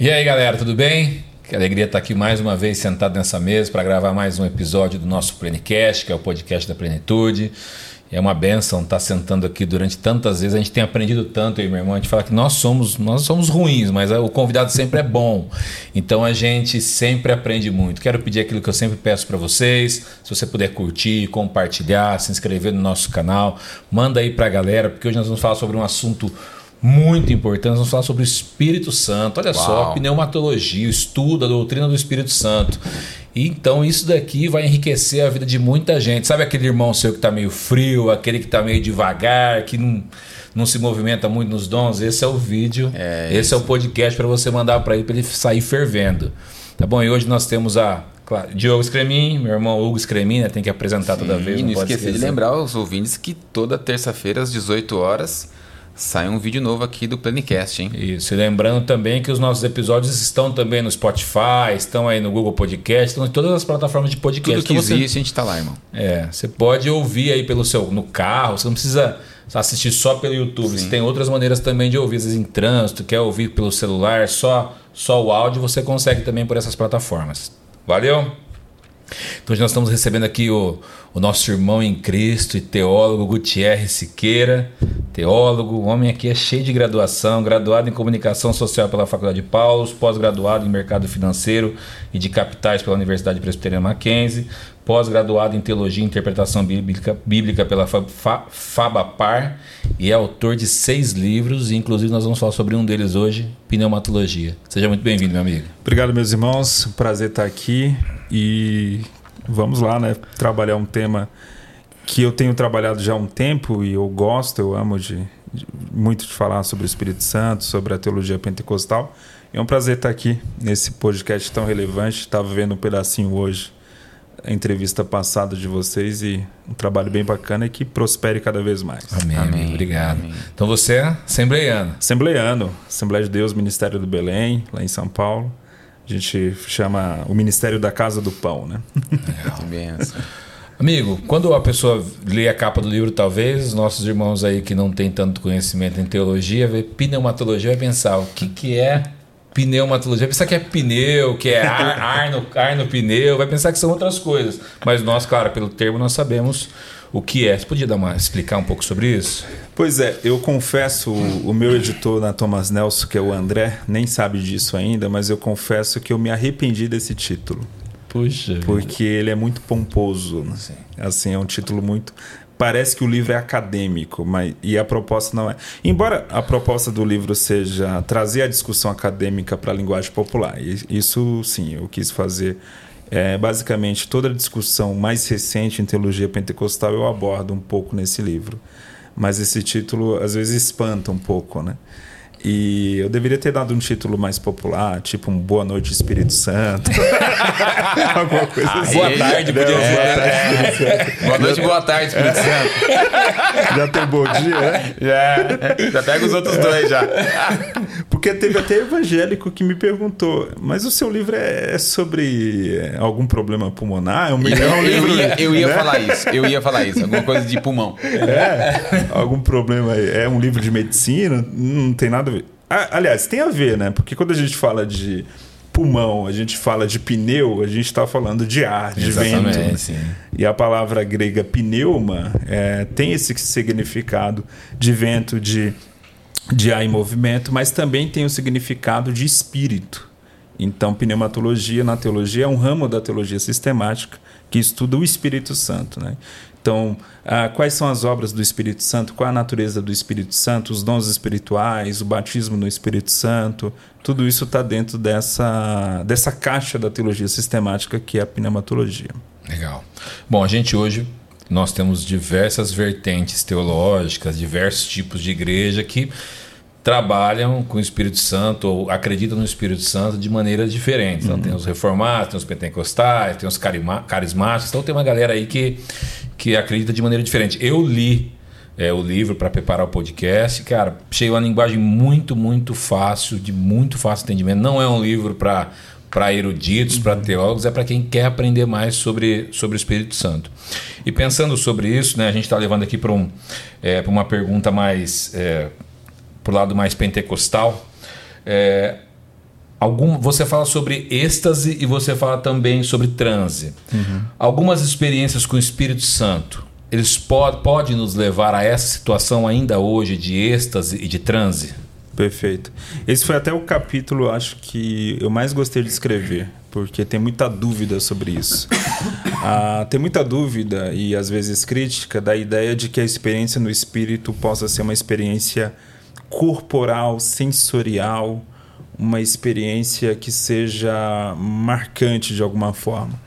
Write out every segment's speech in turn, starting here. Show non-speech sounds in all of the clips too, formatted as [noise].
E aí, galera, tudo bem? Que alegria estar aqui mais uma vez sentado nessa mesa para gravar mais um episódio do nosso Plenicast, que é o podcast da plenitude. É uma benção estar sentando aqui durante tantas vezes. A gente tem aprendido tanto, aí, meu irmão. A gente fala que nós somos, nós somos ruins, mas o convidado sempre é bom. Então a gente sempre aprende muito. Quero pedir aquilo que eu sempre peço para vocês. Se você puder curtir, compartilhar, se inscrever no nosso canal, manda aí para a galera, porque hoje nós vamos falar sobre um assunto muito importante. Vamos falar sobre o Espírito Santo. Olha Uau. só, pneumatologia, o estudo, a doutrina do Espírito Santo. Então isso daqui vai enriquecer a vida de muita gente. Sabe aquele irmão seu que está meio frio, aquele que está meio devagar, que não, não se movimenta muito nos dons? Esse é o vídeo, é esse é o podcast para você mandar para ele, para ele sair fervendo. Tá bom? E hoje nós temos a Claro. Diogo Scremin, meu irmão Hugo Scremin, né? tem que apresentar Sim, toda vez. Não, não esquecer de lembrar os ouvintes que toda terça-feira às 18 horas sai um vídeo novo aqui do Planicast, hein? Isso, e lembrando também que os nossos episódios estão também no Spotify, estão aí no Google Podcast, estão em todas as plataformas de podcast. Tudo que então você... existe, a gente está lá, irmão. É, você pode ouvir aí pelo seu no carro, você não precisa assistir só pelo YouTube, Sim. você tem outras maneiras também de ouvir, às vezes em trânsito, quer ouvir pelo celular, só só o áudio, você consegue também por essas plataformas. Valeu? Então hoje nós estamos recebendo aqui o, o nosso irmão em Cristo e teólogo Gutierrez Siqueira, teólogo, homem aqui é cheio de graduação, graduado em comunicação social pela Faculdade de Paulos, pós-graduado em mercado financeiro e de capitais pela Universidade Presbiteriana Mackenzie, pós-graduado em teologia e interpretação bíblica, bíblica pela Fabapar e é autor de seis livros, e inclusive nós vamos falar sobre um deles hoje, pneumatologia. Seja muito bem-vindo, meu amigo. Obrigado, meus irmãos. Prazer estar aqui e vamos lá, né? Trabalhar um tema que eu tenho trabalhado já há um tempo e eu gosto, eu amo de, de muito de falar sobre o Espírito Santo, sobre a teologia pentecostal. É um prazer estar aqui nesse podcast tão relevante. Estava vendo um pedacinho hoje a entrevista passada de vocês e um trabalho bem bacana e que prospere cada vez mais. Amém. Amém. Obrigado. Amém. Então você é assembleiano. Assembleiano. Assembleia de Deus, Ministério do Belém, lá em São Paulo. A gente chama o Ministério da Casa do Pão, né? É, Amigo, quando a pessoa lê a capa do livro, talvez, nossos irmãos aí que não têm tanto conhecimento em teologia, vê pneumatologia, vai pensar o que, que é pneumatologia. Vai pensar que é pneu, que é ar, [laughs] ar, no, ar no pneu, vai pensar que são outras coisas. Mas nós, claro, pelo termo, nós sabemos o que é. Você podia dar uma, explicar um pouco sobre isso? Pois é, eu confesso, o, o meu editor na Thomas Nelson, que é o André, nem sabe disso ainda, mas eu confesso que eu me arrependi desse título. Puxa. Porque ele é muito pomposo. Né? Assim, é um título muito. Parece que o livro é acadêmico, mas e a proposta não é. Embora a proposta do livro seja trazer a discussão acadêmica para a linguagem popular, isso sim, eu quis fazer é, basicamente, toda a discussão mais recente em teologia pentecostal eu abordo um pouco nesse livro. Mas esse título às vezes espanta um pouco, né? E eu deveria ter dado um título mais popular, tipo um Boa Noite Espírito Santo. [laughs] Alguma coisa assim. Boa tarde, podia é, boa, tarde, boa noite, boa tarde, Espírito Santo. Já tem bom dia, né? Já. Já pega os outros dois já. Porque teve até evangélico que me perguntou: mas o seu livro é sobre é, algum problema pulmonar? É um, eu, é um livro, eu ia, eu ia né? falar isso, eu ia falar isso, alguma coisa de pulmão. É, algum problema. É um livro de medicina? Não tem nada. Ah, aliás, tem a ver, né? Porque quando a gente fala de pulmão, a gente fala de pneu, a gente está falando de ar, de Exatamente, vento. Sim. E a palavra grega pneuma é, tem esse significado de vento, de, de ar em movimento, mas também tem o significado de espírito. Então, pneumatologia na teologia é um ramo da teologia sistemática que estuda o Espírito Santo. Né? Então, ah, quais são as obras do Espírito Santo? Qual a natureza do Espírito Santo? Os dons espirituais, o batismo no Espírito Santo, tudo isso está dentro dessa, dessa caixa da teologia sistemática que é a pneumatologia. Legal. Bom, a gente hoje nós temos diversas vertentes teológicas, diversos tipos de igreja que trabalham com o Espírito Santo ou acreditam no Espírito Santo de maneiras diferentes. Então, uhum. tem os reformados, tem os pentecostais, tem os carismáticos. Então, tem uma galera aí que, que acredita de maneira diferente. Eu li é, o livro para preparar o podcast. Cara, achei uma linguagem muito, muito fácil, de muito fácil entendimento. Não é um livro para para eruditos, uhum. para teólogos, é para quem quer aprender mais sobre, sobre o Espírito Santo. E pensando sobre isso, né, a gente está levando aqui para um, é, uma pergunta mais é, para o lado mais pentecostal, é, Algum, você fala sobre êxtase e você fala também sobre transe. Uhum. Algumas experiências com o Espírito Santo, eles pod, podem nos levar a essa situação ainda hoje de êxtase e de transe? Perfeito. Esse foi até o capítulo, acho que eu mais gostei de escrever, porque tem muita dúvida sobre isso. [laughs] ah, tem muita dúvida e às vezes crítica da ideia de que a experiência no espírito possa ser uma experiência corporal, sensorial, uma experiência que seja marcante de alguma forma.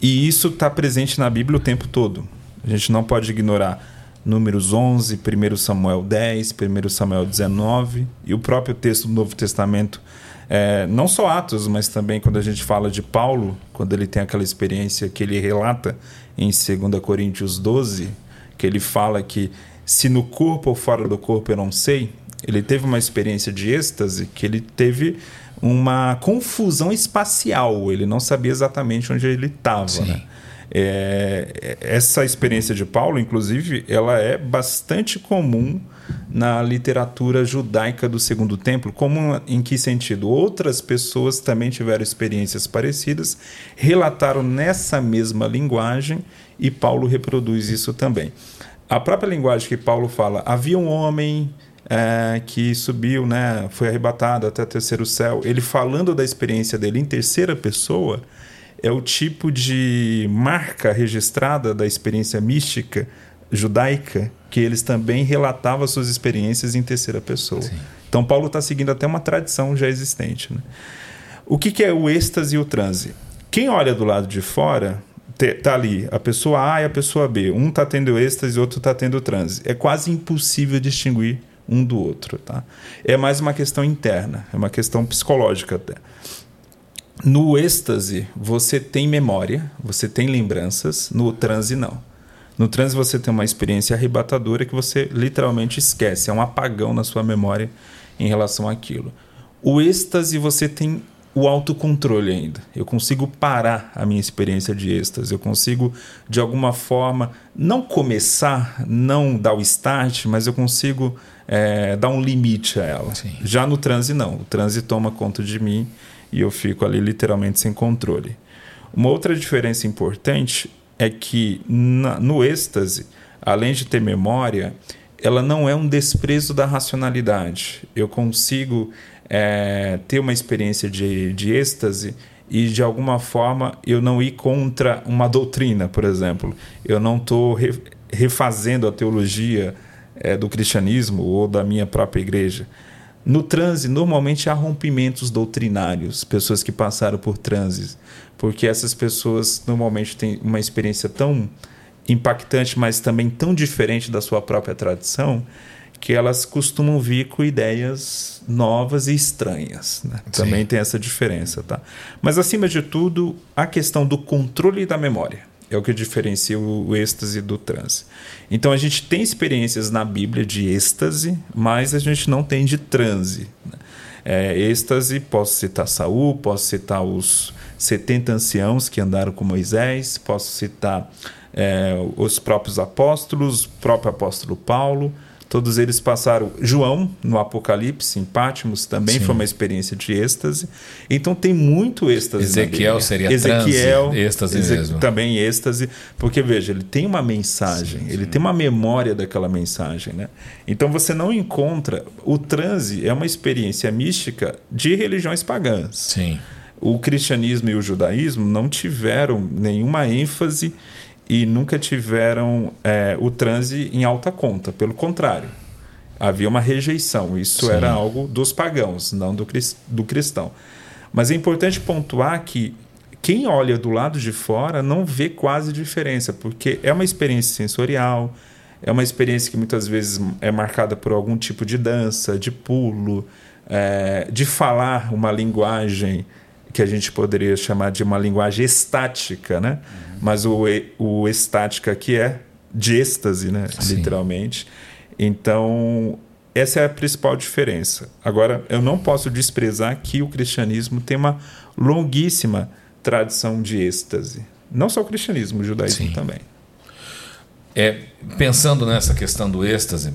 E isso está presente na Bíblia o tempo todo. A gente não pode ignorar Números 11, 1 Samuel 10, 1 Samuel 19 e o próprio texto do Novo Testamento. É, não só Atos, mas também quando a gente fala de Paulo, quando ele tem aquela experiência que ele relata em 2 Coríntios 12, que ele fala que se no corpo ou fora do corpo eu não sei, ele teve uma experiência de êxtase que ele teve uma confusão espacial, ele não sabia exatamente onde ele estava. Né? É, essa experiência de Paulo, inclusive, ela é bastante comum na literatura judaica do Segundo Templo. Comum em que sentido? Outras pessoas também tiveram experiências parecidas, relataram nessa mesma linguagem e Paulo reproduz isso também. A própria linguagem que Paulo fala, havia um homem é, que subiu, né, foi arrebatado até o terceiro céu. Ele falando da experiência dele em terceira pessoa, é o tipo de marca registrada da experiência mística judaica que eles também relatavam suas experiências em terceira pessoa. Sim. Então, Paulo está seguindo até uma tradição já existente. Né? O que, que é o êxtase e o transe? Quem olha do lado de fora tá ali a pessoa A e a pessoa B. Um está tendo êxtase e outro está tendo transe. É quase impossível distinguir um do outro. Tá? É mais uma questão interna, é uma questão psicológica até. No êxtase, você tem memória, você tem lembranças, no transe, não. No transe, você tem uma experiência arrebatadora que você literalmente esquece, é um apagão na sua memória em relação àquilo. O êxtase, você tem o autocontrole ainda. Eu consigo parar a minha experiência de êxtase, eu consigo, de alguma forma, não começar, não dar o start, mas eu consigo é, dar um limite a ela. Sim. Já no transe, não. O transe toma conta de mim e eu fico ali literalmente sem controle. Uma outra diferença importante é que na, no êxtase, além de ter memória, ela não é um desprezo da racionalidade. Eu consigo é, ter uma experiência de, de êxtase e de alguma forma eu não ir contra uma doutrina, por exemplo. Eu não estou refazendo a teologia é, do cristianismo ou da minha própria igreja. No transe, normalmente há rompimentos doutrinários, pessoas que passaram por transes, porque essas pessoas normalmente têm uma experiência tão impactante, mas também tão diferente da sua própria tradição, que elas costumam vir com ideias novas e estranhas. Né? Também tem essa diferença. Tá? Mas, acima de tudo, a questão do controle da memória é o que diferencia o êxtase do transe. Então a gente tem experiências na Bíblia de êxtase, mas a gente não tem de transe. Né? É, êxtase, posso citar Saul, posso citar os 70 anciãos que andaram com Moisés, posso citar é, os próprios apóstolos, o próprio apóstolo Paulo. Todos eles passaram. João, no Apocalipse, em Pátimos, também Sim. foi uma experiência de êxtase. Então tem muito êxtase. Ezequiel seria Ezequiel, transe, êxtase mesmo. Também êxtase, porque veja, ele tem uma mensagem, sim, ele tem uma memória daquela mensagem. Né? Então você não encontra. O transe é uma experiência mística de religiões pagãs. Sim. O cristianismo e o judaísmo não tiveram nenhuma ênfase e nunca tiveram é, o transe em alta conta. Pelo contrário, havia uma rejeição. Isso Sim. era algo dos pagãos, não do, do cristão. Mas é importante pontuar que quem olha do lado de fora não vê quase diferença, porque é uma experiência sensorial, é uma experiência que muitas vezes é marcada por algum tipo de dança, de pulo, é, de falar uma linguagem que a gente poderia chamar de uma linguagem estática, né? Uhum. Mas o, o estática aqui é de êxtase, né? Sim. Literalmente. Então, essa é a principal diferença. Agora, eu não posso desprezar que o cristianismo tem uma longuíssima tradição de êxtase. Não só o cristianismo, o judaísmo Sim. também. É, pensando nessa questão do êxtase,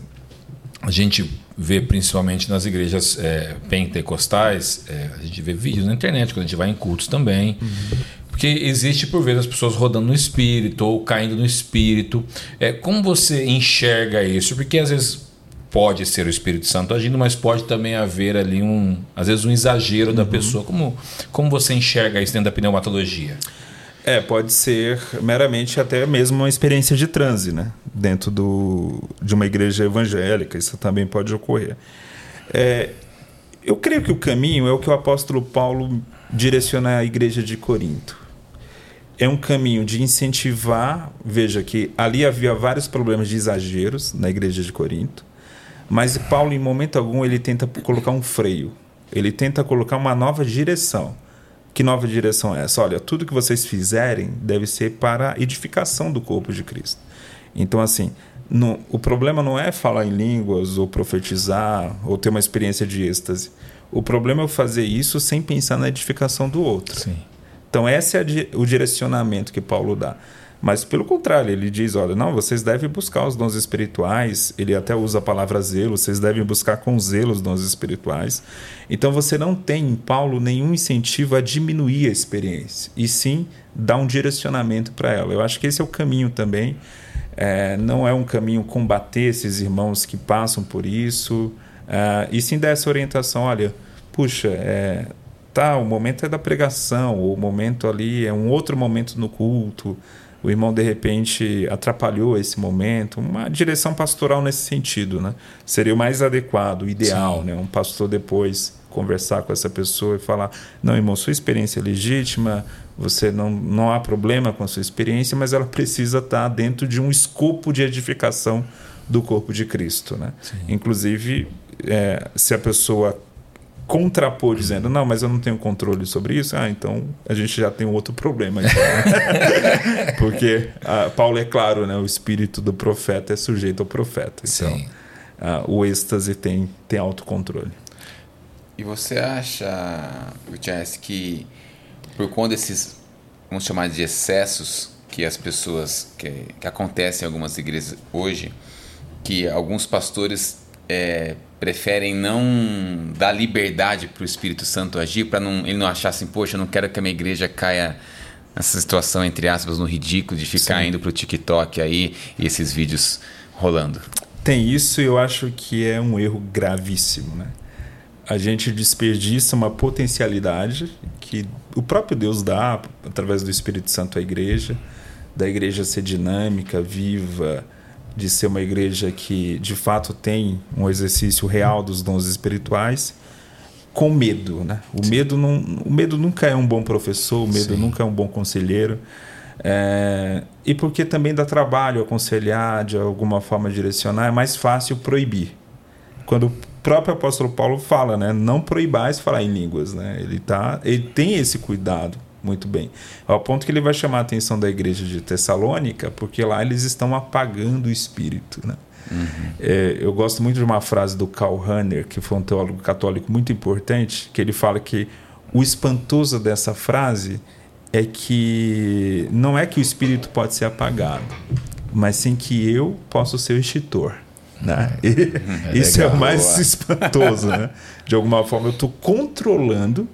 a gente vê principalmente nas igrejas é, pentecostais, é, a gente vê vídeos na internet, quando a gente vai em cultos também. Uhum. Porque existe, por vezes, as pessoas rodando no espírito ou caindo no espírito. É, como você enxerga isso? Porque às vezes pode ser o Espírito Santo agindo, mas pode também haver ali um, às vezes, um exagero uhum. da pessoa. Como, como você enxerga isso dentro da pneumatologia? É, pode ser meramente até mesmo uma experiência de transe, né? Dentro do, de uma igreja evangélica, isso também pode ocorrer. É, eu creio que o caminho é o que o apóstolo Paulo direciona à igreja de Corinto. É um caminho de incentivar, veja que ali havia vários problemas de exageros na igreja de Corinto, mas Paulo em momento algum ele tenta colocar um freio, ele tenta colocar uma nova direção que nova direção é essa? Olha, tudo que vocês fizerem deve ser para a edificação do corpo de Cristo. Então, assim, no, o problema não é falar em línguas, ou profetizar, ou ter uma experiência de êxtase. O problema é fazer isso sem pensar na edificação do outro. Sim. Então, esse é o direcionamento que Paulo dá. Mas pelo contrário, ele diz: olha, não, vocês devem buscar os dons espirituais. Ele até usa a palavra zelo, vocês devem buscar com zelo os dons espirituais. Então você não tem em Paulo nenhum incentivo a diminuir a experiência, e sim dar um direcionamento para ela. Eu acho que esse é o caminho também. É, não é um caminho combater esses irmãos que passam por isso, é, e sim dar essa orientação: olha, puxa, é, tá, o momento é da pregação, o momento ali é um outro momento no culto o irmão de repente atrapalhou esse momento, uma direção pastoral nesse sentido, né? Seria o mais adequado, o ideal, Sim. né? Um pastor depois conversar com essa pessoa e falar: "Não, irmão, sua experiência é legítima, você não não há problema com a sua experiência, mas ela precisa estar dentro de um escopo de edificação do corpo de Cristo, né? Sim. Inclusive, é, se a pessoa contrapor dizendo não, mas eu não tenho controle sobre isso, ah, então a gente já tem um outro problema. Então, né? [laughs] Porque ah, Paulo é claro, né? O espírito do profeta é sujeito ao profeta. Então, ah, o êxtase tem, tem autocontrole. E você acha, Gutiérrez, que por conta desses, vamos chamar de excessos que as pessoas, que, que acontecem em algumas igrejas hoje, que alguns pastores é, preferem não dar liberdade para o Espírito Santo agir, para ele não achar assim, poxa, eu não quero que a minha igreja caia nessa situação, entre aspas, no ridículo de ficar Sim. indo para o TikTok aí e esses vídeos rolando. Tem isso e eu acho que é um erro gravíssimo, né? A gente desperdiça uma potencialidade que o próprio Deus dá através do Espírito Santo à igreja, da igreja ser dinâmica, viva, de ser uma igreja que de fato tem um exercício real dos dons espirituais com medo, né? O medo não, o medo nunca é um bom professor, o medo Sim. nunca é um bom conselheiro. É, e porque também dá trabalho aconselhar, de alguma forma direcionar, é mais fácil proibir. Quando o próprio apóstolo Paulo fala, né, não proibais falar em línguas, né? Ele tá, ele tem esse cuidado muito bem. Ao ponto que ele vai chamar a atenção da igreja de Tessalônica, porque lá eles estão apagando o espírito. Né? Uhum. É, eu gosto muito de uma frase do Karl Rahner, que foi um teólogo católico muito importante, que ele fala que o espantoso dessa frase é que não é que o espírito pode ser apagado, mas sim que eu posso ser o extintor. Né? É [laughs] isso legal, é o mais boa. espantoso. Né? De alguma forma, eu estou controlando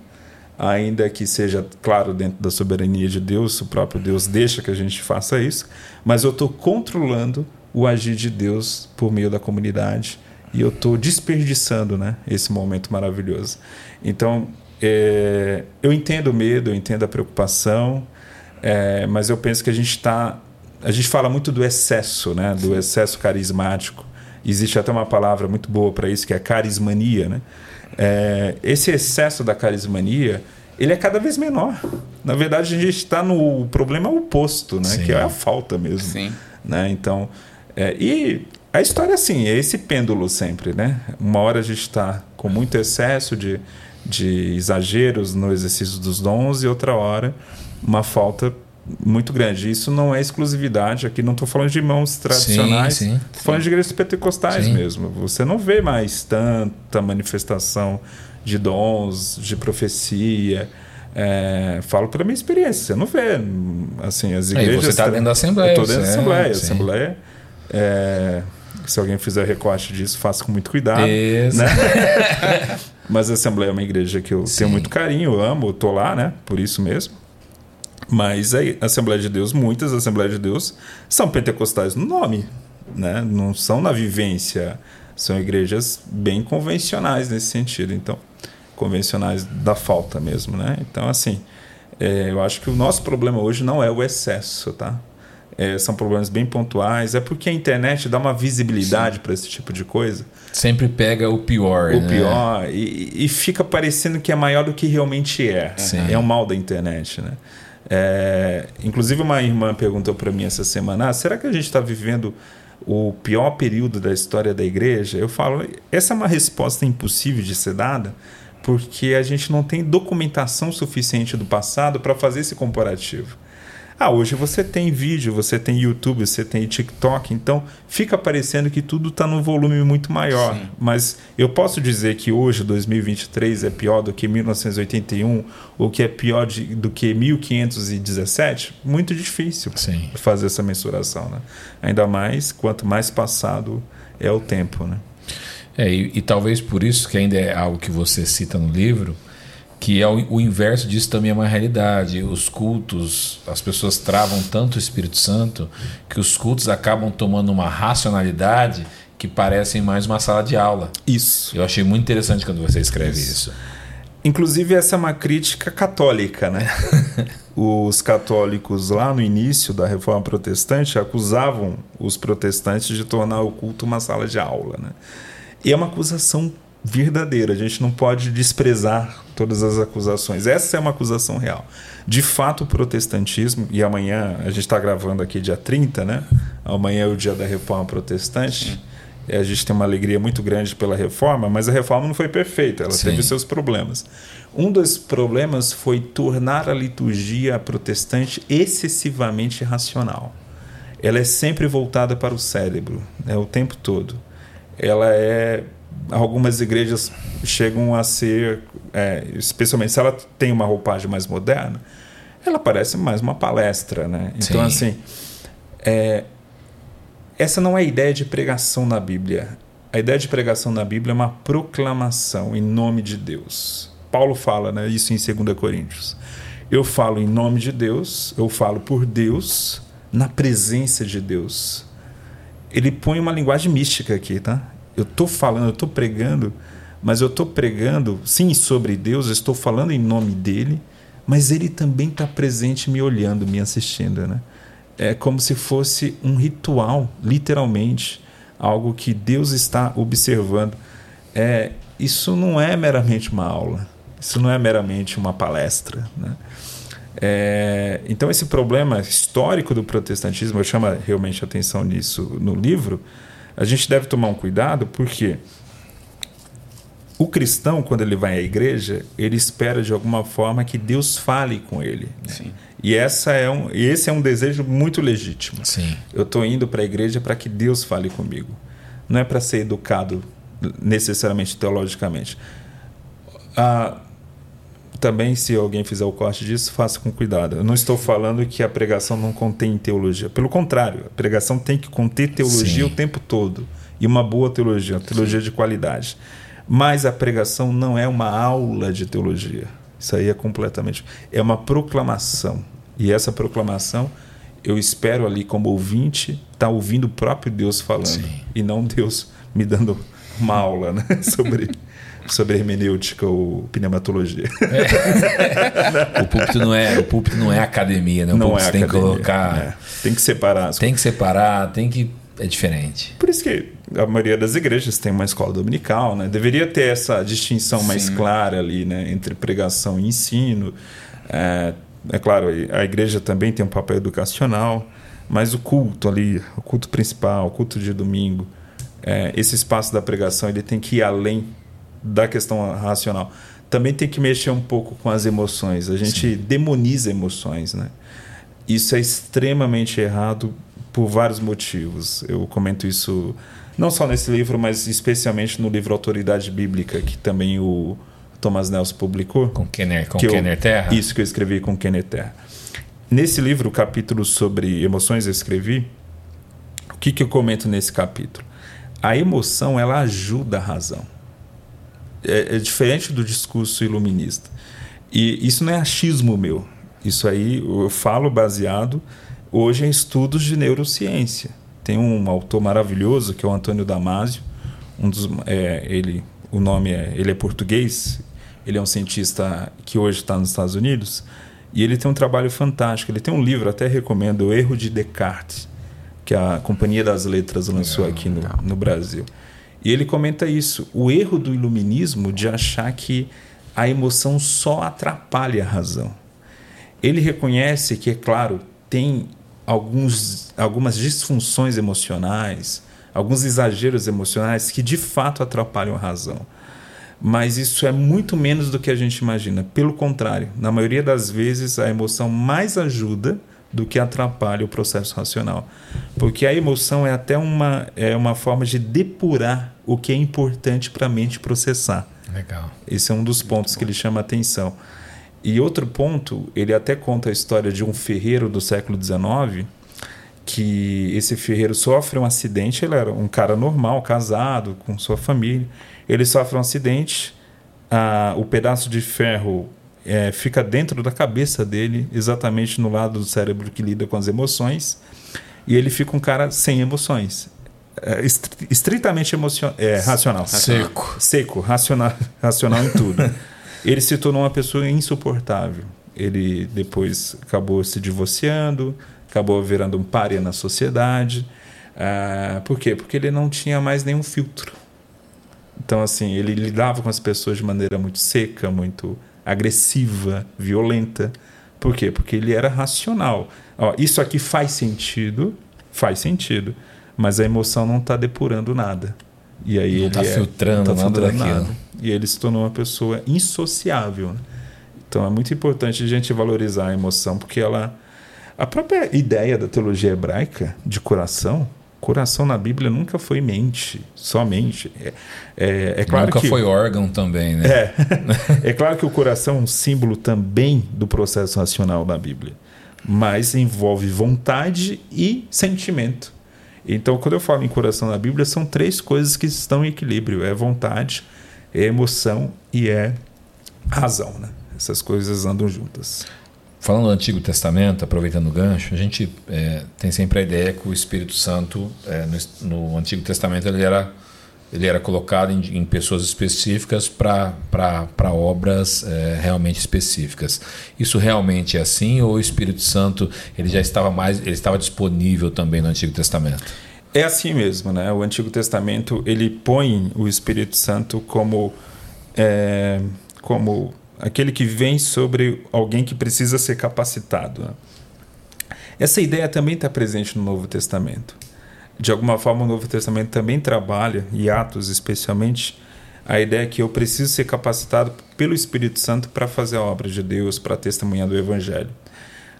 ainda que seja, claro, dentro da soberania de Deus, o próprio Deus deixa que a gente faça isso, mas eu estou controlando o agir de Deus por meio da comunidade e eu estou desperdiçando né, esse momento maravilhoso. Então, é, eu entendo o medo, eu entendo a preocupação, é, mas eu penso que a gente está. A gente fala muito do excesso, né, do excesso carismático. Existe até uma palavra muito boa para isso, que é carismania, né? É, esse excesso da carismania ele é cada vez menor. Na verdade, a gente está no problema oposto, né? que é a falta mesmo. Sim. Né? Então, é, e a história é assim, é esse pêndulo sempre. Né? Uma hora a gente está com muito excesso de, de exageros no exercício dos dons e outra hora uma falta muito grande. Isso não é exclusividade. Aqui não estou falando de irmãos tradicionais, estou falando sim. de igrejas pentecostais sim. mesmo. Você não vê mais tanta manifestação de dons, de profecia. É, falo pela minha experiência. Você não vê assim as igrejas. Aí você está dentro da assembleia. Estou dentro da assembleia. A assembleia é, Se alguém fizer recorte disso, faça com muito cuidado. Isso. Né? [laughs] Mas a Assembleia é uma igreja que eu Sim. tenho muito carinho, eu amo, tô lá, né? Por isso mesmo. Mas a Assembleia de Deus, muitas Assembleias de Deus são pentecostais no nome, né? Não são na vivência. São igrejas bem convencionais nesse sentido. Então, convencionais da falta mesmo, né? Então, assim, é, eu acho que o nosso problema hoje não é o excesso, tá? É, são problemas bem pontuais. É porque a internet dá uma visibilidade para esse tipo de coisa. Sempre pega o pior. O né? pior. E, e fica parecendo que é maior do que realmente é. Sim. É o mal da internet, né? É, inclusive, uma irmã perguntou para mim essa semana: ah, será que a gente está vivendo o pior período da história da igreja? Eu falo: essa é uma resposta impossível de ser dada, porque a gente não tem documentação suficiente do passado para fazer esse comparativo. Ah, hoje você tem vídeo, você tem YouTube, você tem TikTok, então fica parecendo que tudo está num volume muito maior. Sim. Mas eu posso dizer que hoje, 2023, é pior do que 1981 ou que é pior de- do que 1517? Muito difícil Sim. fazer essa mensuração, né? Ainda mais quanto mais passado é o tempo, né? É, e, e talvez por isso que ainda é algo que você cita no livro, que é o, o inverso disso também é uma realidade. Os cultos, as pessoas travam tanto o Espírito Santo que os cultos acabam tomando uma racionalidade que parecem mais uma sala de aula. Isso. Eu achei muito interessante quando você escreve isso. Inclusive, essa é uma crítica católica, né? [laughs] os católicos, lá no início da Reforma Protestante, acusavam os protestantes de tornar o culto uma sala de aula, né? E é uma acusação verdadeira, a gente não pode desprezar todas as acusações. Essa é uma acusação real. De fato, o protestantismo, e amanhã, a gente está gravando aqui dia 30, né? Amanhã é o dia da Reforma Protestante. E a gente tem uma alegria muito grande pela reforma, mas a reforma não foi perfeita, ela Sim. teve seus problemas. Um dos problemas foi tornar a liturgia protestante excessivamente racional. Ela é sempre voltada para o cérebro, né, o tempo todo. Ela é. Algumas igrejas chegam a ser, é, especialmente se ela tem uma roupagem mais moderna, ela parece mais uma palestra, né? Então, Sim. assim, é, essa não é a ideia de pregação na Bíblia. A ideia de pregação na Bíblia é uma proclamação em nome de Deus. Paulo fala né, isso em 2 Coríntios. Eu falo em nome de Deus, eu falo por Deus, na presença de Deus. Ele põe uma linguagem mística aqui, tá? Eu estou falando, eu estou pregando, mas eu estou pregando, sim, sobre Deus, eu estou falando em nome dele, mas ele também está presente me olhando, me assistindo, né? é como se fosse um ritual, literalmente, algo que Deus está observando. É, isso não é meramente uma aula, isso não é meramente uma palestra. Né? É, então, esse problema histórico do protestantismo, eu chamo realmente atenção nisso no livro, a gente deve tomar um cuidado, porque o cristão, quando ele vai à igreja, ele espera de alguma forma que Deus fale com ele. né? E essa é um, esse é um desejo muito legítimo. Sim. Eu estou indo para a igreja para que Deus fale comigo. Não é para ser educado necessariamente teologicamente. Ah, também, se alguém fizer o corte disso, faça com cuidado. Eu não estou falando que a pregação não contém teologia. Pelo contrário, a pregação tem que conter teologia Sim. o tempo todo. E uma boa teologia, uma teologia de qualidade. Mas a pregação não é uma aula de teologia. Isso aí é completamente. É uma proclamação. E essa proclamação, eu espero ali, como ouvinte, estar ouvindo o próprio Deus falando. Sim. E não Deus me dando uma aula né? [laughs] sobre, sobre hermenêutica ou pneumatologia. O púlpito não é, o púlpito não é academia, né? O não é tem que academia, colocar, é. Tem que separar as tem que separar, tem que é diferente. Por isso que a maioria das igrejas tem uma escola dominical, né? Deveria ter essa distinção mais Sim. clara ali, né? Entre pregação e ensino. É, é claro, a igreja também tem um papel educacional, mas o culto ali, o culto principal, o culto de domingo, é, esse espaço da pregação, ele tem que ir além da questão racional. Também tem que mexer um pouco com as emoções. A gente demoniza emoções, né? Isso é extremamente errado por vários motivos. Eu comento isso não só nesse livro, mas especialmente no livro Autoridade Bíblica, que também o Thomas Nelson publicou. Com Kenner, com Que eu- Kenner Terra. Isso que eu escrevi com Kenneth Terra. Nesse livro, o capítulo sobre emoções eu escrevi. O que, que eu comento nesse capítulo? a emoção ela ajuda a razão. É, é, diferente do discurso iluminista. E isso não é achismo meu. Isso aí eu falo baseado hoje em estudos de neurociência. Tem um autor maravilhoso que é o Antônio Damasio. Um dos, é, ele, o nome é, ele é português. Ele é um cientista que hoje está nos Estados Unidos e ele tem um trabalho fantástico. Ele tem um livro, até recomendo, O Erro de Descartes, que a Companhia das Letras lançou aqui no, no Brasil. E ele comenta isso: o erro do iluminismo de achar que a emoção só atrapalha a razão. Ele reconhece que, é claro, tem alguns, algumas disfunções emocionais, alguns exageros emocionais que de fato atrapalham a razão mas isso é muito menos do que a gente imagina. Pelo contrário, na maioria das vezes a emoção mais ajuda do que atrapalha o processo racional. Porque a emoção é até uma, é uma forma de depurar o que é importante para a mente processar. Legal. Esse é um dos pontos que ele chama atenção. E outro ponto, ele até conta a história de um ferreiro do século XIX, que esse ferreiro sofre um acidente, ele era um cara normal, casado, com sua família ele sofre um acidente, ah, o pedaço de ferro é, fica dentro da cabeça dele, exatamente no lado do cérebro que lida com as emoções, e ele fica um cara sem emoções. É, estritamente emocion... É, racional. Seco. Seco, racional, racional em tudo. [laughs] ele se tornou uma pessoa insuportável. Ele depois acabou se divorciando, acabou virando um pária na sociedade. Ah, por quê? Porque ele não tinha mais nenhum filtro. Então, assim, ele lidava com as pessoas de maneira muito seca, muito agressiva, violenta. Por quê? Porque ele era racional. Ó, isso aqui faz sentido, faz sentido, mas a emoção não está depurando nada. E aí não está é, filtrando, tá nada filtrando nada. E ele se tornou uma pessoa insociável. Né? Então é muito importante a gente valorizar a emoção, porque ela. A própria ideia da teologia hebraica de coração coração na Bíblia nunca foi mente, somente. É, é, é claro nunca que, foi órgão também, né? É, [laughs] é claro que o coração é um símbolo também do processo racional da Bíblia, mas envolve vontade e sentimento. Então, quando eu falo em coração na Bíblia, são três coisas que estão em equilíbrio: é vontade, é emoção e é razão. Né? Essas coisas andam juntas. Falando do Antigo Testamento, aproveitando o gancho, a gente é, tem sempre a ideia que o Espírito Santo, é, no, no, Antigo Testamento, ele era, ele era colocado em, em pessoas específicas para obras é, realmente específicas. Isso realmente é assim ou o Espírito Santo ele já estava mais, ele estava disponível também no Antigo Testamento? É assim mesmo, né? O Antigo Testamento ele põe o Espírito Santo como é, como aquele que vem sobre alguém que precisa ser capacitado. Né? Essa ideia também está presente no Novo Testamento. De alguma forma, o Novo Testamento também trabalha, e Atos especialmente, a ideia que eu preciso ser capacitado pelo Espírito Santo para fazer a obra de Deus, para testemunhar do Evangelho.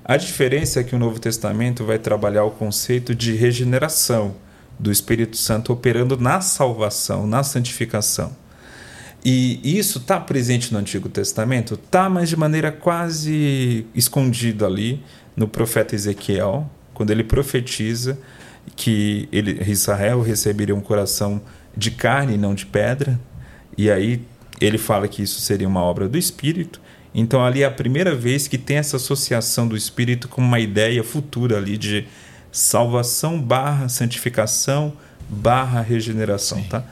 A diferença é que o Novo Testamento vai trabalhar o conceito de regeneração do Espírito Santo operando na salvação, na santificação. E isso está presente no Antigo Testamento? Está, mas de maneira quase escondida ali no profeta Ezequiel, quando ele profetiza que ele, Israel receberia um coração de carne e não de pedra. E aí ele fala que isso seria uma obra do Espírito. Então ali é a primeira vez que tem essa associação do Espírito com uma ideia futura ali de salvação barra santificação barra regeneração, Sim. tá?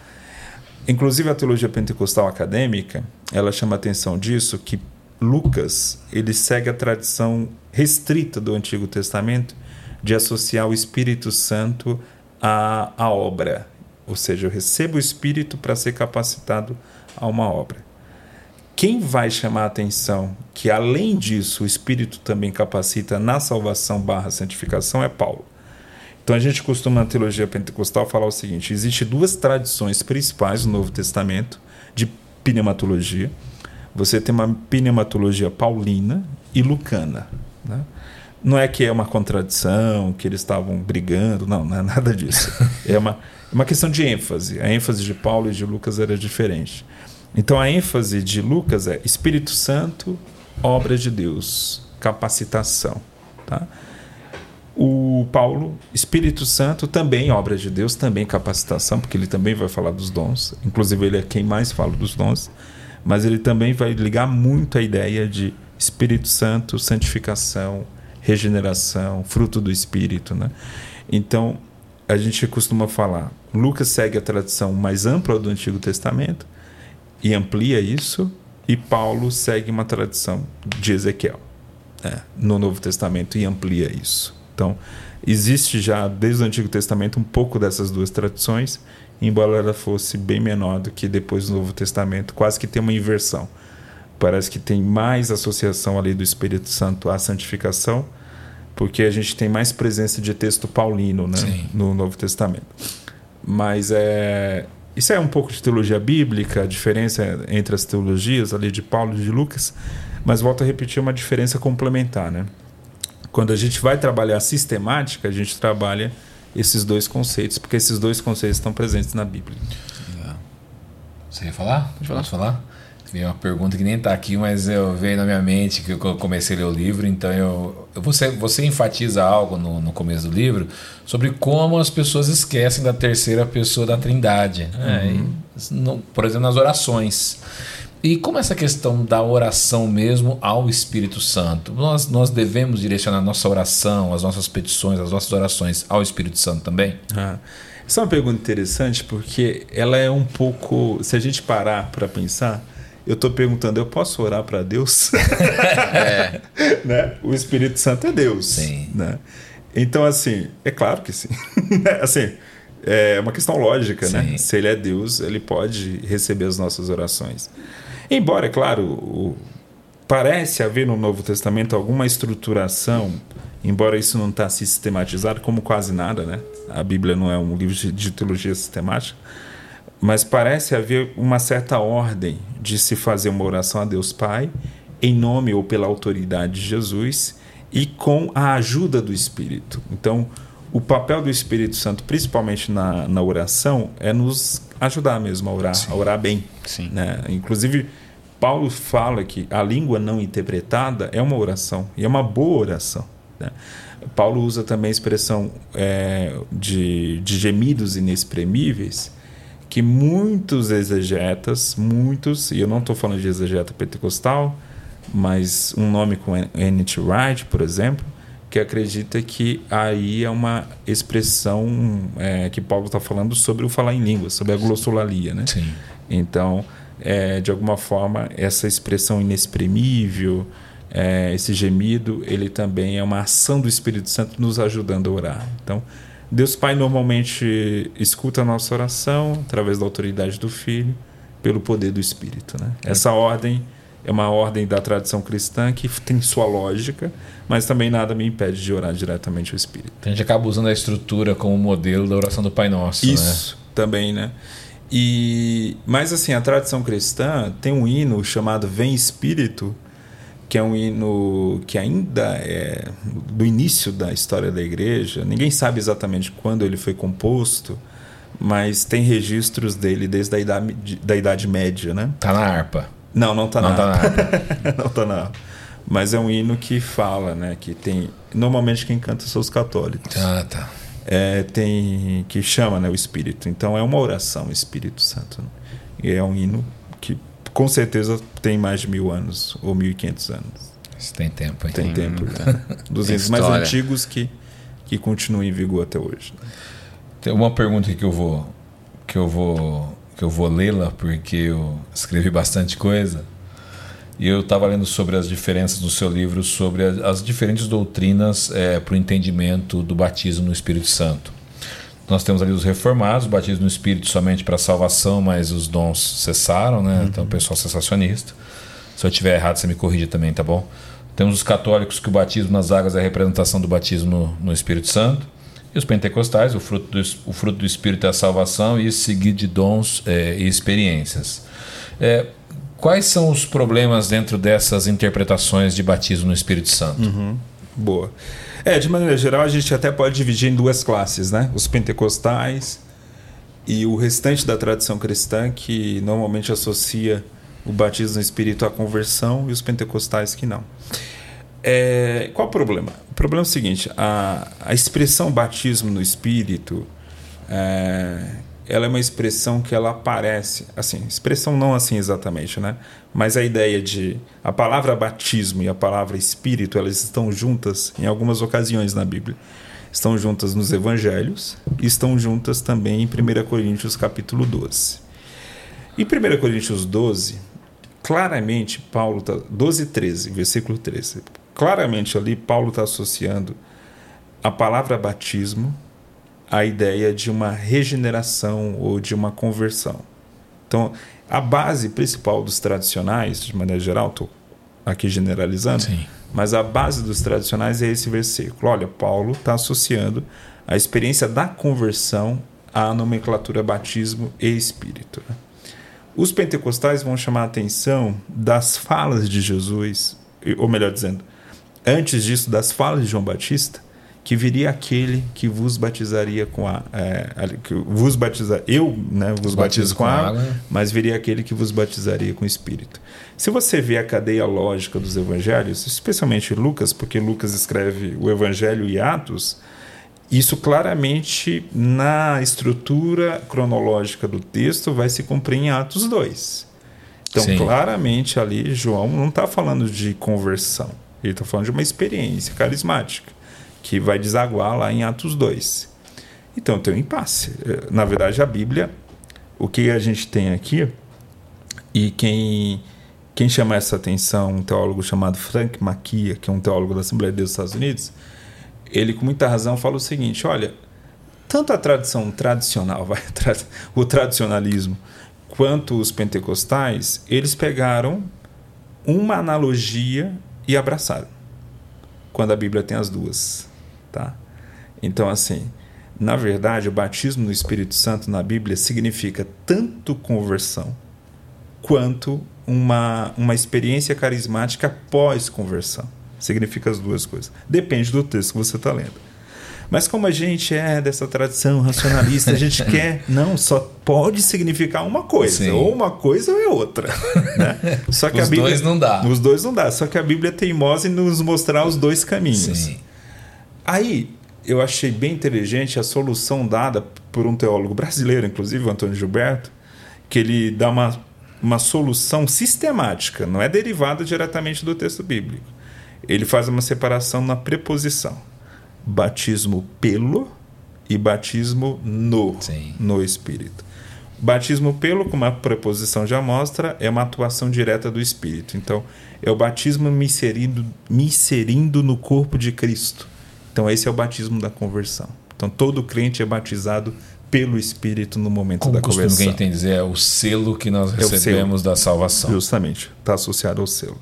Inclusive a teologia pentecostal acadêmica, ela chama atenção disso que Lucas, ele segue a tradição restrita do Antigo Testamento de associar o Espírito Santo à, à obra. Ou seja, eu recebo o Espírito para ser capacitado a uma obra. Quem vai chamar a atenção que, além disso, o Espírito também capacita na salvação barra santificação é Paulo. Então a gente costuma na teologia pentecostal falar o seguinte: existe duas tradições principais no Novo Testamento de pneumatologia. Você tem uma pneumatologia paulina e lucana. Né? Não é que é uma contradição, que eles estavam brigando, não, não é nada disso. [laughs] É uma, é uma questão de ênfase. A ênfase de Paulo e de Lucas era diferente. Então a ênfase de Lucas é Espírito Santo, obra de Deus, capacitação. Tá? O Paulo, Espírito Santo, também obra de Deus, também capacitação, porque ele também vai falar dos dons. Inclusive, ele é quem mais fala dos dons. Mas ele também vai ligar muito a ideia de Espírito Santo, santificação, regeneração, fruto do Espírito. Né? Então, a gente costuma falar, Lucas segue a tradição mais ampla do Antigo Testamento e amplia isso, e Paulo segue uma tradição de Ezequiel né, no Novo Testamento e amplia isso. Então, existe já desde o Antigo Testamento um pouco dessas duas tradições, embora ela fosse bem menor do que depois do Novo Testamento, quase que tem uma inversão. Parece que tem mais associação ali do Espírito Santo à santificação, porque a gente tem mais presença de texto paulino né, no Novo Testamento. Mas é, isso é um pouco de teologia bíblica, a diferença entre as teologias ali de Paulo e de Lucas, mas volto a repetir uma diferença complementar, né? Quando a gente vai trabalhar sistemática, a gente trabalha esses dois conceitos, porque esses dois conceitos estão presentes na Bíblia. Você ia falar? Pode falar. Posso falar? Veio uma pergunta que nem está aqui, mas eu veio na minha mente que eu comecei a ler o livro, então eu. Você, você enfatiza algo no, no começo do livro sobre como as pessoas esquecem da terceira pessoa da Trindade. Né? Uhum. E, no, por exemplo, nas orações. E como essa questão da oração mesmo ao Espírito Santo? Nós, nós devemos direcionar nossa oração, as nossas petições, as nossas orações ao Espírito Santo também? Ah, essa é uma pergunta interessante porque ela é um pouco. Se a gente parar para pensar, eu estou perguntando, eu posso orar para Deus? [laughs] é. né? O Espírito Santo é Deus. Sim. Né? Então, assim, é claro que sim. [laughs] assim, é uma questão lógica, né? sim. né? Se ele é Deus, ele pode receber as nossas orações. Embora, é claro, o, parece haver no Novo Testamento alguma estruturação, embora isso não está sistematizado, como quase nada, né? A Bíblia não é um livro de, de teologia sistemática mas parece haver uma certa ordem de se fazer uma oração a Deus Pai, em nome ou pela autoridade de Jesus e com a ajuda do Espírito. Então, o papel do Espírito Santo, principalmente na, na oração, é nos ajudar mesmo a orar, Sim. a orar bem. Sim. Né? Inclusive, Paulo fala que a língua não interpretada é uma oração, e é uma boa oração. Né? Paulo usa também a expressão é, de, de gemidos inexprimíveis, que muitos exegetas, muitos, e eu não estou falando de exegeta pentecostal, mas um nome com N.T. Wright, por exemplo, que acredita que aí é uma expressão é, que Paulo está falando sobre o falar em línguas, sobre a glossolalia, né? Sim. Então, é, de alguma forma, essa expressão inexprimível, é, esse gemido, ele também é uma ação do Espírito Santo nos ajudando a orar. Então, Deus Pai normalmente escuta a nossa oração através da autoridade do Filho, pelo poder do Espírito. Né? Essa ordem é uma ordem da tradição cristã que tem sua lógica, mas também nada me impede de orar diretamente ao Espírito. A gente acaba usando a estrutura como modelo da oração do Pai Nosso. Né? Isso, né? também, né? E, mas assim, a tradição cristã tem um hino chamado Vem Espírito, que é um hino que ainda é do início da história da igreja. Ninguém sabe exatamente quando ele foi composto, mas tem registros dele desde a idade, da idade média, né? Tá na harpa. Não, não tá não na tá harpa. Na [laughs] não tá na harpa. Mas é um hino que fala, né? Que tem. Normalmente quem canta são os católicos. Ah, tá. É, tem que chama né, o Espírito. Então é uma oração, o Espírito Santo. Né? E é um hino que com certeza tem mais de mil anos ou mil e quinhentos anos. Isso tem tempo, hein? Tem tempo. Né? Dos [laughs] tem mais antigos que, que continuam em vigor até hoje. Né? Tem uma pergunta que eu vou que eu vou que eu vou lê-la porque eu escrevi bastante coisa. E eu estava lendo sobre as diferenças do seu livro sobre as diferentes doutrinas é, para o entendimento do batismo no Espírito Santo. Nós temos ali os reformados, batismo no Espírito somente para salvação, mas os dons cessaram, né? Uhum. Então, o pessoal sensacionista. Se eu estiver errado, você me corrige também, tá bom? Temos os católicos que o batismo nas águas é a representação do batismo no, no Espírito Santo. E os pentecostais, o fruto do, o fruto do Espírito é a salvação e seguir de dons é, e experiências. É, quais são os problemas dentro dessas interpretações de batismo no Espírito Santo? Uhum. Boa. É, de maneira geral, a gente até pode dividir em duas classes, né? Os pentecostais e o restante da tradição cristã, que normalmente associa o batismo no Espírito à conversão, e os pentecostais que não. É, qual o problema? O problema é o seguinte: a, a expressão batismo no Espírito, é, ela é uma expressão que ela aparece, assim, expressão não assim exatamente, né? Mas a ideia de a palavra batismo e a palavra Espírito, elas estão juntas em algumas ocasiões na Bíblia. Estão juntas nos Evangelhos e estão juntas também em 1 Coríntios capítulo 12. Em 1 Coríntios 12, claramente Paulo está 12 13, versículo 13 claramente ali Paulo está associando a palavra batismo à ideia de uma regeneração ou de uma conversão. Então, a base principal dos tradicionais, de maneira geral, estou aqui generalizando, Sim. mas a base dos tradicionais é esse versículo. Olha, Paulo está associando a experiência da conversão à nomenclatura batismo e espírito. Os pentecostais vão chamar a atenção das falas de Jesus, ou melhor dizendo, antes disso, das falas de João Batista, que viria aquele que vos batizaria com a, é, que vos batiza eu né vos batizo com, com água, água, mas viria aquele que vos batizaria com o Espírito. Se você vê a cadeia lógica dos Evangelhos especialmente Lucas porque Lucas escreve o Evangelho e Atos isso claramente na estrutura cronológica do texto vai se cumprir em Atos 2 então Sim. claramente ali João não está falando de conversão. Ele está falando de uma experiência carismática, que vai desaguar lá em Atos 2. Então tem um impasse. Na verdade, a Bíblia, o que a gente tem aqui, e quem, quem chama essa atenção, um teólogo chamado Frank Maquia, que é um teólogo da Assembleia de Deus dos Estados Unidos, ele com muita razão fala o seguinte: olha, tanto a tradição tradicional, [laughs] vai, o tradicionalismo, quanto os pentecostais, eles pegaram uma analogia e abraçaram. Quando a Bíblia tem as duas, tá? Então assim, na verdade, o batismo no Espírito Santo na Bíblia significa tanto conversão quanto uma, uma experiência carismática pós-conversão. Significa as duas coisas. Depende do texto que você está lendo. Mas como a gente é dessa tradição racionalista, a gente [laughs] quer. Não, só pode significar uma coisa. Sim. Ou uma coisa ou é outra. Né? Só que os a Bíblia, dois não dá. Os dois não dá. Só que a Bíblia é teimosa em nos mostrar os dois caminhos. Sim. Aí eu achei bem inteligente a solução dada por um teólogo brasileiro, inclusive, o Antônio Gilberto, que ele dá uma, uma solução sistemática, não é derivada diretamente do texto bíblico. Ele faz uma separação na preposição batismo pelo e batismo no, Sim. no Espírito. Batismo pelo, como a preposição já mostra, é uma atuação direta do Espírito. Então, é o batismo me inserindo, me inserindo no corpo de Cristo. Então, esse é o batismo da conversão. Então, todo crente é batizado pelo Espírito no momento Como da conversão. Como gente dizer, é o selo que nós recebemos da salvação. Justamente, está associado ao selo.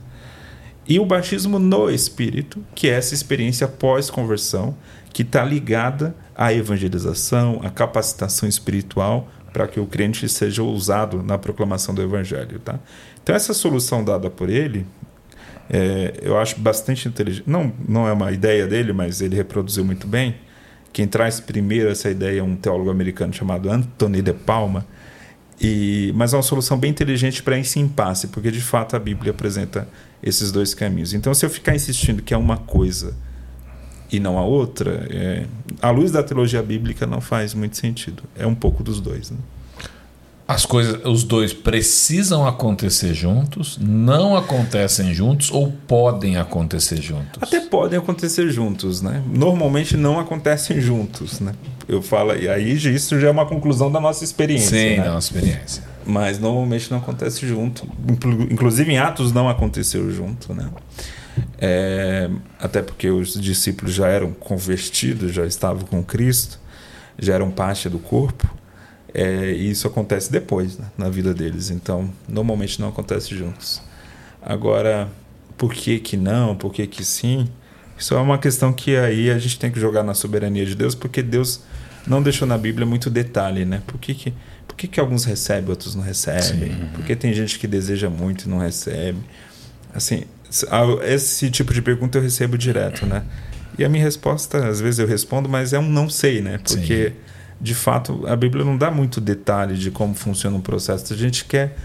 E o batismo no Espírito, que é essa experiência pós-conversão, que está ligada à evangelização, à capacitação espiritual, para que o crente seja usado na proclamação do Evangelho. Tá? Então, essa solução dada por ele, é, eu acho bastante inteligente. Não, não é uma ideia dele, mas ele reproduziu muito bem. Quem traz primeiro essa ideia é um teólogo americano chamado Anthony de Palma. E, mas é uma solução bem inteligente para esse impasse, porque de fato a Bíblia apresenta esses dois caminhos. Então, se eu ficar insistindo que é uma coisa e não a outra, é, à luz da teologia bíblica não faz muito sentido. É um pouco dos dois. Né? As coisas, os dois precisam acontecer juntos, não acontecem juntos ou podem acontecer juntos? Até podem acontecer juntos, né? Normalmente não acontecem juntos, né? Eu falo, e aí isso já é uma conclusão da nossa experiência. Sim, né? da nossa experiência mas normalmente não acontece junto. Inclusive em Atos não aconteceu junto, né? É, até porque os discípulos já eram convertidos, já estavam com Cristo, já eram parte do corpo. É, e isso acontece depois né, na vida deles. Então, normalmente não acontece juntos. Agora, por que que não? Por que que sim? Isso é uma questão que aí a gente tem que jogar na soberania de Deus, porque Deus não deixou na Bíblia muito detalhe, né? Por que que que, que alguns recebem, outros não recebem? Sim. Porque tem gente que deseja muito e não recebe. Assim, esse tipo de pergunta eu recebo direto, né? E a minha resposta, às vezes eu respondo, mas é um não sei, né? Porque, Sim. De fato, a Bíblia não dá muito detalhe de como funciona o processo. A gente quer.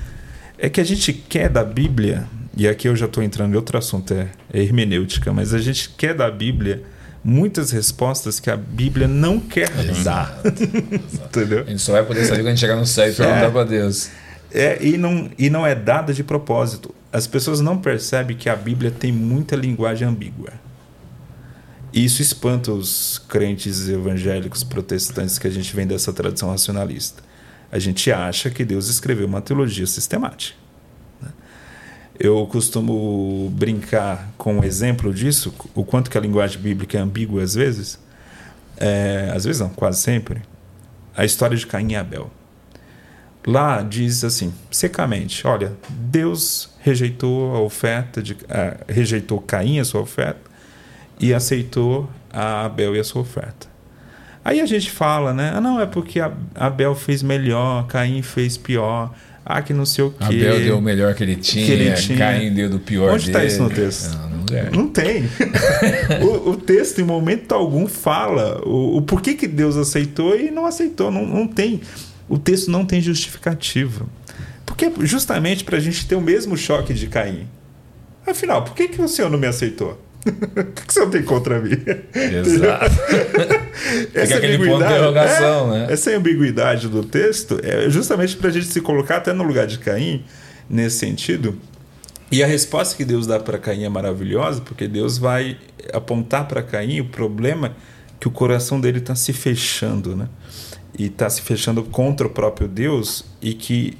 É que a gente quer da Bíblia e aqui eu já estou entrando em outro assunto, é, é hermenêutica, mas a gente quer da Bíblia muitas respostas que a Bíblia não quer dar. [laughs] Entendeu? A gente só vai poder saber quando a gente chegar no céu e perguntar É. para Deus. É, e, não, e não é dada de propósito. As pessoas não percebem que a Bíblia tem muita linguagem ambígua. E isso espanta os crentes evangélicos protestantes que a gente vem dessa tradição racionalista. A gente acha que Deus escreveu uma teologia sistemática. né? Eu costumo brincar com um exemplo disso, o quanto que a linguagem bíblica é ambígua às vezes. É, às vezes não, quase sempre. A história de Caim e Abel. Lá diz assim, secamente: olha, Deus rejeitou a oferta de. rejeitou Caim, a sua oferta, e aceitou a Abel e a sua oferta. Aí a gente fala, né? Ah, não, é porque a- Abel fez melhor, Caim fez pior. Ah, que não sei o quê. Abel deu o melhor que ele tinha, Que ele tinha. Caim deu do pior Onde está isso no texto? Não, não é. Não tem. [laughs] o, o texto, em momento algum, fala o, o porquê que Deus aceitou e não aceitou. Não, não tem. O texto não tem justificativa. Porque justamente para a gente ter o mesmo choque de Caim. Afinal, por que, que o Senhor não me aceitou? O [laughs] que, que o Senhor tem contra mim? Exato. [laughs] Essa aquele ponto de ambiguidade- interrogação, é, né? Essa ambiguidade do texto é justamente para a gente se colocar até no lugar de Caim, nesse sentido. E a resposta que Deus dá para Caim é maravilhosa, porque Deus vai apontar para Caim o problema que o coração dele está se fechando, né? E está se fechando contra o próprio Deus e que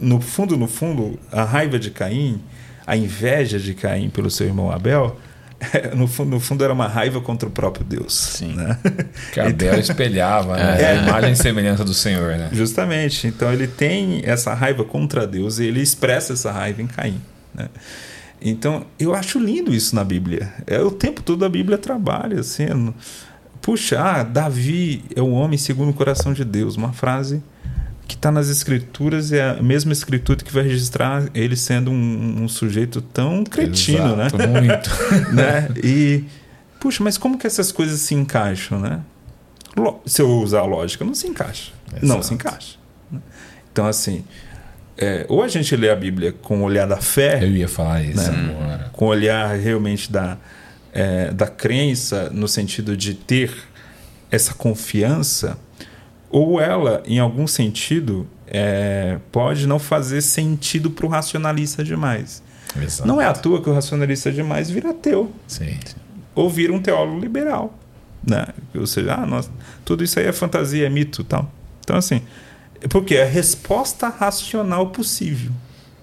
no fundo, no fundo, a raiva de Caim, a inveja de Caim pelo seu irmão Abel, [laughs] no fundo, no fundo era uma raiva contra o próprio Deus. Sim. Né? [laughs] Que Abel espelhava né? É. a imagem e semelhança do Senhor, né? Justamente. Então ele tem essa raiva contra Deus e ele expressa essa raiva em Caim. Né? Então eu acho lindo isso na Bíblia. É o tempo todo a Bíblia trabalha assim. no- Puxa, ah, Davi é o homem segundo o coração de Deus. Uma frase que está nas escrituras é a mesma escritura que vai registrar ele sendo um, um sujeito tão cretino, né? Exato, Muito. [laughs] né? E puxa, mas como que essas coisas se encaixam, né? Se eu usar a lógica, não se encaixa. Não Exato. se encaixa. né? Então, assim, é, ou a gente lê a Bíblia com o olhar da fé, Eu ia falar isso Né? agora. com o olhar realmente da, é, da crença, no sentido de ter essa confiança, ou ela, em algum sentido, é, pode não fazer sentido para o racionalista demais. Exato. Não é à toa que o racionalista demais vira ateu Sim. ou vira um teólogo liberal, né? Ou seja, ah, nossa, tudo isso aí é fantasia, é mito, tal. Então assim, porque é a resposta racional possível.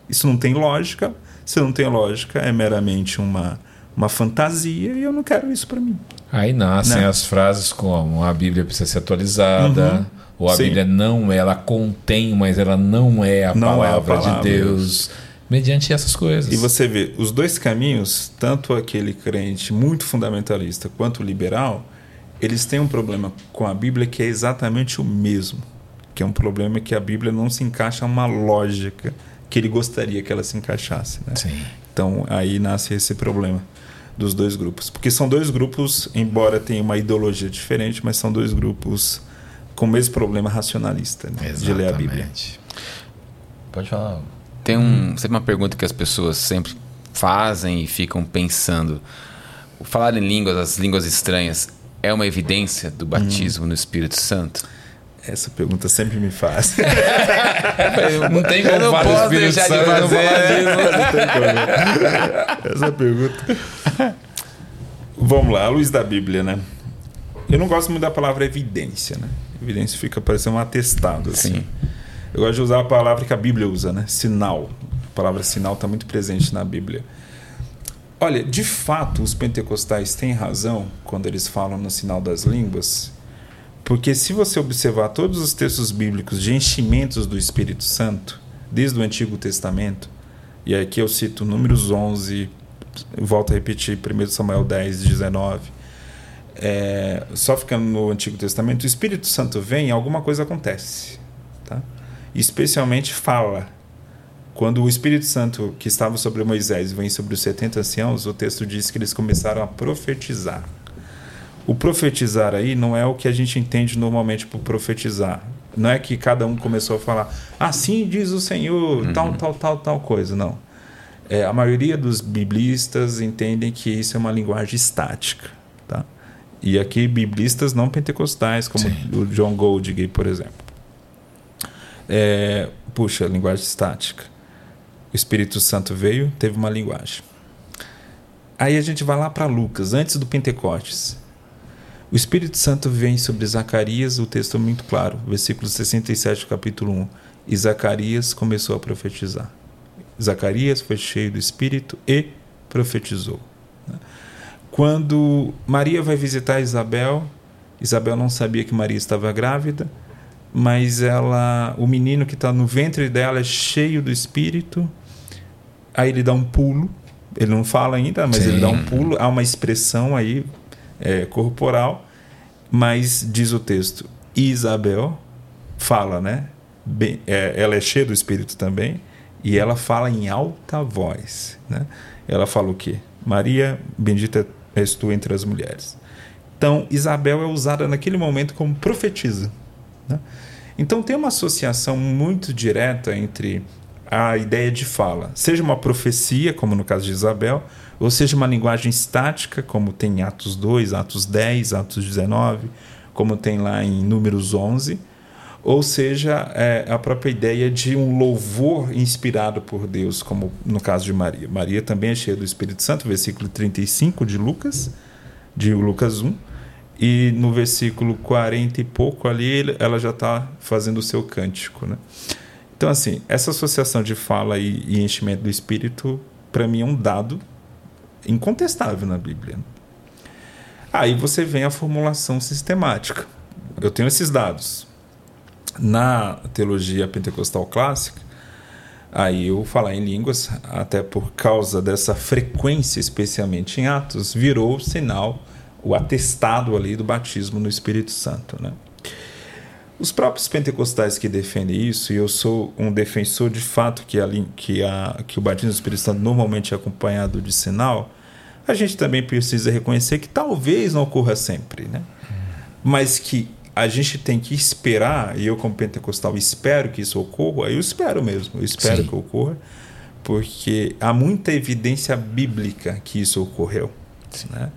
Isso não tem lógica. Se não tem lógica, é meramente uma uma fantasia e eu não quero isso para mim. Aí nascem Né? as frases como a Bíblia precisa ser atualizada, Uhum. ou a Sim. Bíblia não é, ela contém, mas ela não é a, Não é a palavra, palavra. de Deus. Mediante essas coisas. E você vê os dois caminhos, tanto aquele crente muito fundamentalista quanto o liberal, eles têm um problema com a Bíblia que é exatamente o mesmo, que é um problema que a Bíblia não se encaixa uma lógica que ele gostaria que ela se encaixasse. Né? Então aí nasce esse problema dos dois grupos, porque são dois grupos, embora tenham uma ideologia diferente, mas são dois grupos com o mesmo problema racionalista né? de ler a Bíblia. Pode falar. Tem um, sempre uma pergunta que as pessoas sempre fazem e ficam pensando. Falar em línguas, as línguas estranhas, é uma evidência do batismo no Espírito Santo? Essa pergunta sempre me faz. [laughs] Não tem Eu como não falar do posso deixar de não fazer. falar disso. Essa pergunta. Vamos lá, a luz da Bíblia, né? Eu não gosto muito da palavra evidência, né? Evidência fica parecendo um atestado. Assim. Sim. Eu gosto de usar a palavra que a Bíblia usa, né? Sinal. A palavra sinal está muito presente na Bíblia. Olha, de fato, os pentecostais têm razão quando eles falam no sinal das línguas, porque se você observar todos os textos bíblicos de enchimentos do Espírito Santo, desde o Antigo Testamento, e aqui eu cito Números 11, volto a repetir, 1 Samuel 10, 19, é, só ficando no Antigo Testamento, o Espírito Santo vem e alguma coisa acontece. Tá? Especialmente fala. Quando o Espírito Santo que estava sobre Moisés vem sobre os 70 anciãos, o texto diz que eles começaram a profetizar. O profetizar aí não é o que a gente entende normalmente por profetizar. Não é que cada um começou a falar, assim diz o Senhor, tal, tal, tal, tal coisa. Não. É, a maioria dos biblistas entendem que isso é uma linguagem estática. Tá? E aqui, biblistas não pentecostais, como Sim. o John Goldgay, por exemplo. É, puxa, linguagem estática. O Espírito Santo veio, teve uma linguagem. Aí a gente vai lá para Lucas, antes do Pentecostes. O Espírito Santo vem sobre Zacarias, o texto é muito claro, versículo 67 do capítulo 1. E Zacarias começou a profetizar. Zacarias foi cheio do Espírito e profetizou. Quando Maria vai visitar Isabel, Isabel não sabia que Maria estava grávida, mas ela, o menino que está no ventre dela é cheio do Espírito. Aí ele dá um pulo, ele não fala ainda, mas Sim. ele dá um pulo, há uma expressão aí é, corporal, mas diz o texto, Isabel fala, né? Bem, é, ela é cheia do Espírito também, e ela fala em alta voz, né? Ela fala o quê? Maria, bendita és tu entre as mulheres. Então, Isabel é usada naquele momento como profetisa. né? Então, tem uma associação muito direta entre a ideia de fala, seja uma profecia, como no caso de Isabel, ou seja uma linguagem estática, como tem em Atos 2, Atos 10, Atos 19, como tem lá em Números 11, ou seja, é, a própria ideia de um louvor inspirado por Deus, como no caso de Maria. Maria também é cheia do Espírito Santo, versículo 35 de Lucas, de Lucas 1, e no versículo 40 e pouco ali, ela já está fazendo o seu cântico. Né? Então, assim, essa associação de fala e, e enchimento do Espírito, para mim, é um dado incontestável na Bíblia. Aí você vem a formulação sistemática. Eu tenho esses dados. Na teologia pentecostal clássica, aí eu falar em línguas, até por causa dessa frequência, especialmente em Atos, virou o sinal, o atestado ali do batismo no Espírito Santo, né? Os próprios pentecostais que defendem isso, e eu sou um defensor de fato que, a, que, a, que o batismo do Espírito Santo normalmente é acompanhado de sinal, a gente também precisa reconhecer que talvez não ocorra sempre, né? Mas que a gente tem que esperar, e eu como pentecostal espero que isso ocorra, eu espero mesmo, eu espero Sim. que ocorra, porque há muita evidência bíblica que isso ocorreu, né?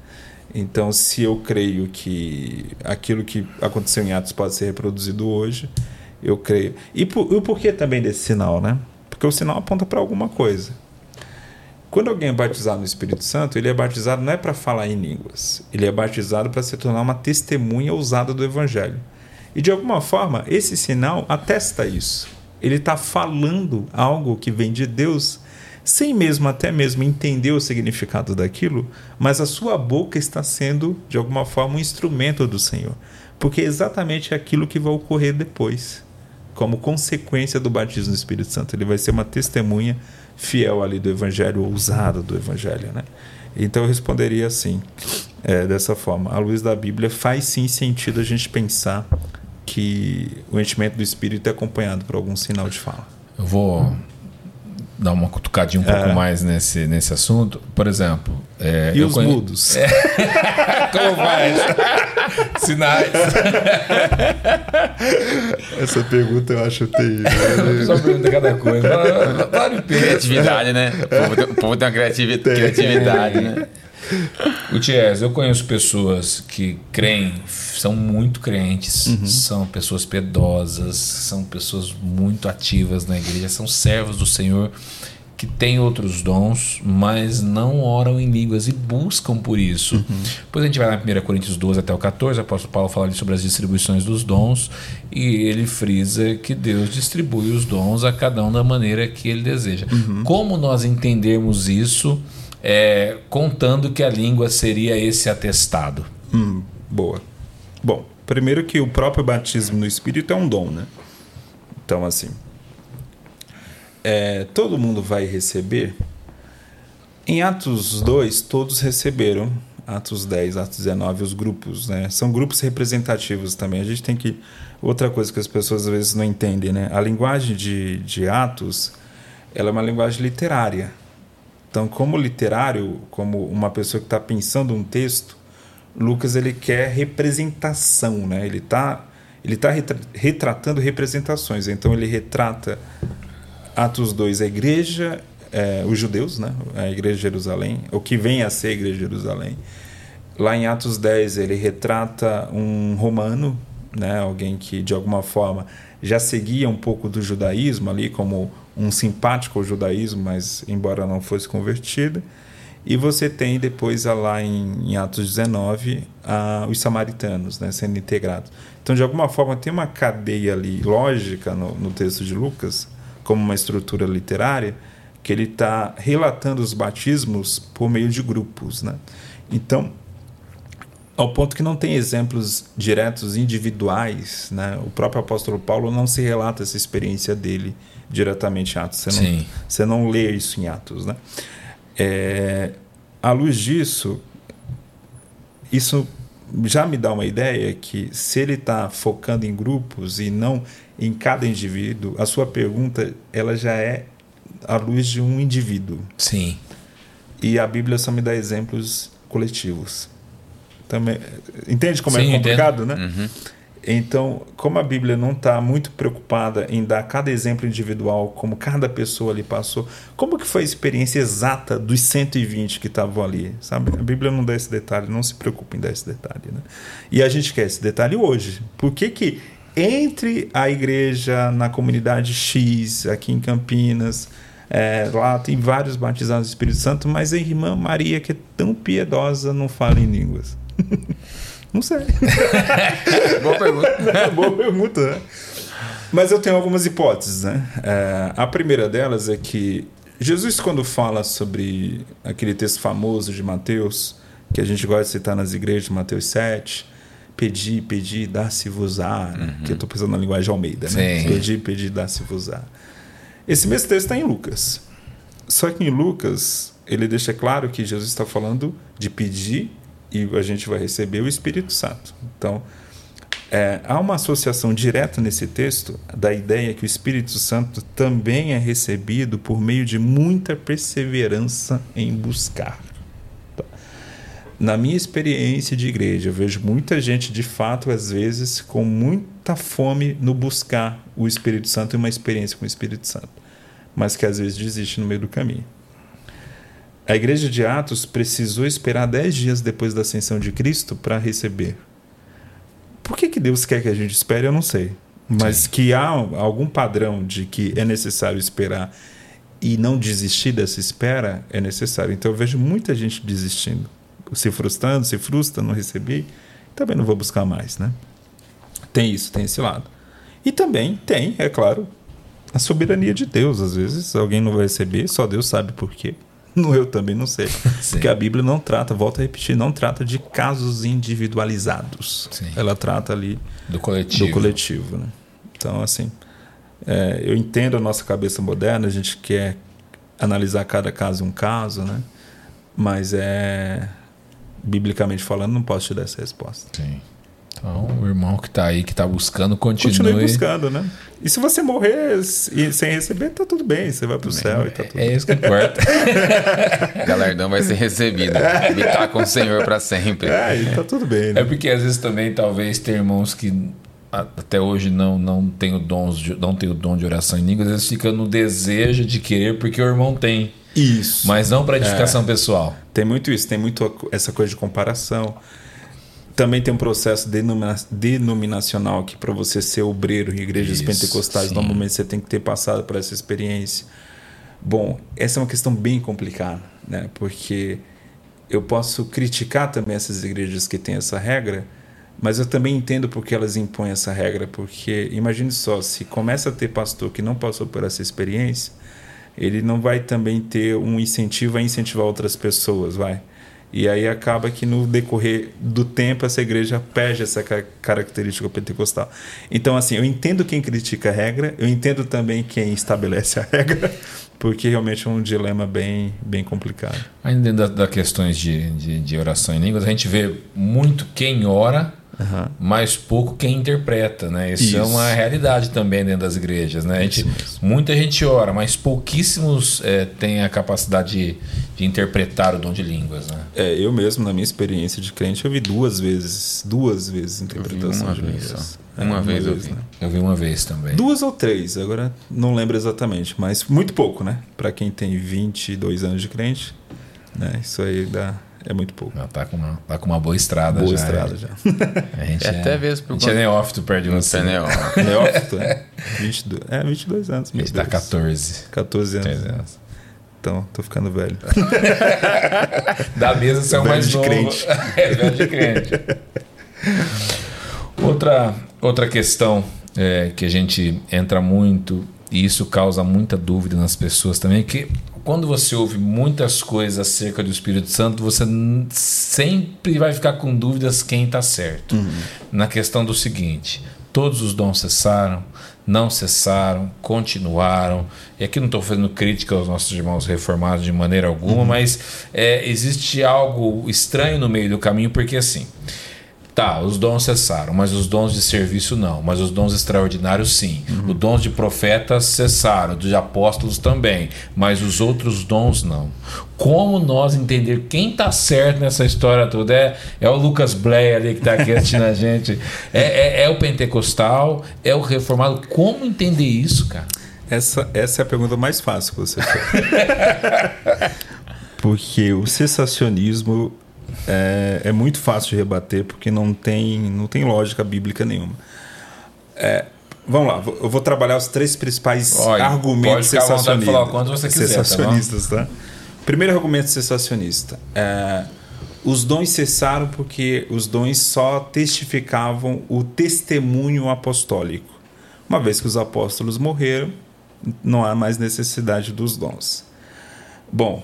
Então, se eu creio que aquilo que aconteceu em Atos pode ser reproduzido hoje, eu creio. E, por, o porquê também desse sinal, né? Porque o sinal aponta para alguma coisa. Quando alguém é batizado no Espírito Santo, ele é batizado não é para falar em línguas, ele é batizado para se tornar uma testemunha ousada do Evangelho. E de alguma forma, esse sinal atesta isso. Ele está falando algo que vem de Deus, sem mesmo até mesmo entender o significado daquilo, mas a sua boca está sendo, de alguma forma, um instrumento do Senhor. Porque é exatamente aquilo que vai ocorrer depois como consequência do batismo do Espírito Santo. Ele vai ser uma testemunha fiel ali do Evangelho, ousado do Evangelho. Né? Então eu responderia assim, é, dessa forma. À luz da Bíblia, faz sim sentido a gente pensar que o enchimento do Espírito é acompanhado por algum sinal de fala. Eu vou dar uma cutucadinha um pouco É. mais nesse, nesse assunto. Por exemplo, é, E eu os conhe- mudos? [laughs] Como faz? Sinais. Essa pergunta eu acho terrível. [laughs] Só pergunta cada coisa. [laughs] Claro, Criatividade, né? O povo tem, o povo tem uma criativi- criatividade, né? Gutierrez, eu conheço pessoas que creem, são muito crentes, Uhum. são pessoas piedosas, são pessoas muito ativas na igreja, são servos do Senhor que têm outros dons, mas não oram em línguas e buscam por isso. Uhum. Depois a gente vai em 1 Coríntios 12 até o 14, o apóstolo Paulo fala sobre as distribuições dos dons e ele frisa que Deus distribui os dons a cada um da maneira que ele deseja. Uhum. Como nós entendermos isso, é, contando que a língua seria esse atestado? Hum, boa. Bom, primeiro que o próprio batismo no Espírito é um dom, né? Então, assim, é, todo mundo vai receber. Em Atos 2, todos receberam. Atos 10, Atos 19, os grupos, né? São grupos representativos também. A gente tem que. Outra coisa que as pessoas às vezes não entendem, né? A linguagem de, de Atos ela é uma linguagem literária. Então, como literário, como uma pessoa que está pensando um texto, Lucas ele quer representação, né? Ele está ele tá retra- retratando representações. Então ele retrata Atos 2 a igreja, é, os judeus, né? a Igreja de Jerusalém, o que vem a ser a Igreja de Jerusalém. Lá em Atos 10, ele retrata um romano, né? alguém que de alguma forma já seguia um pouco do judaísmo ali, como um simpático ao judaísmo, mas embora não fosse convertido. E você tem depois lá em, em Atos 19 os samaritanos né, sendo integrados. Então, de alguma forma, tem uma cadeia ali lógica no, no texto de Lucas, como uma estrutura literária, que ele está relatando os batismos por meio de grupos. Né? Então, ao ponto que não tem exemplos diretos individuais, né? O próprio apóstolo Paulo não se relata essa experiência dele diretamente em Atos. Você não, você não lê isso em Atos, né? É, à luz disso, isso já me dá uma ideia que se ele está focando em grupos e não em cada indivíduo, a sua pergunta ela já é à luz de um indivíduo. Sim. E a Bíblia só me dá exemplos coletivos. Também, entende como é Sim, é complicado, entendo. né? Uhum. Então, como a Bíblia não está muito preocupada em dar cada exemplo individual, como cada pessoa ali passou, como que foi a experiência exata dos 120 que estavam ali, sabe? A Bíblia não dá esse detalhe, não se preocupa em dar esse detalhe, né? E a gente quer esse detalhe hoje. Por que que entre a igreja na comunidade X, aqui em Campinas, é, lá tem vários batizados do Espírito Santo, mas a irmã Maria, que é tão piedosa, não fala em línguas? [laughs] Não sei. [laughs] Boa pergunta. [laughs] Boa pergunta, né? Mas eu tenho algumas hipóteses, né? É, a primeira delas é que Jesus, quando fala sobre aquele texto famoso de Mateus, que a gente gosta de citar nas igrejas, Mateus 7, pedir, pedir, dá-se-vos-á, né? uhum. que eu estou pensando na linguagem Almeida, né? Sim. Pedir, pedir, dá-se-vos-á. Esse mesmo texto está em Lucas. Só que em Lucas, ele deixa claro que Jesus está falando de pedir e a gente vai receber o Espírito Santo. Então, é, há uma associação direta nesse texto da ideia que o Espírito Santo também é recebido por meio de muita perseverança em buscar. Tá? Na minha experiência de igreja, eu vejo muita gente, de fato, às vezes, com muita fome no buscar o Espírito Santo e uma experiência com o Espírito Santo, mas que às vezes desiste no meio do caminho. A igreja de Atos precisou esperar dez dias depois da ascensão de Cristo para receber. Por que, que Deus quer que a gente espere, eu não sei. Mas Sim. que há algum padrão de que é necessário esperar e não desistir dessa espera é necessário. Então eu vejo muita gente desistindo, se frustrando, se frustra, não recebi, também não vou buscar mais, né? Tem isso, tem esse lado. E também tem, é claro, a soberania de Deus. Às vezes alguém não vai receber, só Deus sabe por quê. [laughs] No eu também não sei. [laughs] Porque a Bíblia não trata, volto a repetir, não trata de casos individualizados. Sim. Ela trata ali do coletivo. Do coletivo né? Então, assim, é, eu entendo a nossa cabeça moderna, a gente quer analisar cada caso um caso, né? Mas é biblicamente falando, não posso te dar essa resposta. Sim. Então, o irmão que está aí, que está buscando, continue. Continue buscando, né? E se você morrer sem receber, tá tudo bem. Você vai para o céu e tá tudo É isso que importa. [laughs] Galardão vai ser recebido. Habitar com o Senhor para sempre. É, e tá tudo bem. Né? É porque às vezes também, talvez, tem irmãos que até hoje não não tem o dom de, não tem o dom de oração em línguas, às vezes fica no desejo de querer porque o irmão tem. Isso. Mas não para edificação é. pessoal. Tem muito isso, tem muito essa coisa de comparação. Também tem um processo denomina denominacional que para você ser obreiro em igrejas Isso, pentecostais, sim. normalmente você tem que ter passado por essa experiência. Bom, essa é uma questão bem complicada, né? Porque eu posso criticar também essas igrejas que têm essa regra, mas eu também entendo porque elas impõem essa regra, porque imagine só, se começa a ter pastor que não passou por essa experiência, ele não vai também ter um incentivo a incentivar outras pessoas, vai. E aí acaba que no decorrer do tempo essa igreja perde essa característica pentecostal. Então, assim, eu entendo quem critica a regra, eu entendo também quem estabelece a regra, [laughs] porque realmente é um dilema bem, bem complicado. Ainda dentro das questões de, de, de oração em línguas, a gente vê muito quem ora, Uhum. mas pouco quem interpreta, né? Isso, é Isso. uma realidade também dentro das igrejas, né? A gente, muita gente ora, mas pouquíssimos é, têm a capacidade de, de interpretar o dom de línguas, né? É, eu mesmo, na minha experiência de crente, eu vi duas vezes, duas vezes interpretação uma de vez línguas. só. É, Uma vez eu vi. né? Eu vi uma vez também. Duas ou três, agora não lembro exatamente, mas muito pouco, né? Pra quem tem 22 anos de crente, né? Isso aí dá, é muito pouco. Não, tá, com uma, tá com uma boa estrada Boa já. estrada já. A gente É é, até mesmo por A gente é neófito perto de você. Entendeu? Neófito, [laughs] né? 22, é, 22 anos, A meu gente tá Deus. 14. 14 anos. 13 anos. Então, tô ficando velho. [laughs] Da mesa você é o Velho mais de novo. crente. [laughs] é, velho de crente. outra, outra questão é, que a gente entra muito, e isso causa muita dúvida nas pessoas também, é que quando você ouve muitas coisas acerca do Espírito Santo, você sempre vai ficar com dúvidas quem está certo. Na questão do seguinte: todos os dons cessaram, não cessaram, continuaram. E aqui não estou fazendo crítica aos nossos irmãos reformados de maneira alguma, mas é, existe algo estranho no meio do caminho, porque assim. Tá, os dons cessaram, mas os dons de serviço não. Mas os dons extraordinários sim. Os dons de profetas cessaram, dos apóstolos também. Mas os outros dons não. Como nós entender quem tá certo nessa história toda? É, é o Lucas Blay ali que tá aqui assistindo a gente. É, é- é o pentecostal? É o reformado? Como entender isso, cara? Essa, essa é a pergunta mais fácil que você fez. [laughs] porque o cessacionismo é, é muito fácil de rebater, porque não tem, não tem lógica bíblica nenhuma. É, vamos lá, eu vou trabalhar os três principais Olha, argumentos cessacionistas. falar quanto você quiser, tá bom? Cessacionistas, tá? Primeiro argumento cessacionista. É, os dons cessaram porque os dons só testificavam o testemunho apostólico. Uma vez que os apóstolos morreram, não há mais necessidade dos dons. Bom,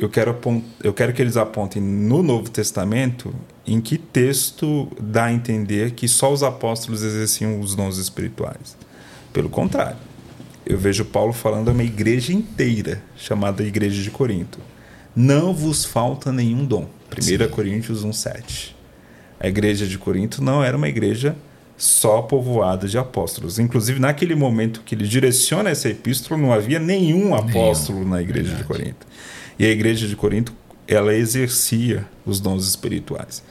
eu quero, eu quero que eles apontem no Novo Testamento em que texto dá a entender que só os apóstolos exerciam os dons espirituais. Pelo contrário, eu vejo Paulo falando a uma igreja inteira, chamada Igreja de Corinto. Não vos falta nenhum dom. 1 Coríntios 1,7. A igreja de Corinto não era uma igreja só povoada de apóstolos. Inclusive, naquele momento que ele direciona essa epístola, não havia nenhum apóstolo na igreja de Corinto. E a igreja de Corinto, ela exercia os dons espirituais.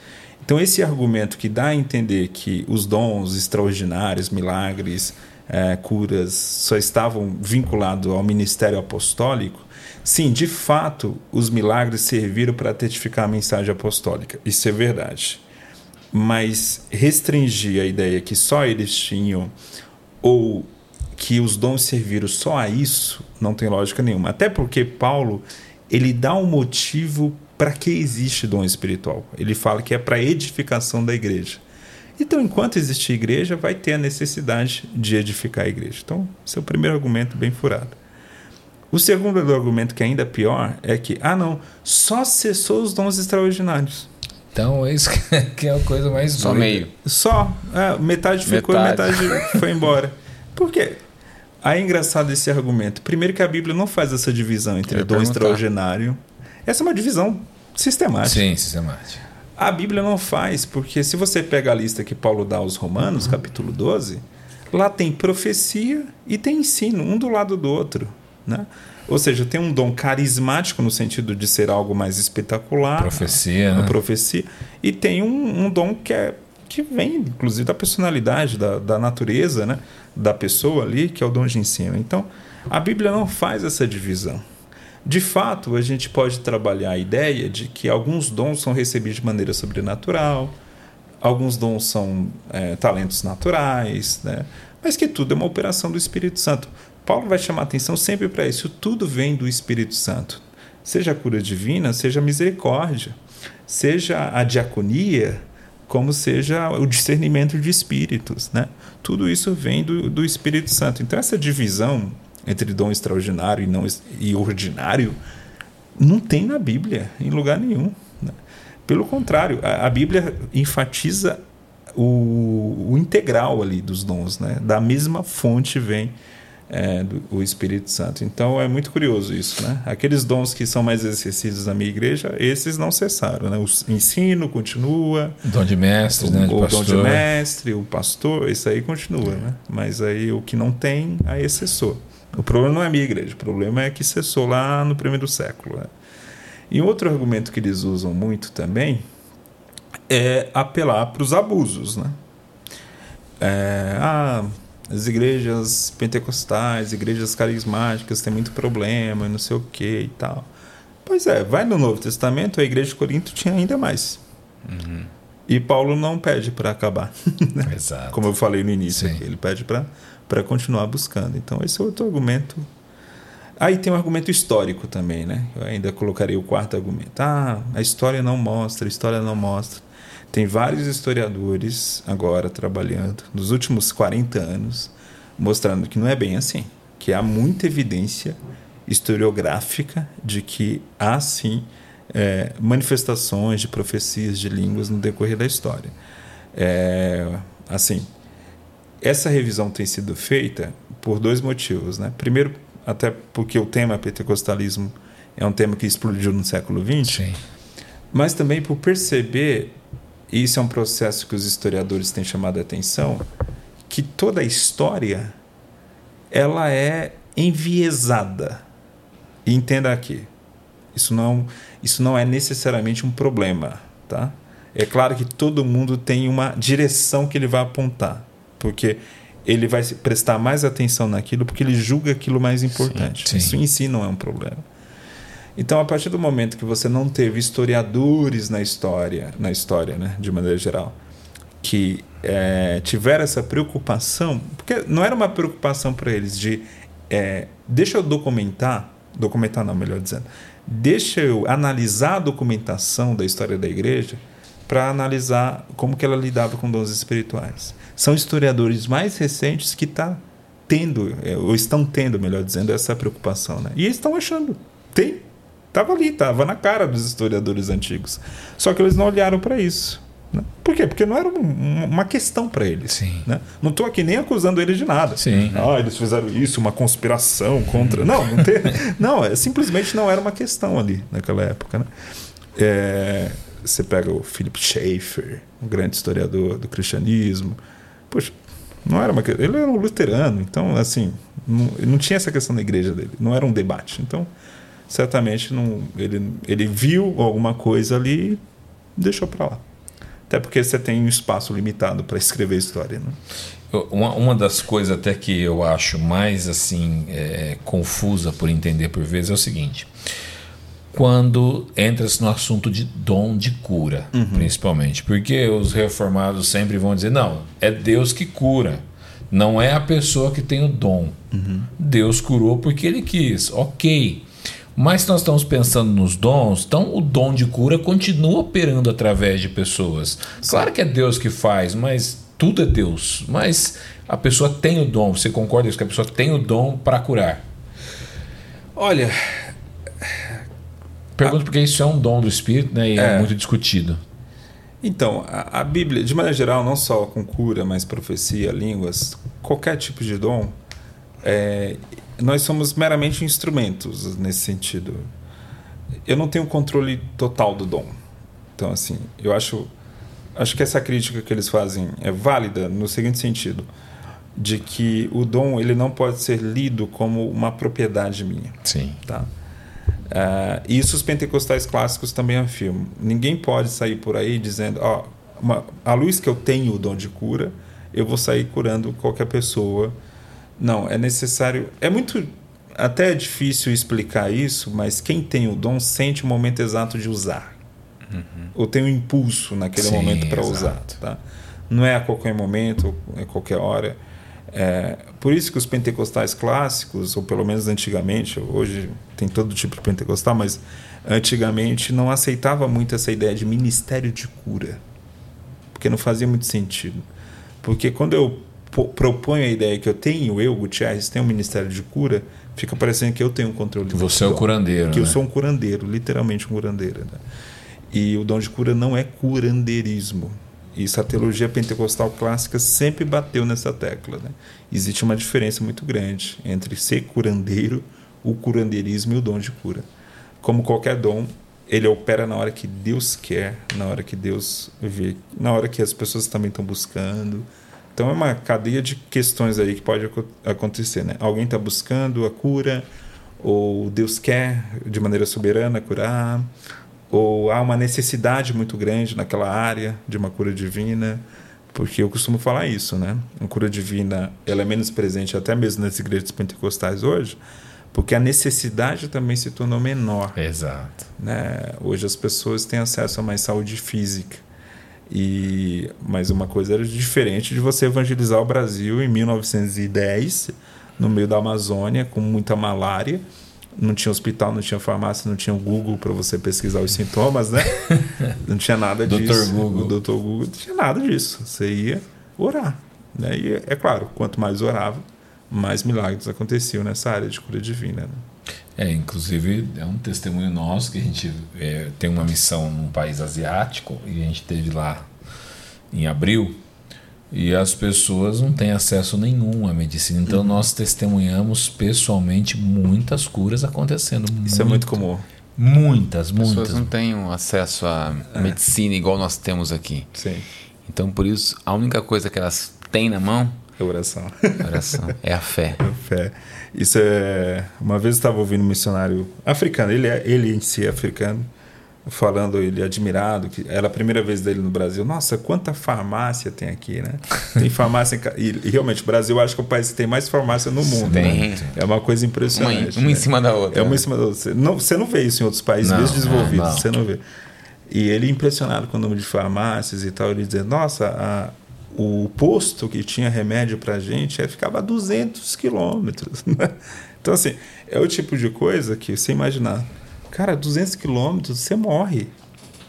Então, esse argumento que dá a entender que os dons extraordinários, milagres, eh, curas, só estavam vinculados ao ministério apostólico, sim, de fato, os milagres serviram para testificar a mensagem apostólica. Isso é verdade mas restringir a ideia que só eles tinham ou que os dons serviram só a isso não tem lógica nenhuma. Até porque Paulo ele dá um motivo para que existe dom espiritual. Ele fala que é para edificação da igreja. Então, enquanto existir igreja, vai ter a necessidade de edificar a igreja. Então, esse é o primeiro argumento bem furado. O segundo argumento, que é ainda pior, é que, ah, não, só cessou os dons extraordinários. Então, é isso que é a coisa mais Só doida. meio. Só. É, metade ficou Metade. e metade foi embora. Por quê? Aí é engraçado esse argumento. Primeiro que a Bíblia não faz essa divisão entre dom extraordinário. Essa é uma divisão sistemática. Sim, sistemático. A Bíblia não faz, porque se você pega a lista que Paulo dá aos Romanos, capítulo 12, lá tem profecia e tem ensino, um do lado do outro. Né? Ou seja, tem um dom carismático no sentido de ser algo mais espetacular. Profecia, né? profecia. E tem um, um dom que, é, que vem, inclusive, da personalidade, da, da natureza né? da pessoa ali, que é o dom de ensino. Então, a Bíblia não faz essa divisão. De fato, a gente pode trabalhar a ideia de que alguns dons são recebidos de maneira sobrenatural, alguns dons são é, talentos naturais, né? mas que tudo é uma operação do Espírito Santo. Paulo vai chamar atenção sempre para isso. Tudo vem do Espírito Santo. Seja a cura divina, seja a misericórdia, seja a diaconia, como seja o discernimento de espíritos. Né? Tudo isso vem do, do Espírito Santo. Então, essa divisão entre dom extraordinário e, não, e ordinário não tem na Bíblia, em lugar nenhum. Né? Pelo contrário, a, a Bíblia enfatiza o, o, integral ali dos dons. Né? Da mesma fonte vem é, do o Espírito Santo. Então é muito curioso isso, né? Aqueles dons que são mais exercidos na minha igreja, esses não cessaram, né? O ensino continua, O dom de mestre, o, né? De o dom pastor. de mestre, o pastor, isso aí continua, né? Mas aí o que não tem, aí cessou. O problema não é a minha igreja, o problema é que cessou lá no primeiro século. Né? E outro argumento que eles usam muito também é apelar para os abusos, né? É, ah, as igrejas pentecostais, igrejas carismáticas têm muito problema, não sei o que e tal. Pois é, vai no Novo Testamento, a igreja de Corinto tinha ainda mais. E Paulo não pede para acabar. né? [laughs] Exato. Como eu falei no início, aqui, ele pede para continuar buscando. Então, esse é outro argumento. Aí tem um argumento histórico também, né? Eu ainda colocaria o quarto argumento. Ah, a história não mostra, a história não mostra. Tem vários historiadores agora trabalhando, nos últimos 40 anos, mostrando que não é bem assim. Que há muita evidência historiográfica de que há sim é, manifestações de profecias de línguas no decorrer da história. É, assim, essa revisão tem sido feita por dois motivos, né? Primeiro, até porque o tema pentecostalismo é um tema que explodiu no século XX, Sim. mas também por perceber, isso é um processo que os historiadores têm chamado a atenção, que toda a história ela é enviesada. E entenda aqui, isso não, isso não é necessariamente um problema, tá? É claro que todo mundo tem uma direção que ele vai apontar, porque ele vai prestar mais atenção naquilo porque ele julga aquilo mais importante. sim. Isso em si não é um problema. Então, a partir do momento que você não teve historiadores na história, na história, né, de maneira geral, que eh, tiveram essa preocupação, porque não era uma preocupação para eles de eh, deixa eu documentar, documentar não, melhor dizendo, deixa eu analisar a documentação da história da igreja para analisar como que ela lidava com dons espirituais. São historiadores mais recentes que tá tendo, eh, ou estão tendo, melhor dizendo, essa preocupação, né? E estão achando, tem, tava ali, tava na cara dos historiadores antigos. Só que eles não olharam para isso. né? Por quê? Porque não era um- um- uma questão para eles. Sim. Né? Não estou aqui nem acusando eles de nada. Sim. Ah, eles fizeram isso, uma conspiração contra. Não, não tem. [laughs] não, é, simplesmente não era uma questão ali naquela época. Né? É, você pega o Philip Schaeffer, um grande historiador do cristianismo. Poxa, não era uma Ele era um luterano, então, assim, não, não tinha essa questão na igreja dele. Não era um debate. Então, certamente, não, ele, ele viu alguma coisa ali e deixou para lá. Até porque você tem um espaço limitado para escrever história. Né? Uma, uma das coisas até que eu acho mais assim é, confusa por entender por vezes é o seguinte: quando entra-se no assunto de dom de cura, principalmente, porque os reformados sempre vão dizer não, é Deus que cura, não é a pessoa que tem o dom. Deus curou porque Ele quis, ok. Mas se nós estamos pensando nos dons, então o dom de cura continua operando através de pessoas. Claro que é Deus que faz, mas tudo é Deus. Mas a pessoa tem o dom. Você concorda com isso? Que a pessoa tem o dom para curar? Olha, Pergunto porque isso é um dom do Espírito né, e é, É. muito discutido. Então, a, a Bíblia, de maneira geral, não só com cura, mas profecia, línguas, qualquer tipo de dom, é, nós somos meramente instrumentos nesse sentido. Eu não tenho controle total do dom. Então, assim, eu acho, acho que essa crítica que eles fazem é válida no seguinte sentido, de que o dom ele não pode ser lido como uma propriedade minha. Sim. Tá? Ah, isso os pentecostais clássicos também afirmam. Ninguém pode sair por aí dizendo, ó, uma- a luz que eu tenho o dom de cura, eu vou sair curando qualquer pessoa. Não, é necessário. É muito. Até é difícil explicar isso, mas quem tem o dom sente o momento exato de usar. Ou tem um impulso naquele Sim, momento para usar. Tá? Não é a qualquer momento, é a qualquer hora. É, por isso que os pentecostais clássicos, ou pelo menos antigamente, hoje tem todo tipo de pentecostal, mas antigamente não aceitava muito essa ideia de ministério de cura, porque não fazia muito sentido. Porque quando eu proponho a ideia que eu tenho, eu, Gutierrez, tenho um ministério de cura, fica parecendo que eu tenho um controle. Que você é o curandeiro. que eu né? sou um curandeiro, literalmente um curandeiro. né? E o dom de cura não é curandeirismo. Isso a teologia pentecostal clássica sempre bateu nessa tecla. Né? Existe uma diferença muito grande entre ser curandeiro, o curandeirismo e o dom de cura. Como qualquer dom, ele opera na hora que Deus quer, na hora que Deus vê, na hora que as pessoas também estão buscando. Então é uma cadeia de questões aí que pode acontecer. Né? Alguém está buscando a cura, ou Deus quer de maneira soberana curar ou há uma necessidade muito grande naquela área de uma cura divina, porque eu costumo falar isso, né? A cura divina ela é menos presente até mesmo nas igrejas pentecostais hoje, porque a necessidade também se tornou menor. Exato. Né? Hoje as pessoas têm acesso a mais saúde física. E mas uma coisa era diferente de você evangelizar o Brasil em 1910, no meio da Amazônia, com muita malária não tinha hospital, não tinha farmácia, não tinha Google para você pesquisar os sintomas, né? [laughs] Não tinha nada disso. Dr. Google. O Dr. Google não tinha nada disso. Você ia orar. Né? E é claro, quanto mais orava, mais milagres aconteciam nessa área de cura divina. Né? É, inclusive é um testemunho nosso que a gente é, tem uma missão num país asiático e a gente teve lá em abril e as pessoas não têm acesso nenhum à medicina. Então, uhum. nós testemunhamos pessoalmente muitas curas acontecendo. Isso muito, é muito comum. Muitas, muitas. As pessoas não têm acesso à é. medicina igual nós temos aqui. Sim. Então, por isso, a única coisa que elas têm na mão é oração. Oração. É a fé. É a fé. Isso é. Uma vez eu estava ouvindo um missionário africano, ele, é, ele em si é africano falando ele admirado que era a primeira vez dele no Brasil. Nossa, quanta farmácia tem aqui, né? Tem farmácia em, e, e, realmente o Brasil acho que é o país que tem mais farmácia no mundo. Tem. Né? É uma coisa impressionante. Uma, uma né? em cima da outra. É uma em cima da outra. Você não, você não vê isso em outros países não, desenvolvidos, não, você não vê. E ele impressionado com o número de farmácias e tal, ele dizendo: "Nossa, a, o posto que tinha remédio para gente ficava a 200 quilômetros. [laughs] Né? Então, assim, é o tipo de coisa que você imaginar Cara, 200 quilômetros, você morre.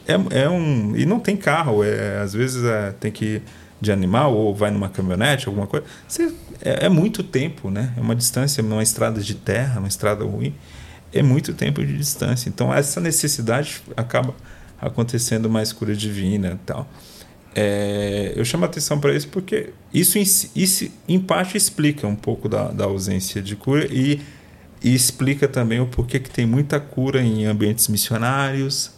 É, é um. E não tem carro, é, às vezes é, tem que ir de animal ou vai numa caminhonete, alguma coisa. Você, é, é, muito tempo, né? É uma distância, numa estrada de terra, uma estrada ruim. É muito tempo de distância. Então, essa necessidade acaba acontecendo mais cura divina e tal. É, eu chamo a atenção para isso porque isso, isso, em parte, explica um pouco da, da ausência de cura e e explica também o porquê que tem muita cura em ambientes missionários,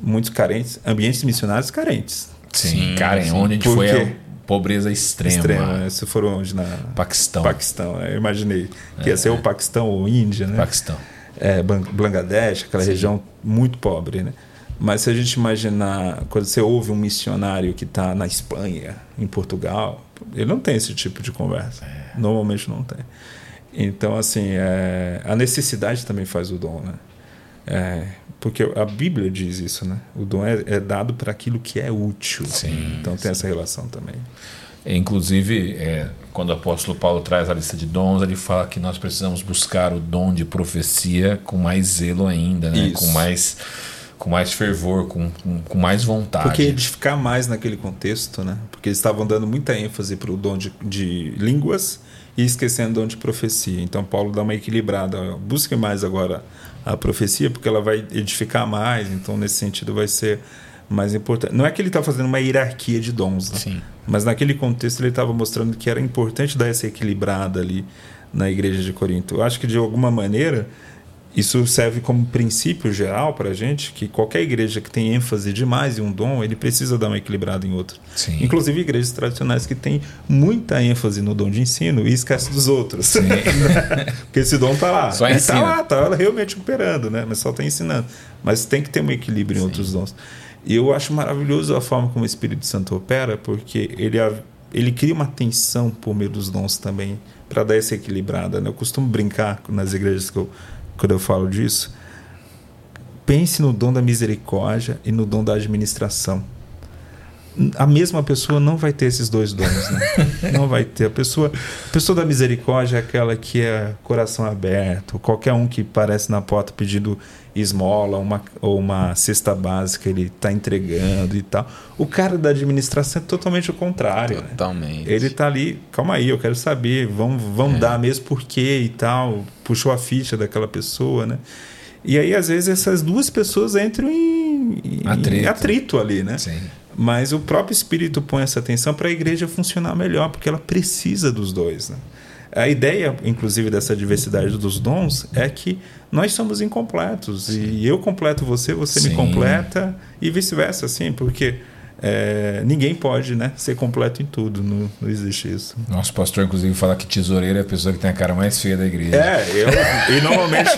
muitos carentes, ambientes missionários carentes. Sim, sim onde a gente foi a pobreza extrema. Extrema, né? se for onde na Paquistão. Paquistão, eu imaginei que ia ser o é. Paquistão ou Índia, né? Paquistão. É, Bangladesh, aquela sim. região muito pobre, né? Mas se a gente imaginar, quando você ouve um missionário que está na Espanha, em Portugal, ele não tem esse tipo de conversa. É. Normalmente não tem. Então, assim, é, a necessidade também faz o dom, né? É, porque a Bíblia diz isso, né? O dom é, é dado para aquilo que é útil. Sim, então tem sim. essa relação também. É, inclusive, é, quando o apóstolo Paulo traz a lista de dons, ele fala que nós precisamos buscar o dom de profecia com mais zelo ainda, né? com mais com mais fervor, com, com, com, mais vontade. Porque edificar mais naquele contexto, né? Porque eles estavam dando muita ênfase para o dom de, de línguas e esquecendo o dom de profecia. Então Paulo dá uma equilibrada. Busque mais agora a profecia, porque ela vai edificar mais, então nesse sentido vai ser mais importante. Não é que ele está fazendo uma hierarquia de dons, né? Sim. mas naquele contexto ele estava mostrando que era importante dar essa equilibrada ali na igreja de Corinto. Eu acho que de alguma maneira isso serve como princípio geral para a gente que qualquer igreja que tem ênfase demais em um dom, ele precisa dar uma equilibrada em outro. Sim. Inclusive igrejas tradicionais que têm muita ênfase no dom de ensino e esquece dos outros. [laughs] Porque esse dom está lá. Só está lá, está realmente operando, né? mas só está ensinando. Mas tem que ter um equilíbrio em Sim. outros dons. E eu acho maravilhoso a forma como o Espírito Santo opera, porque ele, ele cria uma tensão por meio dos dons também, para dar essa equilibrada. Né? Eu costumo brincar nas igrejas que eu quando eu falo disso, pense no dom da misericórdia e no dom da administração. A mesma pessoa não vai ter esses dois dons, né? [laughs] não vai ter. A pessoa, a pessoa da misericórdia é aquela que é coração aberto. Qualquer um que parece na porta pedindo esmola uma, ou uma cesta básica, ele está entregando e tal. O cara da administração é totalmente o contrário. Né? Totalmente. Né? Ele está ali, calma aí, eu quero saber, vamos, vamos é. dar mesmo por quê e tal. Puxou a ficha daquela pessoa, né? E aí, às vezes, essas duas pessoas entram em, em atrito. atrito ali, né? Sim. Mas o próprio Espírito põe essa atenção para a igreja funcionar melhor, porque ela precisa dos dois. Né? A ideia, inclusive, dessa diversidade dos dons é que nós somos incompletos. Sim. E eu completo você, você Sim. me completa, e vice-versa, assim, porque é, ninguém pode né, ser completo em tudo, não, não existe isso. Nosso pastor, inclusive, fala que tesoureiro é a pessoa que tem a cara mais feia da igreja. É, eu, e normalmente,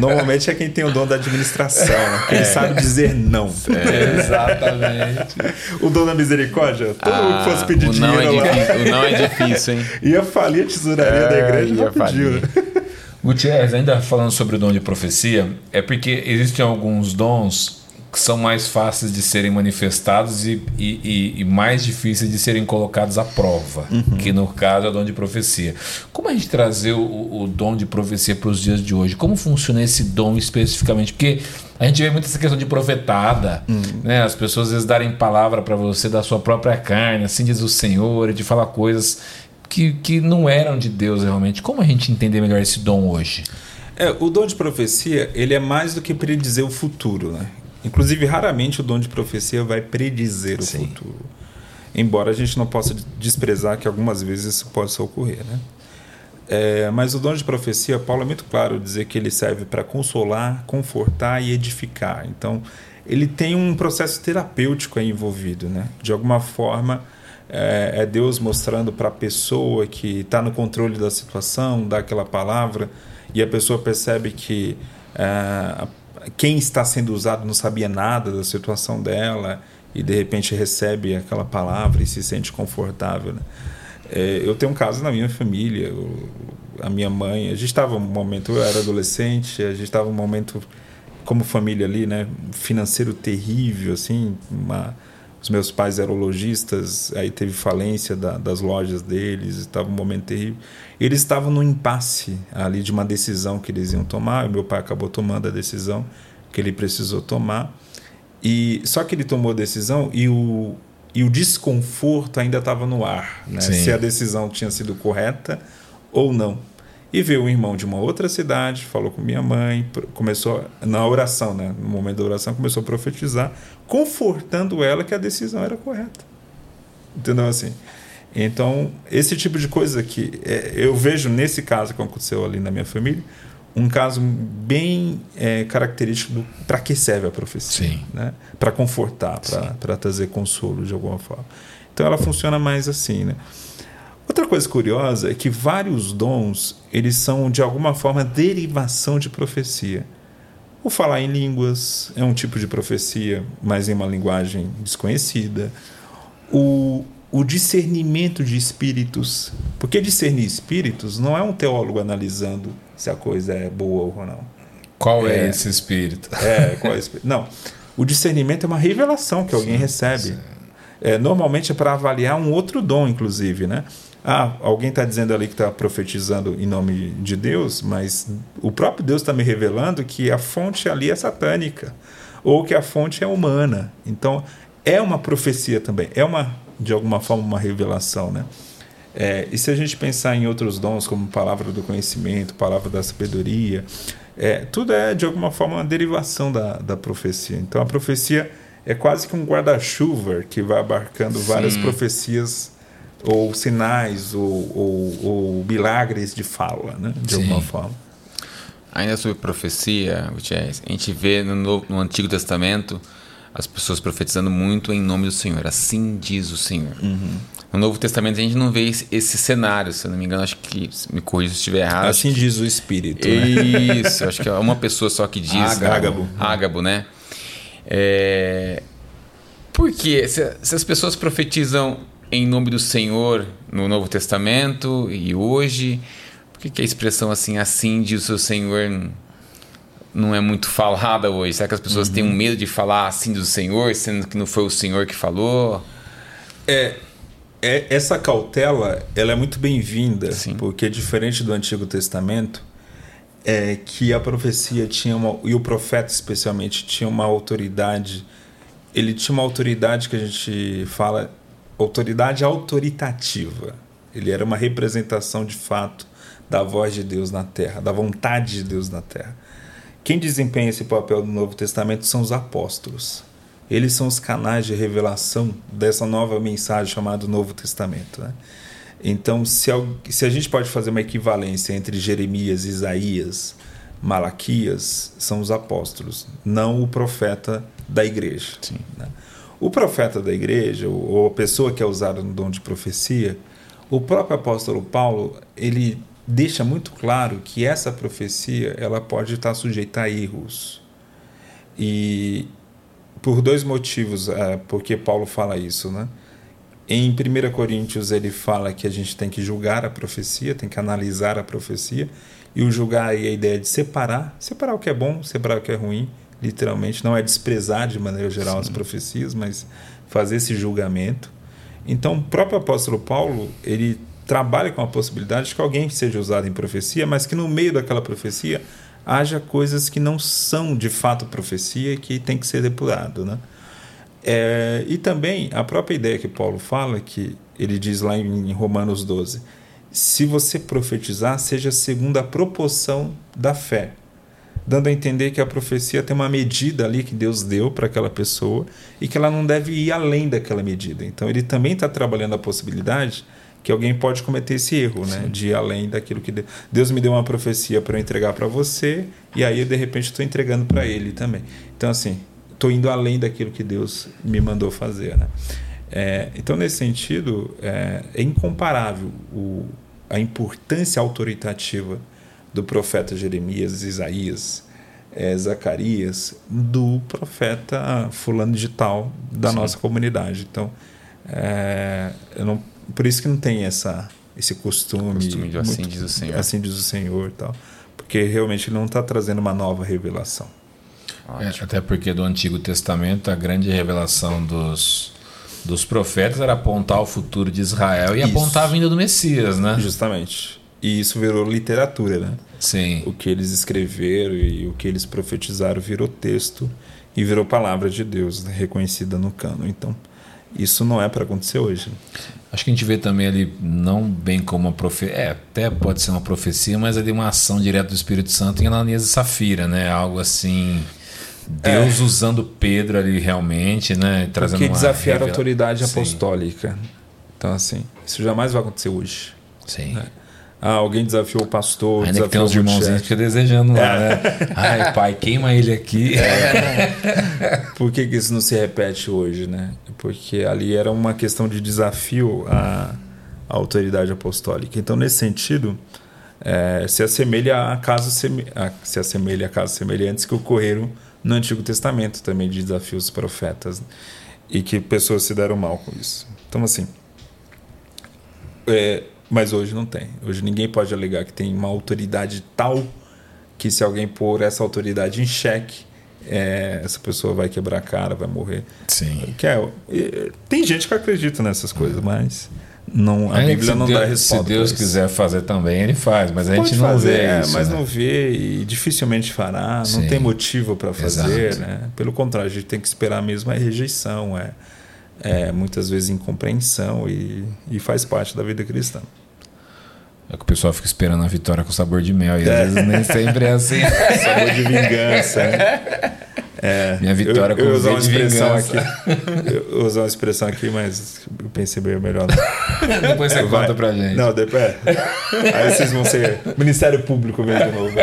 normalmente é quem tem o dom da administração, né? Quem é. sabe dizer não. É, exatamente. o dom da misericórdia, todo ah, mundo que fosse pedir dinheiro é lá. O não é difícil, hein? [laughs] Ia falir a tesouraria é, da igreja, ia pediu. Gutierrez, ainda falando sobre o dom de profecia, é porque existem alguns dons que são mais fáceis de serem manifestados e, e, e mais difíceis de serem colocados à prova, uhum. que no caso é o dom de profecia. Como a gente trazer o, o dom de profecia para os dias de hoje? Como funciona esse dom especificamente? Porque a gente vê muito essa questão de profetada, uhum. né? As pessoas às vezes darem palavra para você da sua própria carne, assim diz o Senhor, de falar coisas que, que não eram de Deus realmente. Como a gente entender melhor esse dom hoje? É, o dom de profecia ele é mais do que predizer o futuro, né? Inclusive, raramente o dom de profecia vai predizer o Sim. futuro. Embora a gente não possa desprezar que algumas vezes isso possa ocorrer, né? É, mas o dom de profecia, Paulo é muito claro dizer que ele serve para consolar, confortar e edificar. Então, ele tem um processo terapêutico aí envolvido, né? De alguma forma, é, é Deus mostrando para a pessoa que está no controle da situação, dá aquela palavra, e a pessoa percebe que é, quem está sendo usado não sabia nada da situação dela e de repente recebe aquela palavra e se sente confortável. Né? É, eu tenho um caso na minha família, eu, a minha mãe, a gente estava um momento, eu era adolescente, a gente estava um momento como família ali, né, financeiro terrível, assim, uma, os meus pais eram lojistas, aí teve falência da, das lojas deles, estava um momento terrível. Eles estavam no impasse ali de uma decisão que eles iam tomar. O meu pai acabou tomando a decisão que ele precisou tomar. E só que ele tomou a decisão e o, e o desconforto ainda estava no ar, né? se a decisão tinha sido correta ou não. E veio um irmão de uma outra cidade, falou com minha mãe, começou na oração, né? no momento da oração, começou a profetizar, confortando ela que a decisão era correta. Entendeu assim? Então, esse tipo de coisa que é, eu vejo nesse caso que aconteceu ali na minha família, um caso bem é, característico para que serve a profecia. Né? Para confortar, para trazer consolo de alguma forma. Então, ela funciona mais assim. Né? Outra coisa curiosa é que vários dons eles são de alguma forma derivação de profecia. O falar em línguas é um tipo de profecia, mas em uma linguagem desconhecida. O o discernimento de espíritos. Porque discernir espíritos não é um teólogo analisando se a coisa é boa ou não. Qual é, é esse espírito? É, qual é espírito? Não. O discernimento é uma revelação que alguém sim, recebe. Sim. É, normalmente é para avaliar um outro dom, inclusive, né? Ah, alguém está dizendo ali que está profetizando em nome de Deus, mas o próprio Deus está me revelando que a fonte ali é satânica ou que a fonte é humana. Então, é uma profecia também, é uma de alguma forma uma revelação, né? É, e se a gente pensar em outros dons, como palavra do conhecimento, palavra da sabedoria, é, tudo é de alguma forma uma derivação da, da profecia. Então a profecia é quase que um guarda-chuva que vai abarcando Sim. várias profecias ou sinais ou, ou, ou, milagres de fala, né? de Sim. alguma forma. Ainda sobre profecia, a gente vê no, Novo, no Antigo Testamento as pessoas profetizando muito em nome do Senhor. Assim diz o Senhor. Uhum. No Novo Testamento a gente não vê esse, esse, cenário, se eu não me engano, acho que me corrija se estiver errado. Assim diz o Espírito. Né? Isso, acho que é uma pessoa só que diz. Ágabo. Ágabo, né? É... Por quê? Se, se as pessoas profetizam em nome do Senhor no Novo Testamento e hoje, por que, que a expressão assim, assim diz o Senhor não é muito falada hoje? Será que as pessoas uhum. têm um medo de falar assim do Senhor, sendo que não foi o Senhor que falou? É, é essa cautela, ela é muito bem-vinda, porque diferente do Antigo Testamento, é que a profecia tinha uma e o profeta especialmente tinha uma autoridade, ele tinha uma autoridade que a gente fala autoridade autoritativa. Ele era uma representação de fato da voz de Deus na terra, da vontade de Deus na terra. Quem desempenha esse papel no Novo Testamento são os apóstolos. eles são os canais de revelação dessa nova mensagem chamada Novo Testamento. Né? Então, se, se a gente pode fazer uma equivalência entre Jeremias, Isaías, Malaquias, são os apóstolos, não o profeta da igreja. Né? O profeta da igreja, ou a pessoa que é usada no dom de profecia, o próprio apóstolo Paulo, ele deixa muito claro que essa profecia ela pode estar sujeita a erros. E por dois motivos, é, porque Paulo fala isso, né? Em 1 Coríntios ele fala que a gente tem que julgar a profecia, tem que analisar a profecia, e o julgar aí é a ideia de separar, separar o que é bom, separar o que é ruim, literalmente, não é desprezar de maneira geral Sim. as profecias, mas fazer esse julgamento. Então, o próprio apóstolo Paulo, ele trabalha com a possibilidade de que alguém seja usado em profecia, mas que no meio daquela profecia haja coisas que não são de fato profecia e que tem que ser depurado, né? É, e também a própria ideia que Paulo fala, que ele diz lá em Romanos 12: se você profetizar, seja segundo a proporção da fé, dando a entender que a profecia tem uma medida ali que Deus deu para aquela pessoa e que ela não deve ir além daquela medida. Então ele também está trabalhando a possibilidade que alguém pode cometer esse erro, né? De ir além daquilo que Deus, Deus me deu uma profecia para eu entregar para você e aí de repente estou entregando para ele também. Então assim, estou indo além daquilo que Deus me mandou fazer, né? É, então nesse sentido é, é incomparável o, a importância autoritativa do profeta Jeremias, Isaías, é, Zacarias, do profeta fulano de tal da Sim. nossa comunidade. Então, é, eu não por isso que não tem essa, esse costume. costume de assim diz o Senhor. Assim diz o Senhor tal. Porque realmente ele não está trazendo uma nova revelação. É, até porque do Antigo Testamento a grande revelação dos, dos profetas era apontar o futuro de Israel e isso. apontar a vinda do Messias, né? Justamente. E isso virou literatura, né? Sim. O que eles escreveram e o que eles profetizaram virou texto e virou palavra de Deus, né? reconhecida no cano. Então, isso não é para acontecer hoje. Acho que a gente vê também ali, não bem como uma profecia, é, até pode ser uma profecia, mas ali uma ação direta do Espírito Santo em Ananias e Safira, né? Algo assim. Deus é. usando Pedro ali realmente, né? Trazendo Porque desafiar revela... a autoridade Sim. apostólica. Então, assim, isso jamais vai acontecer hoje. Sim. Né? Ah, alguém desafiou o pastor. Ainda que tem uns irmãozinhos que desejando lá, é. né? [laughs] Ai, pai, queima ele aqui. É. Por que, que isso não se repete hoje, né? Porque ali era uma questão de desafio à, à autoridade apostólica. Então, nesse sentido, é, se assemelha a casos a, se assemelha a casos semelhantes que ocorreram no Antigo Testamento também de desafios profetas e que pessoas se deram mal com isso. Então, assim, é, mas hoje não tem. Hoje ninguém pode alegar que tem uma autoridade tal que se alguém pôr essa autoridade em xeque, é, essa pessoa vai quebrar a cara, vai morrer. Sim. Que é, tem gente que acredita nessas coisas, mas não, a é, Bíblia não Deus, dá resposta. Se Deus quiser fazer também, ele faz, mas a gente não fazer, vê é, isso. Mas né? não vê e dificilmente fará, Sim. não tem motivo para fazer. Né? Pelo contrário, a gente tem que esperar mesmo a rejeição, é, é muitas vezes incompreensão e, e faz parte da vida cristã. É que o pessoal fica esperando a vitória com sabor de mel. E às vezes nem sempre é assim. [laughs] sabor de vingança. Né? É, Minha vitória eu, com eu usar de vingança. Aqui. Eu usar uma expressão aqui, mas eu pensei bem melhor. depois você [laughs] é, conta vai. pra gente. Não, depois. É. Aí vocês vão ser Ministério Público mesmo de novo.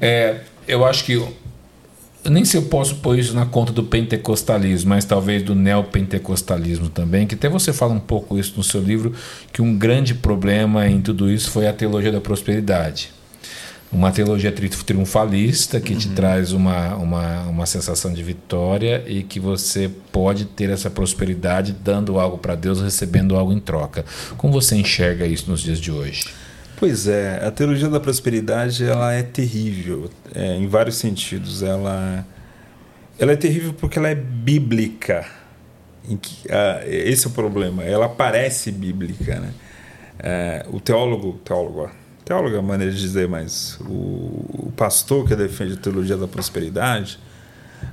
É, eu acho que nem se eu posso pôr isso na conta do pentecostalismo, mas talvez do neopentecostalismo também, que até você fala um pouco isso no seu livro, que um grande problema em tudo isso foi a teologia da prosperidade. Uma teologia triunfalista que uhum. te traz uma, uma, uma sensação de vitória e que você pode ter essa prosperidade dando algo para Deus, recebendo algo em troca. Como você enxerga isso nos dias de hoje? Pois é, a teologia da prosperidade ela é terrível é, em vários sentidos. Ela, ela é terrível porque ela é bíblica. Que, esse é o problema. Ela parece bíblica, né? É, o teólogo, teólogo, teólogo é a maneira de dizer, mas o, o pastor que defende a teologia da prosperidade,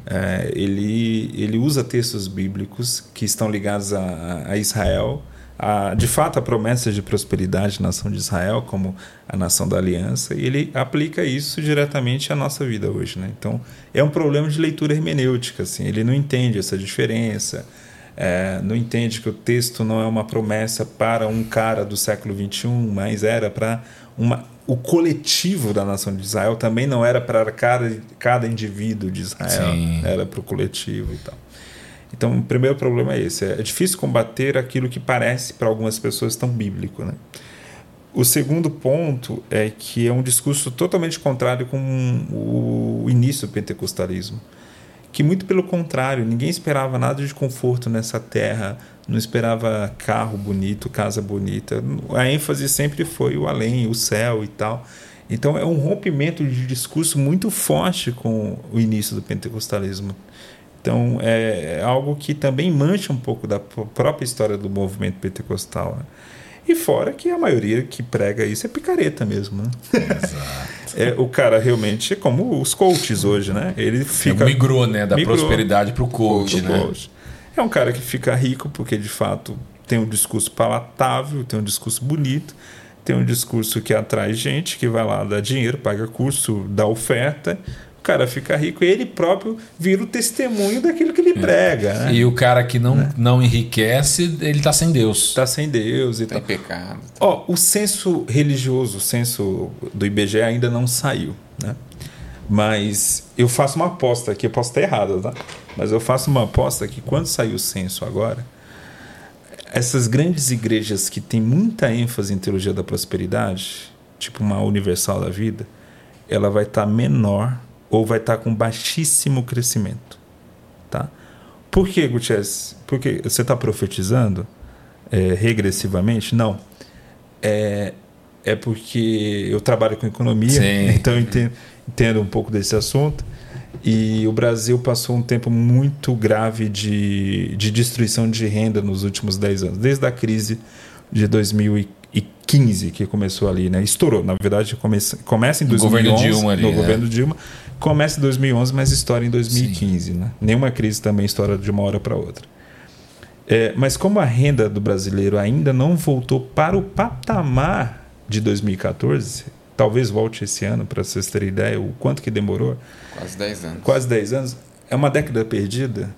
é, ele, ele usa textos bíblicos que estão ligados a, a Israel a, de fato a promessa de prosperidade na nação de Israel como a nação da aliança e ele aplica isso diretamente à nossa vida hoje, né? Então é um problema de leitura hermenêutica, assim, ele não entende essa diferença, é, não entende que o texto não é uma promessa para um cara do século 21, mas era para uma o coletivo da nação de Israel também não era para cada, cada indivíduo de Israel, Sim. era para o coletivo e tal. Então, o primeiro problema é esse: é difícil combater aquilo que parece para algumas pessoas tão bíblico. Né? O segundo ponto é que é um discurso totalmente contrário com o início do pentecostalismo. Que, muito pelo contrário, ninguém esperava nada de conforto nessa terra, não esperava carro bonito, casa bonita. A ênfase sempre foi o além, o céu e tal. Então, é um rompimento de discurso muito forte com o início do pentecostalismo. Então, é, é algo que também mancha um pouco da própria história do movimento pentecostal. Né? E fora que a maioria que prega isso é picareta mesmo, né? Exato. é, o cara realmente é como os coaches hoje, né? Ele fica... migrou, né? Da migrou prosperidade para o coach, né? Coach. É um cara que fica rico porque, de fato, tem um discurso palatável, tem um discurso bonito, tem um discurso que atrai gente, que vai lá dar dinheiro, paga curso, dá oferta, cara fica rico e ele próprio vira o testemunho daquilo que ele é. prega. Né? E o cara que não, né? não enriquece, ele está sem Deus. Está sem Deus e tá tal. pecado. Ó, o censo religioso, o censo do IBGE ainda não saiu, né? Mas eu faço uma aposta aqui, eu posso estar errado, tá? Mas eu faço uma aposta que quando sair o censo agora, essas grandes igrejas que têm muita ênfase em teologia da prosperidade, tipo uma universal da vida, ela vai estar menor ou vai estar com baixíssimo crescimento. Tá? Por que, Gutierrez? Porque você está profetizando é, regressivamente? Não. É, é porque eu trabalho com economia, Sim. [laughs] então eu entendo, entendo um pouco desse assunto. E o Brasil passou um tempo muito grave de, de destruição de renda nos últimos 10 anos, desde a crise de 2015 que começou ali, né? Estourou, na verdade começa, começa em 2011 no governo Dilma, ali, no né? governo Dilma Começa em 2011, mas estoura em 2015. Né? Nenhuma crise também estoura de uma hora para outra. É, mas como a renda do brasileiro ainda não voltou para o patamar de 2014, talvez volte esse ano, para vocês terem ideia, o quanto que demorou. Quase 10 anos. Quase 10 anos. É uma década perdida.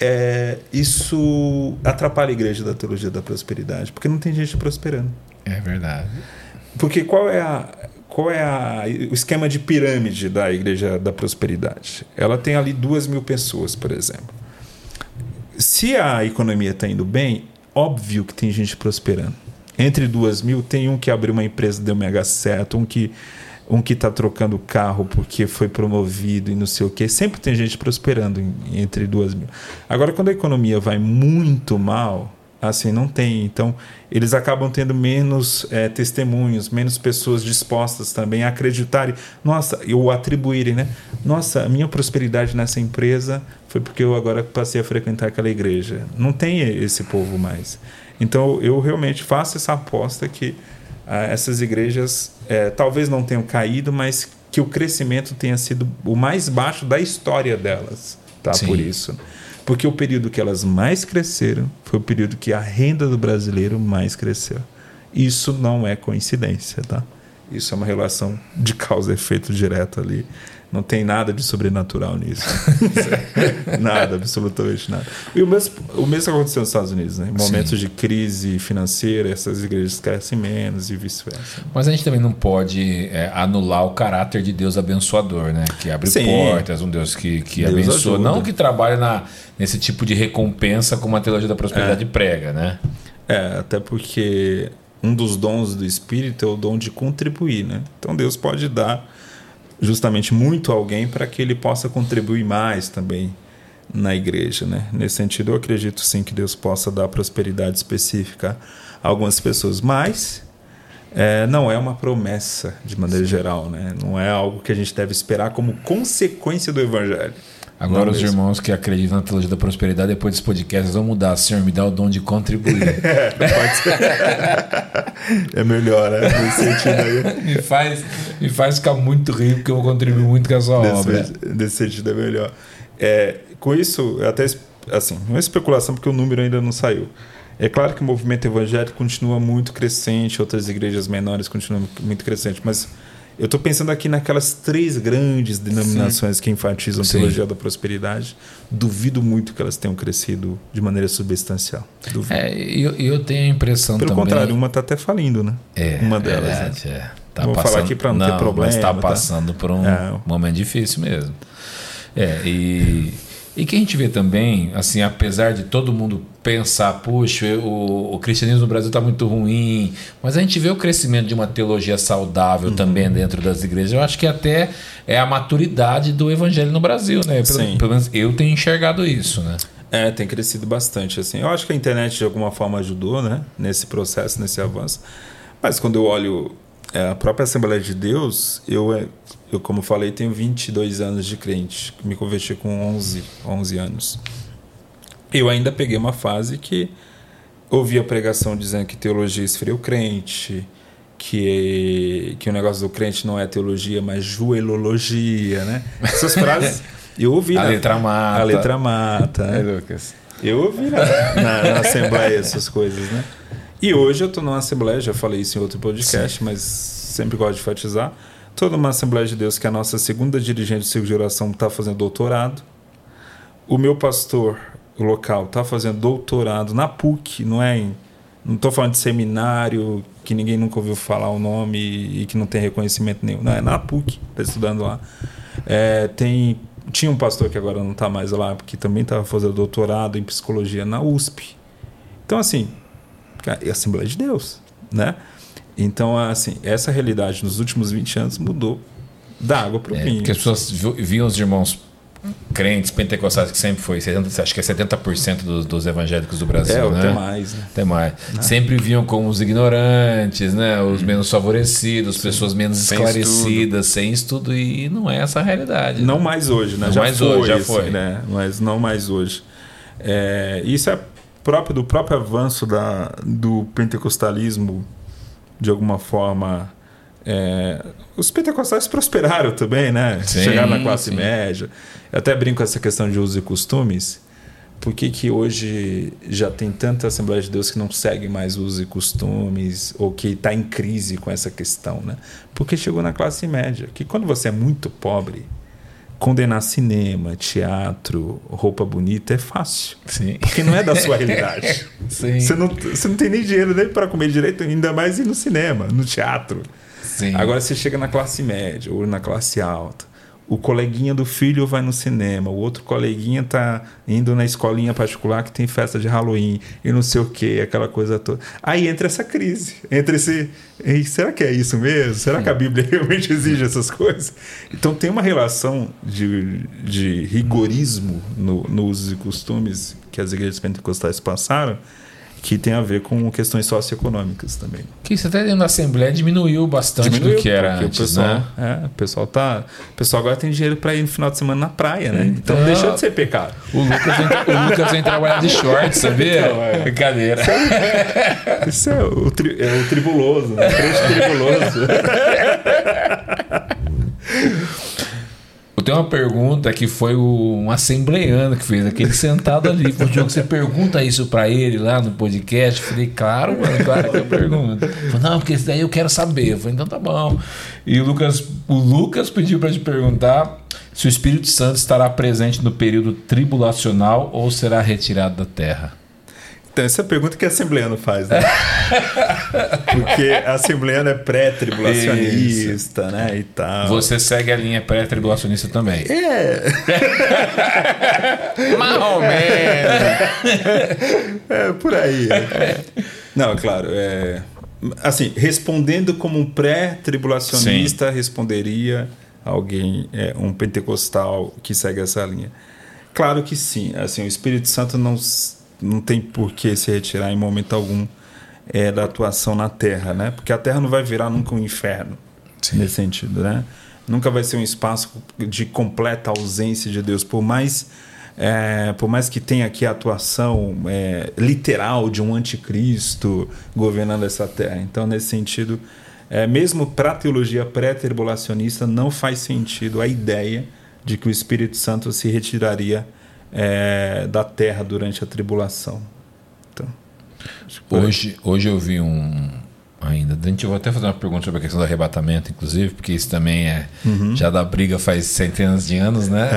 É, isso atrapalha a igreja da teologia da prosperidade, porque não tem gente prosperando. É verdade. Porque qual é a, qual é a, o esquema de pirâmide da Igreja da Prosperidade? Ela tem ali duas mil pessoas, por exemplo. Se a economia está indo bem, óbvio que tem gente prosperando. Entre duas mil, tem um que abriu uma empresa deu mega certo, um que um que está trocando carro porque foi promovido e não sei o que. Sempre tem gente prosperando entre duas mil. Agora, quando a economia vai muito mal, assim não tem. Então eles acabam tendo menos é, testemunhos menos pessoas dispostas também a acreditarem. Nossa ou atribuírem né? Nossa a minha prosperidade nessa empresa foi porque eu agora passei a frequentar aquela igreja. Não tem esse povo mais. Então eu realmente faço essa aposta que essas igrejas é, talvez não tenham caído mas que o crescimento tenha sido o mais baixo da história delas tá Sim. por isso porque o período que elas mais cresceram foi o período que a renda do brasileiro mais cresceu. Isso não é coincidência, tá? Isso é uma relação de causa e efeito direto ali. Não tem nada de sobrenatural nisso. [laughs] nada, absolutamente nada. E o mesmo, o mesmo aconteceu nos Estados Unidos, né? Em momentos Sim. de crise financeira, essas igrejas crescem menos e vice-versa. Mas a gente também não pode é, anular o caráter de Deus abençoador, né? Que abre Sim. portas, um Deus que, que Deus abençoa. Ajuda. Não que trabalha na, nesse tipo de recompensa como a teologia da prosperidade é. prega, né? É, até porque um dos dons do Espírito é o dom de contribuir, né? Então Deus pode dar justamente muito alguém para que ele possa contribuir mais também na igreja, né? Nesse sentido, eu acredito sim que Deus possa dar prosperidade específica a algumas pessoas, mas é, não é uma promessa de maneira sim. geral, né? Não é algo que a gente deve esperar como consequência do evangelho. Agora, os irmãos que acreditam na teologia da prosperidade, depois desse podcast, vão mudar. Senhor, me dá o dom de contribuir. [laughs] é, melhor, né? Nesse sentido aí. me, faz, me faz ficar muito rico, porque eu vou contribuir muito com a sua nesse, obra. Nesse sentido é melhor. É, com isso, até assim, não é especulação, porque o número ainda não saiu. É claro que o movimento evangélico continua muito crescente, outras igrejas menores continuam muito crescente, mas eu estou pensando aqui naquelas três grandes denominações Sim. que enfatizam a teologia da prosperidade. Duvido muito que elas tenham crescido de maneira substancial. Duvido. É, eu, eu tenho a impressão Pelo também... contrário, uma está até falindo, né? É, uma delas. É, né? é. Tá Vou passando, falar aqui para não, não, ter problema. Mas está tá? passando por um É. momento difícil mesmo. É, e, e que a gente vê também, assim, apesar de todo mundo pensar, puxa, o, o cristianismo no Brasil está muito ruim, mas a gente vê o crescimento de uma teologia saudável Uhum. também dentro das igrejas. Eu acho que até é a maturidade do evangelho no Brasil, né? Pelo, Sim. pelo menos eu tenho enxergado isso, né? É, tem crescido bastante. Assim. Eu acho que a internet de alguma forma ajudou né? nesse processo, nesse avanço. Mas quando eu olho é, a própria Assembleia de Deus, eu, é, eu, como falei, tenho 22 anos de crente. Me converti com 11, 11 anos. Eu ainda peguei uma fase que ouvi a pregação dizendo que teologia esfria o crente, que, que o negócio do crente não é teologia, mas joelologia, né? Essas [laughs] frases eu ouvi. A na- letra mata. A letra mata. né? Lucas. Eu ouvi na, na, na [laughs] Assembleia essas coisas, né? E hoje eu estou numa Assembleia, já falei isso em outro podcast, mas sempre gosto de enfatizar. Estou numa Assembleia de Deus que a nossa segunda dirigente do ciclo de oração está fazendo doutorado. O meu pastor local está fazendo doutorado na PUC, não é em. Não estou falando de seminário que ninguém nunca ouviu falar o nome e que não tem reconhecimento nenhum. Não, é na PUC, está estudando lá. É, tem, tinha um pastor que agora não está mais lá, que também estava fazendo doutorado em psicologia na USP. Então, assim, é a Assembleia de Deus, né? Então, assim, essa realidade nos últimos 20 anos mudou da água para o É, vinho. porque as pessoas vi- viam os irmãos crentes pentecostais, que sempre foi, 70, acho que é 70% dos, dos evangélicos do Brasil, É, né? até mais, né? Até mais. Sempre viam como os ignorantes, né? os menos favorecidos, pessoas menos Sem esclarecidas, sem estudo, e não é essa a realidade. Não né? mais hoje, né? Não já mais foi, hoje, já assim, foi. né? Mas não mais hoje. É, isso é próprio do próprio avanço da, do pentecostalismo, de alguma forma. é, os pentecostais prosperaram também, né? Sim, Chegaram na classe sim. média. Eu até brinco com essa questão de usos e costumes. Por que, que hoje já tem tanta Assembleia de Deus que não segue mais usos e costumes ou que está em crise com essa questão, né? Porque chegou na classe média, que quando você é muito pobre, condenar cinema, teatro, roupa bonita é fácil, Sim. porque não é da sua realidade. [laughs] Sim. Você não, você não tem nem dinheiro nem para comer direito, ainda mais ir no cinema, no teatro. Sim. Agora você chega na classe média ou na classe alta. O coleguinha do filho vai no cinema, o outro coleguinha tá indo na escolinha particular que tem festa de Halloween e não sei o que, aquela coisa toda. Aí entra essa crise, entra esse. "Ei, será que é isso mesmo? Será que a Bíblia [laughs] realmente exige essas coisas? Então tem uma relação de, de rigorismo no, nos usos e costumes que as igrejas pentecostais passaram que tem a ver com questões socioeconômicas também. Que isso até dentro da Assembleia diminuiu bastante do que era antes, o pessoal, né? é, o pessoal tá, o pessoal agora tem dinheiro para ir no final de semana na praia, né? Então, Então- deixou de ser pecado. O Lucas, vem, o Lucas vem trabalhar de short, sabia? [laughs] Então, é. Brincadeira. Isso é o, tri- é o tribuloso, né? O tribuloso. [laughs] Tenho uma pergunta que foi o, um assembleano que fez, aquele sentado ali. Falou, Diogo, você pergunta isso pra ele lá no podcast? Eu falei, claro, mano, claro que eu pergunto. Falou, não, porque daí eu quero saber. Eu falei, então tá bom. E o Lucas, o Lucas pediu pra te perguntar se o Espírito Santo estará presente no período tribulacional ou será retirado da terra. Então, essa é a pergunta que a assembleano faz, né? [laughs] Porque a assembleana é pré-tribulacionista, né? E tal. Você segue a linha pré-tribulacionista também. É, [laughs] menos. é por aí. né? Não, é claro. É, assim, respondendo como um pré-tribulacionista, responderia alguém, é, um pentecostal que segue essa linha. Claro que sim. Assim, o Espírito Santo não, não tem por que se retirar em momento algum é, da atuação na Terra, né? Porque a Terra não vai virar nunca um inferno nesse sentido, né? Nunca vai ser um espaço de completa ausência de Deus, por mais é, por mais que tenha aqui a atuação é, literal de um anticristo governando essa terra. Então, nesse sentido, é, mesmo para a teologia pré-tribulacionista, não faz sentido a ideia de que o Espírito Santo se retiraria é, da terra durante a tribulação. Então, Hoje, hoje eu vi um. Ainda. A gente eu vou até fazer uma pergunta sobre a questão do arrebatamento, inclusive, porque isso também é. Uhum. Já dá briga faz centenas de anos, né?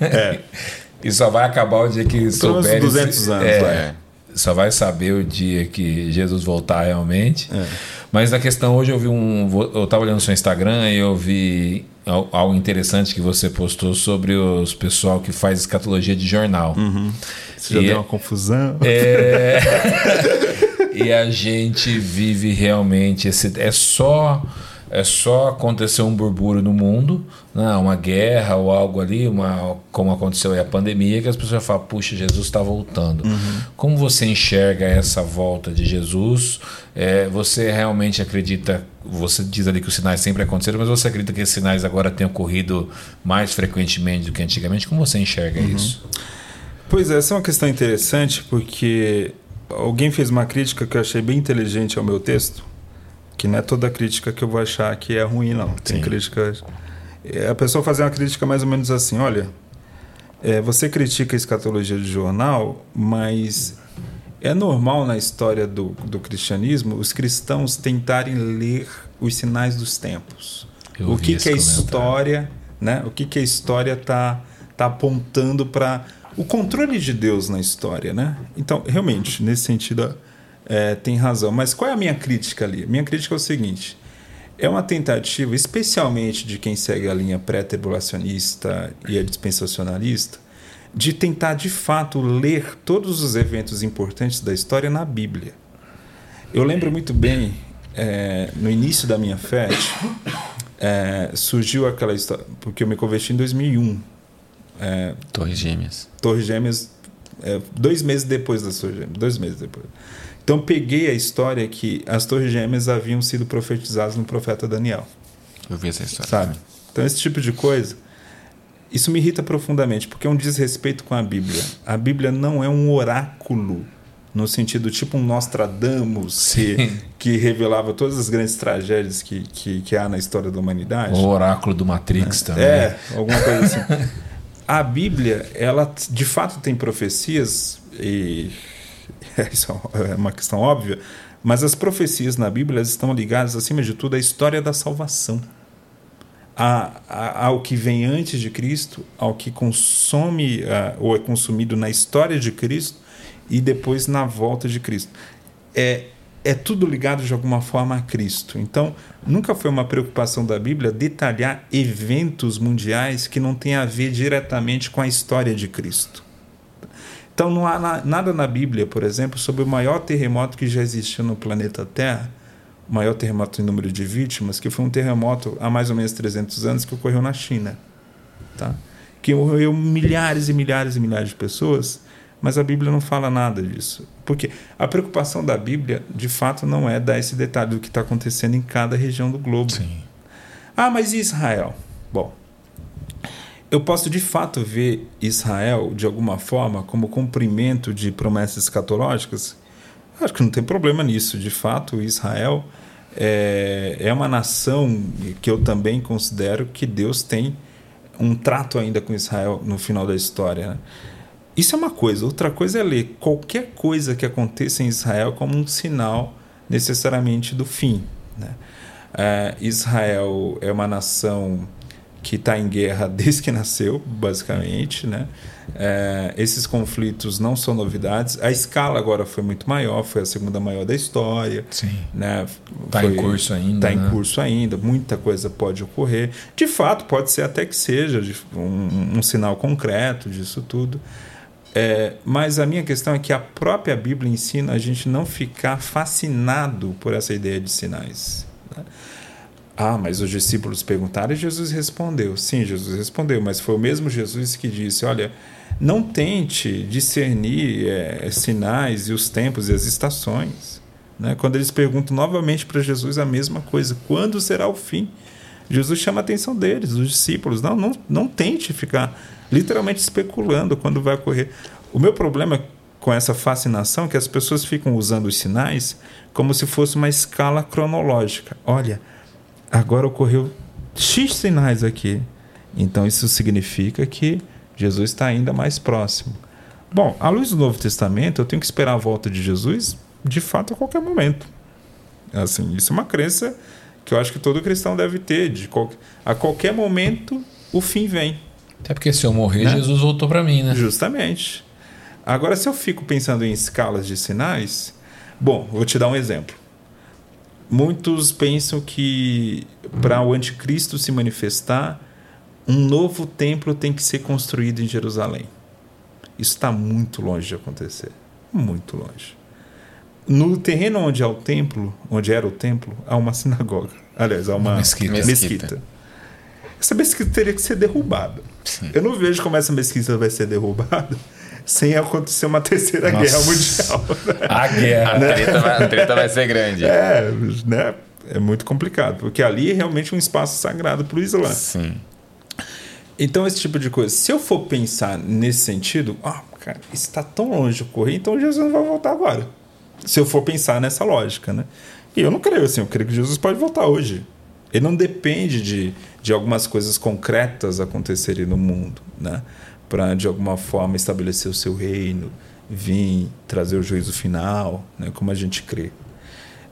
É, é. [laughs] e só vai acabar o dia que souberem. 200 anos, é, vai. Só vai saber o dia que Jesus voltar realmente. É. Mas a questão hoje eu vi um. Eu estava olhando o seu Instagram e eu vi algo interessante que você postou sobre os pessoal que faz escatologia de jornal. Isso já E- deu uma confusão. É... [laughs] e a gente vive realmente esse é só é só acontecer um burburo no mundo, né? uma guerra ou algo ali, uma como aconteceu aí a pandemia, que as pessoas falam, puxa, Jesus está voltando. Como você enxerga essa volta de Jesus? É, você realmente acredita? Você diz ali que os sinais sempre aconteceram, mas você acredita que esses sinais agora têm ocorrido mais frequentemente do que antigamente? Como você enxerga isso? Pois é, essa é uma questão interessante porque alguém fez uma crítica que eu achei bem inteligente ao meu texto, que não é toda crítica que eu vou achar que é ruim, não. Tem Sim. críticas. é, A pessoa fazer uma crítica mais ou menos assim: olha, é, você critica a escatologia de jornal, mas é normal na história do, do cristianismo os cristãos tentarem ler os sinais dos tempos. Eu o que, que a comentário. história, né? O que, que a história tá, tá apontando para o controle de Deus na história, né? Então, realmente, nesse sentido, é, tem razão. Mas qual é a minha crítica ali? Minha crítica é o seguinte: é uma tentativa, especialmente de quem segue a linha pré-tribulacionista e a dispensacionalista, de tentar de fato ler todos os eventos importantes da história na Bíblia. Eu lembro muito bem, é, no início da minha fé, é, surgiu aquela história, porque eu me converti em 2001. É, Torres Gêmeas. Torres Gêmeas, é, dois meses depois das Torres Gêmeas, dois meses depois. Então peguei a história que as Torres Gêmeas haviam sido profetizadas no profeta Daniel, Eu vi essa história. sabe? Então esse tipo de coisa, isso me irrita profundamente, porque é um desrespeito com a Bíblia. A Bíblia não é um oráculo no sentido tipo um Nostradamus que, que revelava todas as grandes tragédias que, que, que há na história da humanidade. O oráculo do Matrix também. É, alguma coisa assim. A Bíblia, ela de fato tem profecias, e [laughs] isso é uma questão óbvia, mas as profecias na Bíblia estão ligadas, acima de tudo, à história da salvação. A, a- ao que vem antes de Cristo, ao que consome ah, ou é consumido na história de Cristo e depois na volta de Cristo. É, é tudo ligado de alguma forma a Cristo. Então, nunca foi uma preocupação da Bíblia detalhar eventos mundiais que não têm a ver diretamente com a história de Cristo. Então, não há na- nada na Bíblia, por exemplo, sobre o maior terremoto que já existiu no planeta Terra, o maior terremoto em número de vítimas, que foi um terremoto há mais ou menos 300 anos que ocorreu na China. Tá? Que morreu milhares e milhares e milhares de pessoas, mas a Bíblia não fala nada disso. Porque a preocupação da Bíblia, de fato, não é dar esse detalhe do que está acontecendo em cada região do globo. Sim. Ah, mas e Israel? Bom, eu posso de fato ver Israel de alguma forma como cumprimento de promessas escatológicas? Acho que não tem problema nisso. De fato, Israel é, é uma nação que eu também considero que Deus tem um trato ainda com Israel no final da história. né? Isso é uma coisa. Outra coisa é ler qualquer coisa que aconteça em Israel como um sinal necessariamente do fim. Né? É, Israel é uma nação que está em guerra [laughs] desde que nasceu, basicamente. Né? É, esses conflitos não são novidades. A escala agora foi muito maior, foi a segunda maior da história. Sim. Né? Tá em curso ainda, Está né? em curso ainda, muita coisa pode ocorrer. De fato, pode ser até que seja um, um sinal concreto disso tudo. É, mas a minha questão é que a própria Bíblia ensina a gente não ficar fascinado por essa ideia de sinais. né? Ah, mas os discípulos perguntaram e Jesus respondeu. Sim, Jesus respondeu, mas foi o mesmo Jesus que disse: Olha, não tente discernir é, sinais e os tempos e as estações. Né? Quando eles perguntam novamente para Jesus a mesma coisa: quando será o fim? Jesus chama a atenção deles, dos discípulos. Não, não, não tente ficar literalmente especulando quando vai ocorrer. O meu problema com essa fascinação é que as pessoas ficam usando os sinais como se fosse uma escala cronológica. Olha, agora ocorreu X sinais aqui. Então isso significa que Jesus está ainda mais próximo. Bom, à luz do Novo Testamento, eu tenho que esperar a volta de Jesus de fato a qualquer momento. Assim, isso é uma crença que eu acho que todo cristão deve ter. De qual, a qualquer momento o fim vem. Até porque se eu morrer, Né? Jesus voltou para mim, né? Justamente. Agora, se eu fico pensando em escalas de sinais, bom, vou te dar um exemplo. Muitos pensam que para o anticristo se manifestar, um novo templo tem que ser construído em Jerusalém. Isso está muito longe de acontecer. Muito longe. No terreno onde há o templo, onde era o templo, há uma sinagoga. Aliás, há uma, Uma mesquita. mesquita. Essa mesquita teria que ser derrubada. Eu não vejo como essa mesquita vai ser derrubada sem acontecer uma terceira Nossa. guerra mundial. A A guerra. treta, vai, a treta vai ser grande. É, né? É muito complicado, porque ali é realmente um espaço sagrado para o Islã. Sim. Então, esse tipo de coisa. Se eu for pensar nesse sentido, ah, cara, isso está tão longe de ocorrer, então Jesus não vai voltar agora. Se eu for pensar nessa lógica, né? E eu não creio assim, eu creio que Jesus pode voltar hoje. Ele não depende de, de algumas coisas concretas acontecerem no mundo, né? Para, de alguma forma, estabelecer o seu reino, vir trazer o juízo final, né? como a gente crê.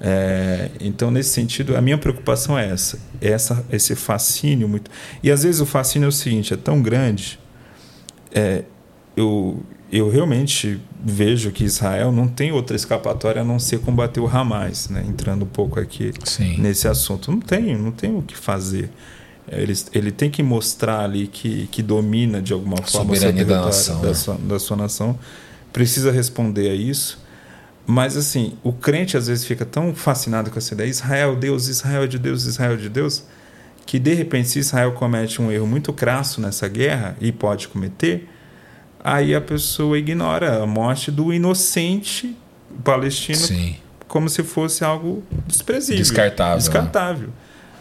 É, então, nesse sentido, a minha preocupação é essa, é essa, esse fascínio muito. E às vezes o fascínio é o seguinte: é tão grande. é, eu, eu realmente vejo que Israel não tem outra escapatória a não ser combater o Hamas, né? entrando um pouco aqui Sim. nesse assunto. Não tem, não tem o que fazer. Ele, ele tem que mostrar ali que, que domina de alguma forma o seu soberania da nação, da, né? sua, da sua nação. Precisa responder a isso. Mas assim, o crente às vezes fica tão fascinado com essa ideia: Israel, Deus, Israel é de Deus, Israel é de Deus, que de repente, se Israel comete um erro muito crasso nessa guerra, e pode cometer, aí a pessoa ignora a morte do inocente palestino Sim. como se fosse algo desprezível. Descartável, né? Descartável.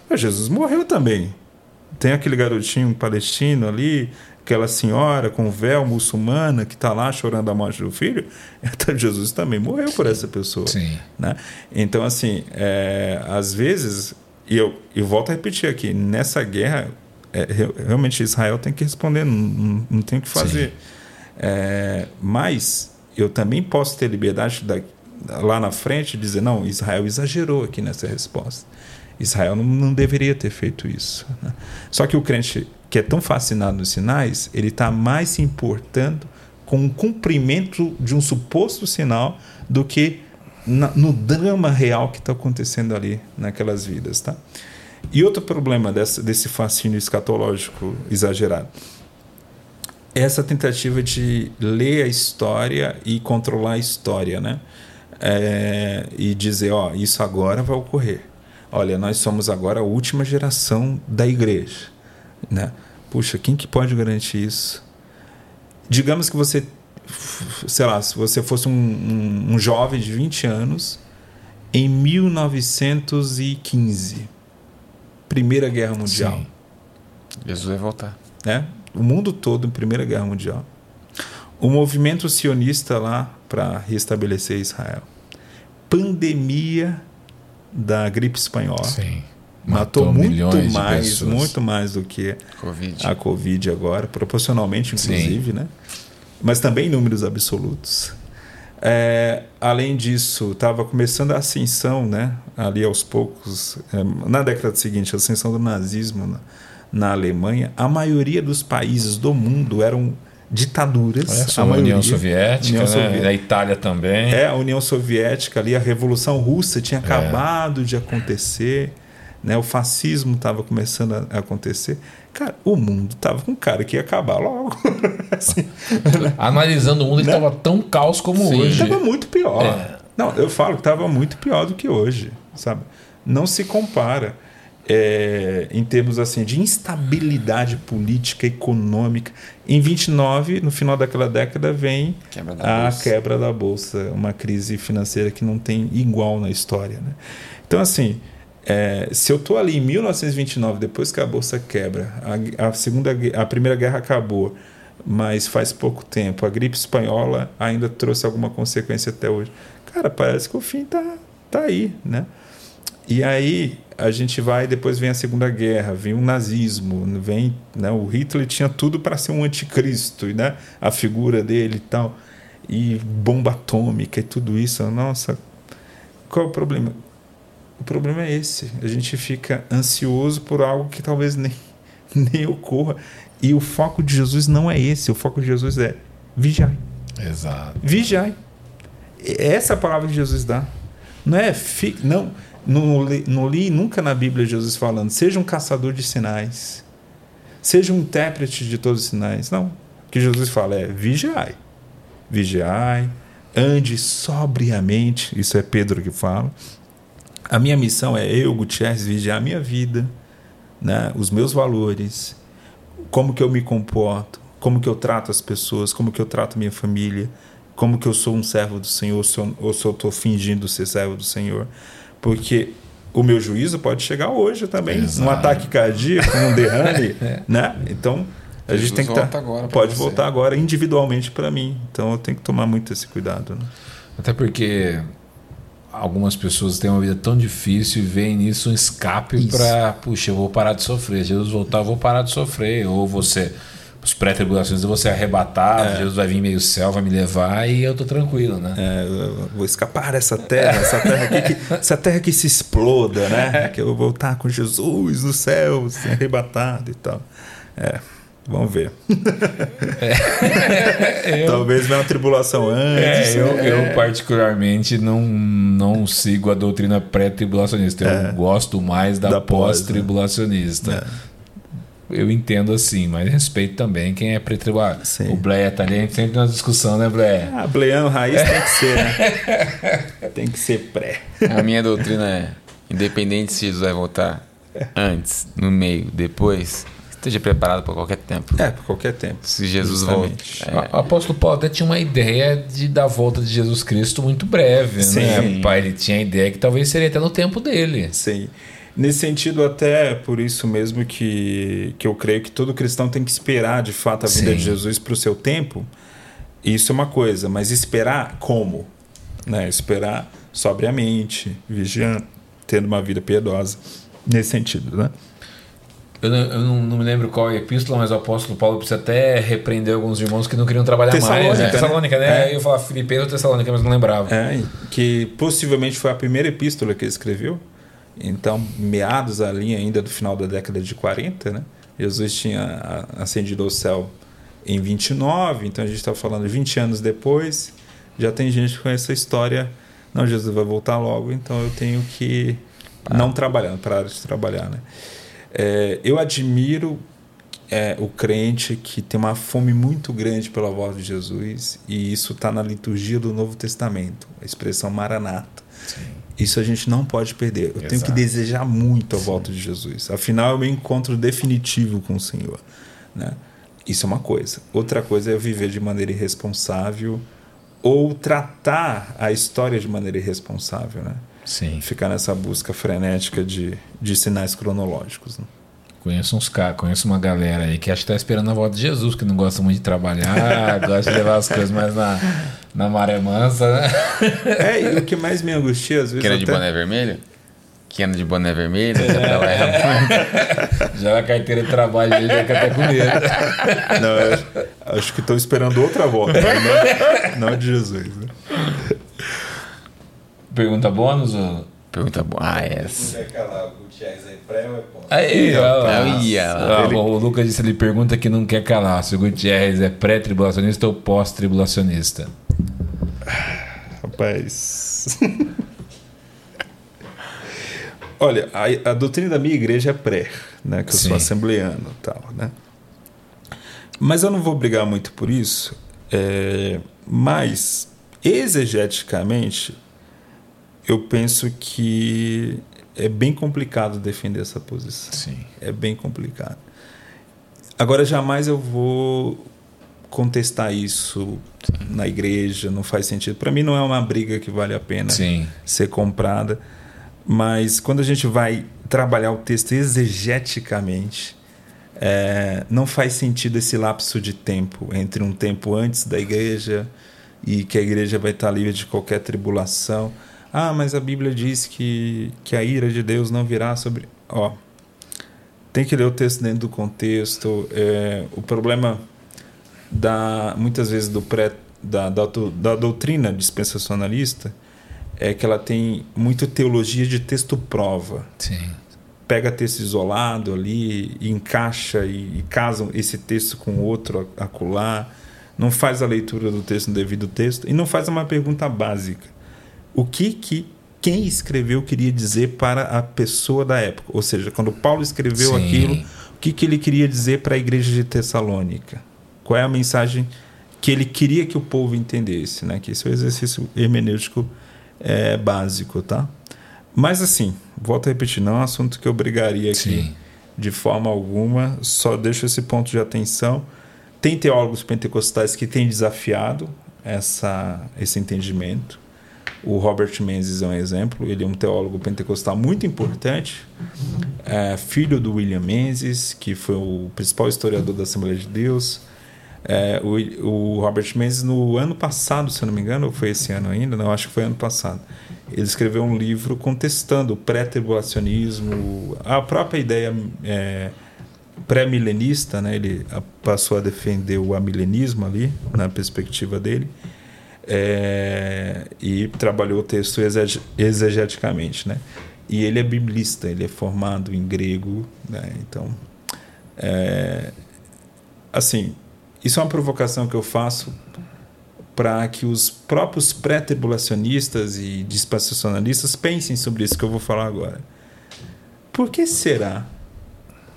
Mas Jesus morreu também. Tem aquele garotinho palestino ali, aquela senhora com véu muçulmana que está lá chorando a morte do filho. [laughs] Então, Jesus também morreu por essa pessoa. Sim. Né? Então, assim, é, às vezes, e eu, eu volto a repetir aqui, nessa guerra, é, re- realmente Israel tem que responder, não, não, não tem o que fazer. É, mas eu também posso ter liberdade da, lá na frente de dizer, não, Israel exagerou aqui nessa resposta. Israel não, não deveria ter feito isso. né? Só que o crente que é tão fascinado nos sinais, ele está mais se importando com o cumprimento de um suposto sinal do que na- no drama real que está acontecendo ali naquelas vidas, tá? E outro problema dessa, desse fascínio escatológico exagerado essa tentativa de ler a história e controlar a história, né? É, e dizer, ó, isso agora vai ocorrer. Olha, nós somos agora a última geração da igreja, né? Puxa, quem que pode garantir isso? Digamos que você, sei lá, se você fosse um, um, um jovem de 20 anos em 1915, Primeira Guerra Mundial Sim. Jesus vai voltar. né? O mundo todo em Primeira Guerra Mundial. O movimento sionista lá para restabelecer Israel. Pandemia da gripe espanhola. Sim. Matou, muito milhões de mais, muito mais do que Covid. a Covid agora, proporcionalmente, Sim. inclusive, né? Mas também em números absolutos. É, além disso, estava começando a ascensão, né? Ali aos poucos, é, na década seguinte, a ascensão do nazismo na, na Alemanha. A maioria dos países do mundo eram ditaduras. Olha só, a a União maioria. Soviética, União né? A Itália também. É, a União Soviética ali, a Revolução Russa tinha acabado de acontecer, né? O fascismo estava começando a acontecer. Cara, o mundo tava com um cara que ia acabar logo. [laughs] assim, Analisando o mundo, ele Né? estava tão caos como Sim. hoje. Tava muito pior. É. Não, eu falo que tava muito pior do que hoje, sabe? Não se compara é, em termos assim de instabilidade política, econômica. Em 29, no final daquela década, vem Quebra da a bolsa. quebra da bolsa, uma crise financeira que não tem igual na história, né? Então assim, é, se eu estou ali em 1929, depois que a bolsa quebra, a, a segunda, a primeira guerra acabou, mas faz pouco tempo, a gripe espanhola ainda trouxe alguma consequência até hoje. Cara, parece que o fim tá, tá aí, né? E aí a gente vai, depois vem a Segunda Guerra, vem o nazismo, vem, né, o Hitler tinha tudo para ser um anticristo, e, né, a figura dele e tal, e bomba atômica e tudo isso, nossa, qual é o problema? O problema é esse. A gente fica ansioso por algo que talvez nem, [laughs] nem ocorra. E o foco de Jesus não é esse. O foco de Jesus é vigiar. Exato. Vigiai. Essa é a palavra que Jesus dá. Não é. Fi, não, não, não li nunca na Bíblia Jesus falando, seja um caçador de sinais. Seja um intérprete de todos os sinais. Não. O que Jesus fala é vigiai. Vigiai. Ande sobriamente. Isso é Pedro que fala. A minha missão é eu, Gutierrez, vigiar a minha vida, né? os meus valores, como que eu me comporto, como que eu trato as pessoas, como que eu trato minha família, como que eu sou um servo do Senhor ou se eu estou fingindo ser servo do Senhor. Porque o meu juízo pode chegar hoje também, Exato. um ataque cardíaco, um derrame, [laughs] é. né? Então, a Jesus gente tem que estar tá, pode você. voltar agora individualmente para mim. Então, eu tenho que tomar muito esse cuidado. Né? Até porque algumas pessoas têm uma vida tão difícil e veem nisso um escape para, puxa, eu vou parar de sofrer. Jesus voltar, eu vou parar de sofrer. Ou você os pré-tribulações, eu vou ser arrebatado, é. Jesus vai vir meio céu, vai me levar e eu tô tranquilo, né? É, eu vou escapar dessa terra, essa terra aqui que, [laughs] essa terra que se exploda, né? Que eu vou voltar com Jesus no céu, ser arrebatado e tal. É, vamos ver. É. [laughs] Talvez venha uma tribulação antes. É, eu, eu, é. particularmente não, não sigo a doutrina pré-tribulacionista. Eu é. gosto mais da, da né? pós-tribulacionista. Né? Eu entendo assim, mas respeito também quem é pretribulado. O Bleia tá ali, a gente sempre tem uma discussão, né, Bleia? Ah, Bleiano raiz é. tem que ser, né? [laughs] tem que ser pré. A minha doutrina é: independente se Jesus vai voltar antes, no meio, depois, esteja preparado para qualquer tempo. É, para qualquer tempo. Se Jesus volta. É. O apóstolo Paulo até tinha uma ideia de da volta de Jesus Cristo muito breve, Sim. né? Pai, ele tinha a ideia que talvez seria até no tempo dele. Sim. Nesse sentido, até por isso mesmo que, que eu creio que todo cristão tem que esperar de fato a vinda Sim. de Jesus para o seu tempo. Isso é uma coisa, mas esperar como? Né? Esperar sobriamente, vigiando, tendo uma vida piedosa. Nesse sentido, né? Eu, não, eu não, me lembro qual é a epístola, mas o apóstolo Paulo precisa até repreender alguns irmãos que não queriam trabalhar mais. Né? Tessalônica, né? É. Aí eu falava Filipeus ou Tessalônica, mas não lembrava. É, que possivelmente foi a primeira epístola que ele escreveu. Então, meados ali ainda do final da década de 40, né? Jesus tinha ascendido ao céu em 29, então a gente está falando 20 anos depois. Já tem gente com essa história. Não, Jesus vai voltar logo, então eu tenho que ah. não trabalhar, parar de trabalhar. Né? É, eu admiro é, o crente que tem uma fome muito grande pela voz de Jesus, e isso está na liturgia do Novo Testamento, a expressão maranata. Sim. Isso a gente não pode perder. Eu Exato. tenho que desejar muito a volta de Jesus. Afinal, é o meu encontro definitivo com o Senhor. Né? Isso é uma coisa. Outra coisa é viver de maneira irresponsável ou tratar a história de maneira irresponsável. Né? Sim. Ficar nessa busca frenética de, de sinais cronológicos. Né? Conheço uns caras, conheço uma galera aí que acho que tá esperando a volta de Jesus, que não gosta muito de trabalhar, [laughs] gosta de levar as coisas mais na, na maré mansa, né? [laughs] É, e o que mais me angustia às vezes. Que era de boné vermelho? Que anda de boné vermelho, é. já a carteira de trabalho dele já fica até com medo. Não, acho, acho que estão esperando outra volta, né? não, não de Jesus. Né? Pergunta bônus? Ou... Pergunta boa. Ah, essa. É é pré ou é pós? Aí, ó, ele... O Lucas disse, ele pergunta que não quer calar se o Gutierrez é pré-tribulacionista ou pós-tribulacionista. Rapaz. Olha, a, a, doutrina da minha igreja é pré, né? Que eu Sim. sou assembleano e tal, né? Mas eu não vou brigar muito por isso. É, mas, exegeticamente, eu penso que é bem complicado defender essa posição. Sim. É bem complicado. Agora, jamais eu vou contestar isso Sim. na igreja, não faz sentido. Para mim, não é uma briga que vale a pena Sim. ser comprada. Mas quando a gente vai trabalhar o texto exegeticamente, é, não faz sentido esse lapso de tempo entre um tempo antes da igreja e que a igreja vai estar livre de qualquer tribulação ah, mas a Bíblia diz que, que a ira de Deus não virá sobre. Ó, tem que ler o texto dentro do contexto. É, o problema da muitas vezes do pré da, da, da doutrina dispensacionalista é que ela tem muito teologia de texto prova. Sim. Pega texto isolado ali, e encaixa e, e casa esse texto com outro acolá, não faz a leitura do texto no devido texto e não faz uma pergunta básica. O que que quem escreveu queria dizer para a pessoa da época? Ou seja, quando Paulo escreveu Sim. aquilo, o que, que ele queria dizer para a igreja de Tessalônica? Qual é a mensagem que ele queria que o povo entendesse? Né? Que esse é o exercício hermenêutico é, básico, tá? Mas assim, volto a repetir, não é um assunto que eu brigaria aqui Sim. de forma alguma, só deixo esse ponto de atenção. Tem teólogos pentecostais que têm desafiado essa, esse entendimento. O Robert Menzies é um exemplo, ele é um teólogo pentecostal muito importante, é, filho do William Menzies, que foi o principal historiador da Assembleia de Deus. É, o, o Robert Menzies, no ano passado, se eu não me engano, ou foi esse ano ainda, não, acho que foi ano passado, ele escreveu um livro contestando o pré-tribulacionismo, a própria ideia é, pré-milenista, né? ele passou a defender o amilenismo ali, na perspectiva dele, é, e trabalhou o texto exege- exegeticamente. Né? E ele é biblista, ele é formado em grego, né? então, é, assim, isso é uma provocação que eu faço para que os próprios pré-tribulacionistas e dispensacionalistas pensem sobre isso que eu vou falar agora. Por que será?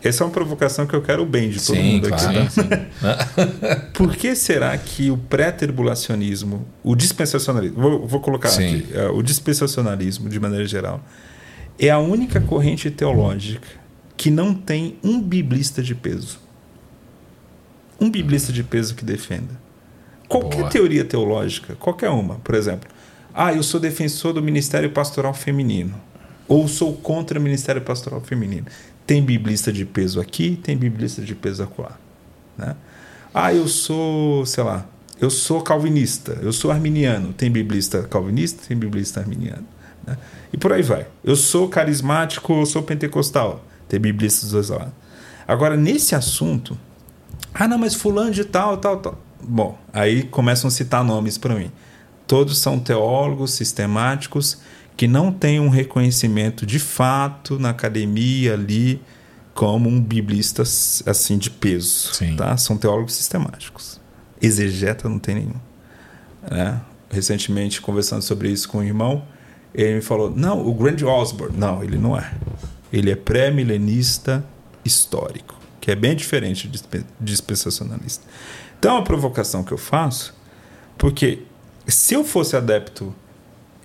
Essa é uma provocação que eu quero o bem de todo Sim, mundo aqui. claro. tá? [laughs] Por que será que o pré-tribulacionismo, o dispensacionalismo, vou, vou colocar Sim. aqui, é, o dispensacionalismo de maneira geral, é a única corrente teológica que não tem um biblista de peso? Um biblista de peso que defenda. Qualquer Boa. teoria teológica, qualquer uma, por exemplo, ah, eu sou defensor do ministério pastoral feminino, ou sou contra o ministério pastoral feminino. Tem biblista de peso aqui, tem biblista de peso acolá. Né? Ah, eu sou, sei lá, eu sou calvinista, eu sou arminiano. Tem biblista calvinista, tem biblista arminiano. Né? E por aí vai. Eu sou carismático, eu sou pentecostal. Tem biblista dos dois lados. Agora, nesse assunto, ah, não, mas fulano de tal, tal, tal. Bom, aí começam a citar nomes para mim. Todos são teólogos sistemáticos que não têm um reconhecimento de fato na academia ali como um biblista assim de peso, Sim. tá? São teólogos sistemáticos. Exegeta não tem nenhum. Né? Recentemente conversando sobre isso com um irmão, ele me falou: "Não, o Grant Osborne, não, ele não é. Ele é pré-milenista histórico, que é bem diferente de dispen- dispensacionalista. Então, a provocação que eu faço, porque se eu fosse adepto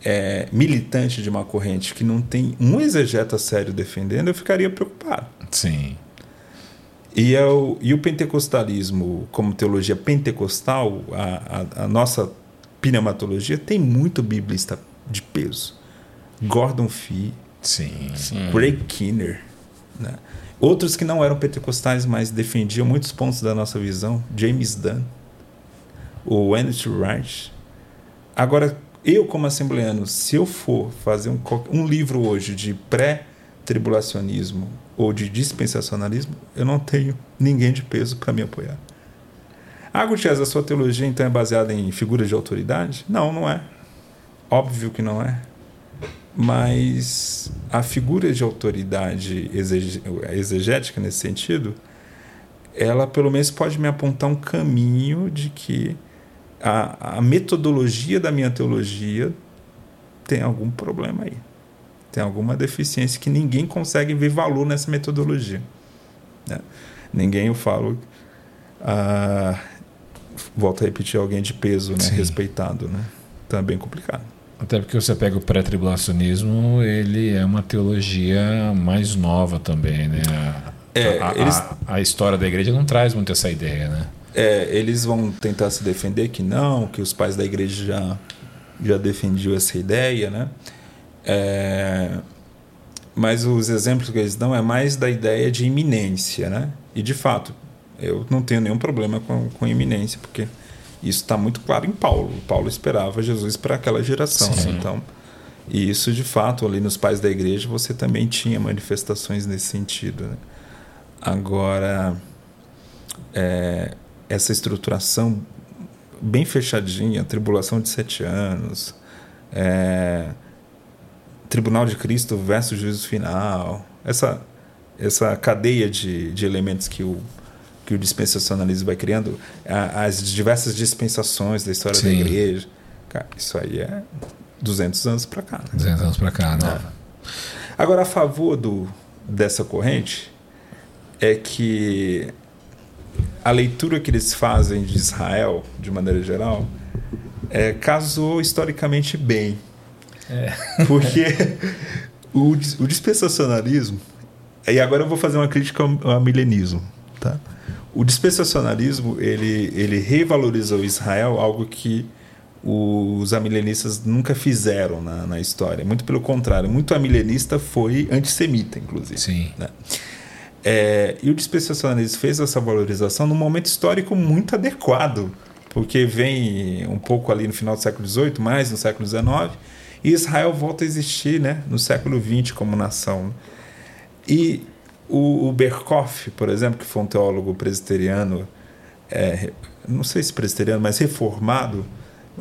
é, militante de uma corrente que não tem um exegeta sério defendendo, eu ficaria preocupado. Sim. E, é o, e o pentecostalismo, como teologia pentecostal, a, a, a nossa pneumatologia tem muito biblista de peso. Gordon Fee, Sim. Craig Kinner. Né? Outros que não eram pentecostais, mas defendiam muitos pontos da nossa visão. James Dunn, o Andrew Wright. Agora, eu como assembleano, se eu for fazer um, um livro hoje de pré-tribulacionismo ou de dispensacionalismo, eu não tenho ninguém de peso para me apoiar. Ah, Gutiérrez, a sua teologia então é baseada em figuras de autoridade? Não, não é. Óbvio que não é mas a figura de autoridade exegética nesse sentido, ela pelo menos pode me apontar um caminho de que a, a metodologia da minha teologia tem algum problema aí. Tem alguma deficiência que ninguém consegue ver valor nessa metodologia. né? Ninguém, eu falo, ah, volto a repetir, alguém de peso, né? Respeitado. Né? Então é bem complicado. Até porque você pega o pré-tribulacionismo, ele é uma teologia mais nova também, né? É, a, a- eles- a história da igreja não traz muito essa ideia, né? É, eles vão tentar se defender que não, que os pais da igreja já, já defendiam essa ideia, né? É, mas os exemplos que eles dão é mais da ideia de iminência, né? E de fato, eu não tenho nenhum problema com, com iminência, porque isso está muito claro em Paulo. Paulo esperava Jesus para aquela geração, né? então e isso de fato ali nos pais da igreja você também tinha manifestações nesse sentido. Né? Agora é, essa estruturação bem fechadinha, tribulação de sete anos, é, Tribunal de Cristo versus Juízo Final, essa, essa cadeia de, de elementos que o, que o dispensacionalismo vai criando, a, as diversas dispensações da história Sim. da igreja. Cara, isso aí é 200 anos para cá. Né? 200 anos para cá, né? Agora, a favor do, dessa corrente é que a leitura que eles fazem de Israel, de maneira geral, é, casou historicamente bem. [laughs] Porque o, o dispensacionalismo. E agora eu vou fazer uma crítica ao, ao milenismo. Tá? O dispensacionalismo ele, ele revalorizou Israel, algo que os amilenistas nunca fizeram na, na história. Muito pelo contrário, muito amilenista foi antissemita, inclusive. Sim. né? É, e o dispensacionalismo fez essa valorização num momento histórico muito adequado, porque vem um pouco ali no final do século XVIII, mais no século XIX, e Israel volta a existir né, no século XX como nação. E o, o Berkoff, por exemplo, que foi um teólogo presbiteriano, é, não sei se presbiteriano, mas reformado,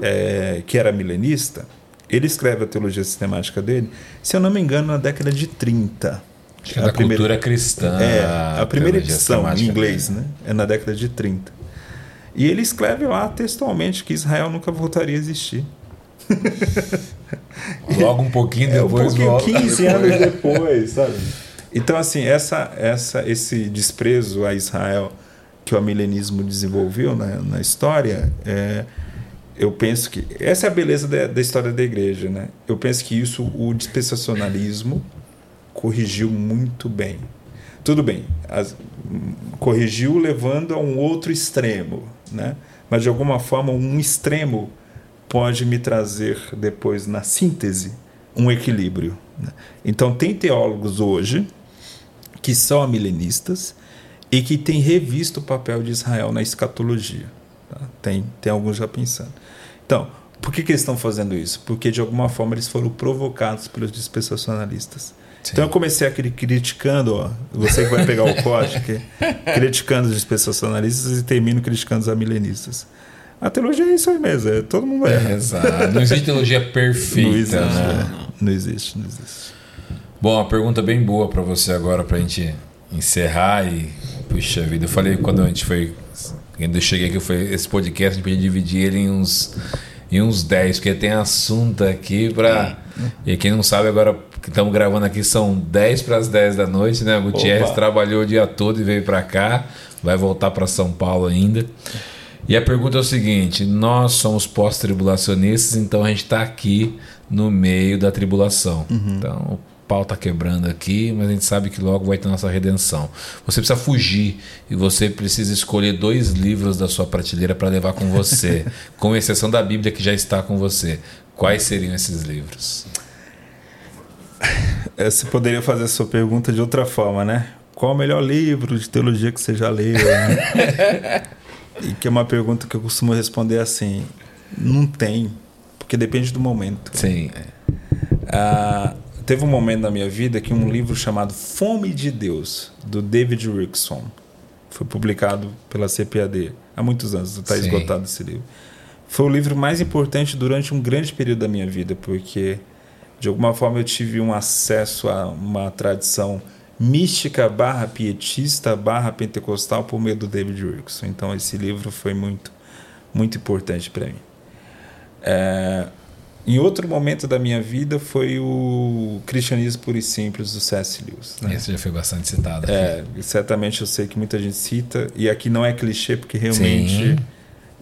é, que era milenista, ele escreve a teologia sistemática dele, se eu não me engano, na década de 30. Acho que é da cultura cristã. É, a primeira edição em inglês, né? É na década de 30. E ele escreve lá textualmente que Israel nunca voltaria a existir. Logo um pouquinho [laughs] É, um depois pouquinho, volta. 15 anos depois, sabe? Então, assim, essa, essa, esse desprezo a Israel que o milenismo desenvolveu na, na história, é, eu penso que. Essa é a beleza da, da história da igreja, né? Eu penso que isso, o dispensacionalismo, corrigiu muito bem. Tudo bem, as- corrigiu levando a um outro extremo, né? Mas de alguma forma, um extremo pode me trazer depois, na síntese, um equilíbrio. né? Então, tem teólogos hoje que são amilenistas e que têm revisto o papel de Israel na escatologia. tá? Tem, tem alguns já pensando. Então, por que, que eles estão fazendo isso? Porque, de alguma forma, eles foram provocados pelos dispensacionalistas. Sim. Então, eu comecei aquele criticando, ó, você que vai pegar o aqui, [laughs] criticando os dispensacionalistas e termino criticando os amilenistas. A teologia é isso aí mesmo, é, todo mundo erra. É, exato. Não existe teologia perfeita, Não existe, né? é. não existe, não existe. Bom, uma pergunta bem boa para você agora, para a gente encerrar e. Puxa vida, eu falei quando a gente foi. Quando eu cheguei aqui, foi esse podcast, a gente podia dividir ele em uns, em uns 10, porque tem assunto aqui para. E quem não sabe, agora que estamos gravando aqui são 10 para as 10 da noite, né? O Gutierrez Opa. trabalhou o dia todo e veio para cá, vai voltar para São Paulo ainda. E a pergunta é o seguinte: nós somos pós-tribulacionistas, então a gente está aqui no meio da tribulação. Então o pau está quebrando aqui, mas a gente sabe que logo vai ter nossa redenção. Você precisa fugir e você precisa escolher dois livros da sua prateleira para levar com você, [laughs] com exceção da Bíblia que já está com você. Quais seriam esses livros? É, Você poderia fazer a sua pergunta de outra forma, né? Qual o melhor livro de teologia que você já leu? né? [laughs] e que é uma pergunta que eu costumo responder assim: não tem, porque depende do momento. Sim. Ah, teve um momento na minha vida que um livro chamado Fome de Deus, do David Rickson, foi publicado pela CPAD há muitos anos, está esgotado esse livro. Foi o livro mais importante durante um grande período da minha vida, porque de alguma forma eu tive um acesso a uma tradição mística barra pietista barra pentecostal por meio do David Rickson. Então esse livro foi muito, muito importante para mim. É, em outro momento da minha vida foi o Cristianismo Puro e Simples do C.S. Lewis. Né? Esse já foi bastante citado. aqui. É, certamente eu sei que muita gente cita, e aqui não é clichê, porque realmente,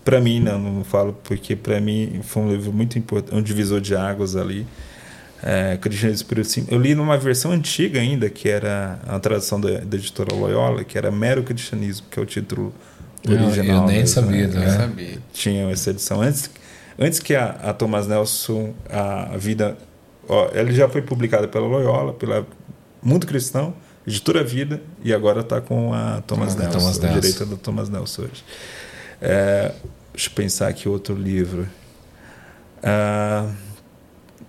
para mim, não, não falo, porque para mim foi um livro muito importante, um divisor de águas ali. É, Cristianismo Puro e Simples. Eu li numa versão antiga ainda, que era a tradução da, da editora Loyola, que era Mero Cristianismo, que é o título Não, original. eu nem mesmo, sabia, né? Eu É. sabia. tinham essa edição antes antes que a, a Thomas Nelson a, vida ó, ela já foi publicada pela Loyola pela Mundo Cristão editora Vida e agora está com a Thomas, Thomas Nelson, Nelson. o direito da Thomas Nelson hoje É, deixa eu pensar aqui outro livro Ah,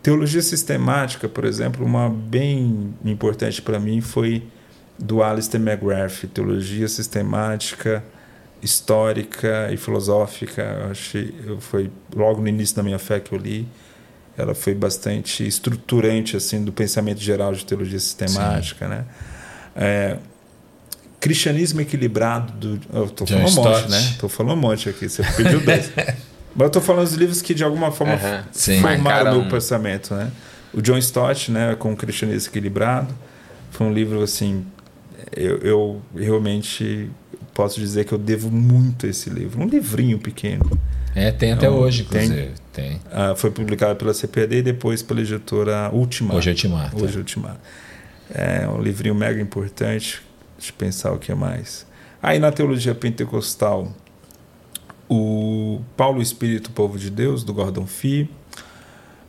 Teologia Sistemática por exemplo uma bem importante para mim foi do Alistair McGrath Teologia Sistemática histórica e filosófica. Eu achei, eu foi logo no início da minha fé que eu li. ela foi bastante estruturante assim do pensamento geral de teologia sistemática, né? É, Cristianismo equilibrado do, eu estou John falando um monte, Stott. né? Estou falando um monte aqui. Você pediu dois. [laughs] Mas eu estou falando dos livros que de alguma forma Aham. Sim. formaram o pensamento, né? O John Stott, né, com o Cristianismo Equilibrado, foi um livro assim, eu, eu realmente posso dizer que eu devo muito a esse livro. Um livrinho pequeno. É, tem até Então, hoje, tem. inclusive. Tem. Ah, foi publicado pela CPD e depois pela editora Ultimato. Hoje eu te mato. Hoje Ultimato. É um livrinho mega importante. Deixa eu pensar o que mais. Aí na teologia pentecostal, o Paulo Espírito, Povo de Deus, do Gordon Fee.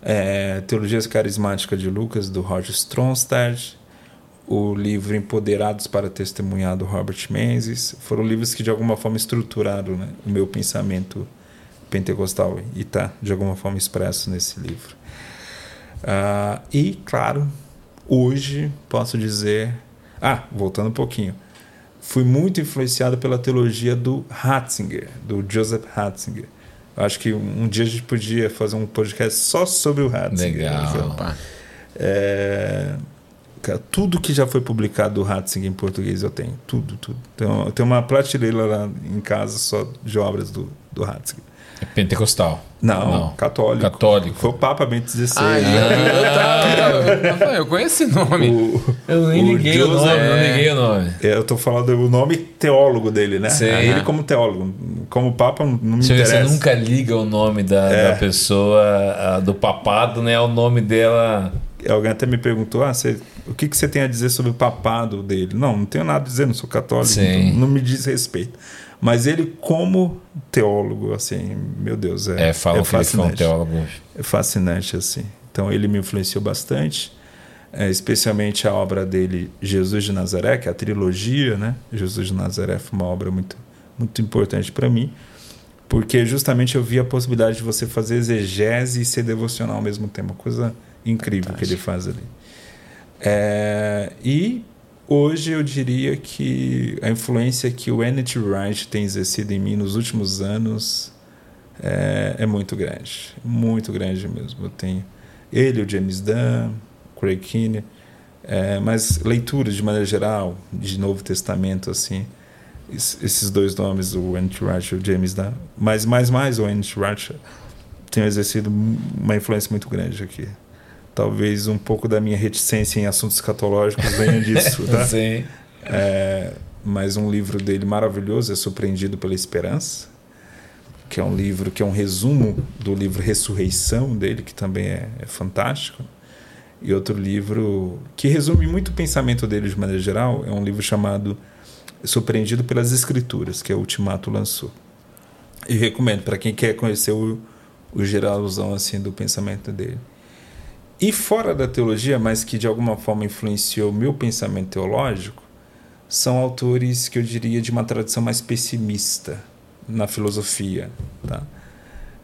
É, Teologia Carismática de Lucas, do Roger Stronstad. O livro Empoderados para Testemunhar, do Robert Menzies. Foram livros que de alguma forma estruturaram né, o meu pensamento pentecostal e está de alguma forma expresso nesse livro. Ah, e, claro, hoje posso dizer. Ah, voltando um pouquinho. Fui muito influenciado pela teologia do Ratzinger, do Joseph Ratzinger. Acho que um dia a gente podia fazer um podcast só sobre o Ratzinger. Legal. Opa. É, cara, tudo que já foi publicado do Ratzinger em português eu tenho. Tudo, tudo. Então, eu tenho uma prateleira lá em casa só de obras do, do Ratzinger. É pentecostal. Não, Não. católico. Católico. Foi o Papa Bento XVI. Ah, né? eu, conheço esse nome. O- Eu nem O liguei o, Joseph- nome, não é- liguei o nome. É, Eu tô falando o nome teólogo dele, né? Sim. Ele como teólogo. Como Papa não me Você, interessa. você nunca liga o nome da, É. da pessoa, a- do papado, né? O nome dela. Alguém até me perguntou, ah, você- o que, que você tem a dizer sobre o papado dele? Não, não tenho nada a dizer, não sou católico, então não me diz respeito. Mas ele como teólogo, assim, meu Deus, é, É, falam é que ele foi um teólogo. É fascinante, assim. Então ele me influenciou bastante, é, especialmente a obra dele, Jesus de Nazaré, que é a trilogia, né? Jesus de Nazaré foi uma obra muito, muito importante para mim, porque justamente eu vi a possibilidade de você fazer exegese e ser devocional ao mesmo tempo, uma coisa incrível que ele faz ali. É, e hoje eu diria que a influência que o N.T. Wright tem exercido em mim nos últimos anos é, é muito grande, muito grande mesmo. Eu tenho ele, o James Dunn, Craig Keane, é, mas leituras de maneira geral, de Novo Testamento, assim, es- esses dois nomes, o N.T. Wright e o James Dunn, mas mais mais o N.T. Wright tem exercido uma influência muito grande aqui. Talvez um pouco da minha reticência em assuntos escatológicos venha disso, tá? [laughs] Sim. É, mas um livro dele maravilhoso é Surpreendido pela Esperança, que é um livro que é um resumo do livro Ressurreição dele, que também é, é fantástico. E outro livro que resume muito o pensamento dele de maneira geral é um livro chamado Surpreendido pelas Escrituras, que a Ultimato lançou. E recomendo para quem quer conhecer o, o geralzão assim do pensamento dele. E fora da teologia, mas que de alguma forma influenciou o meu pensamento teológico, são autores que eu diria de uma tradição mais pessimista na filosofia. Tá?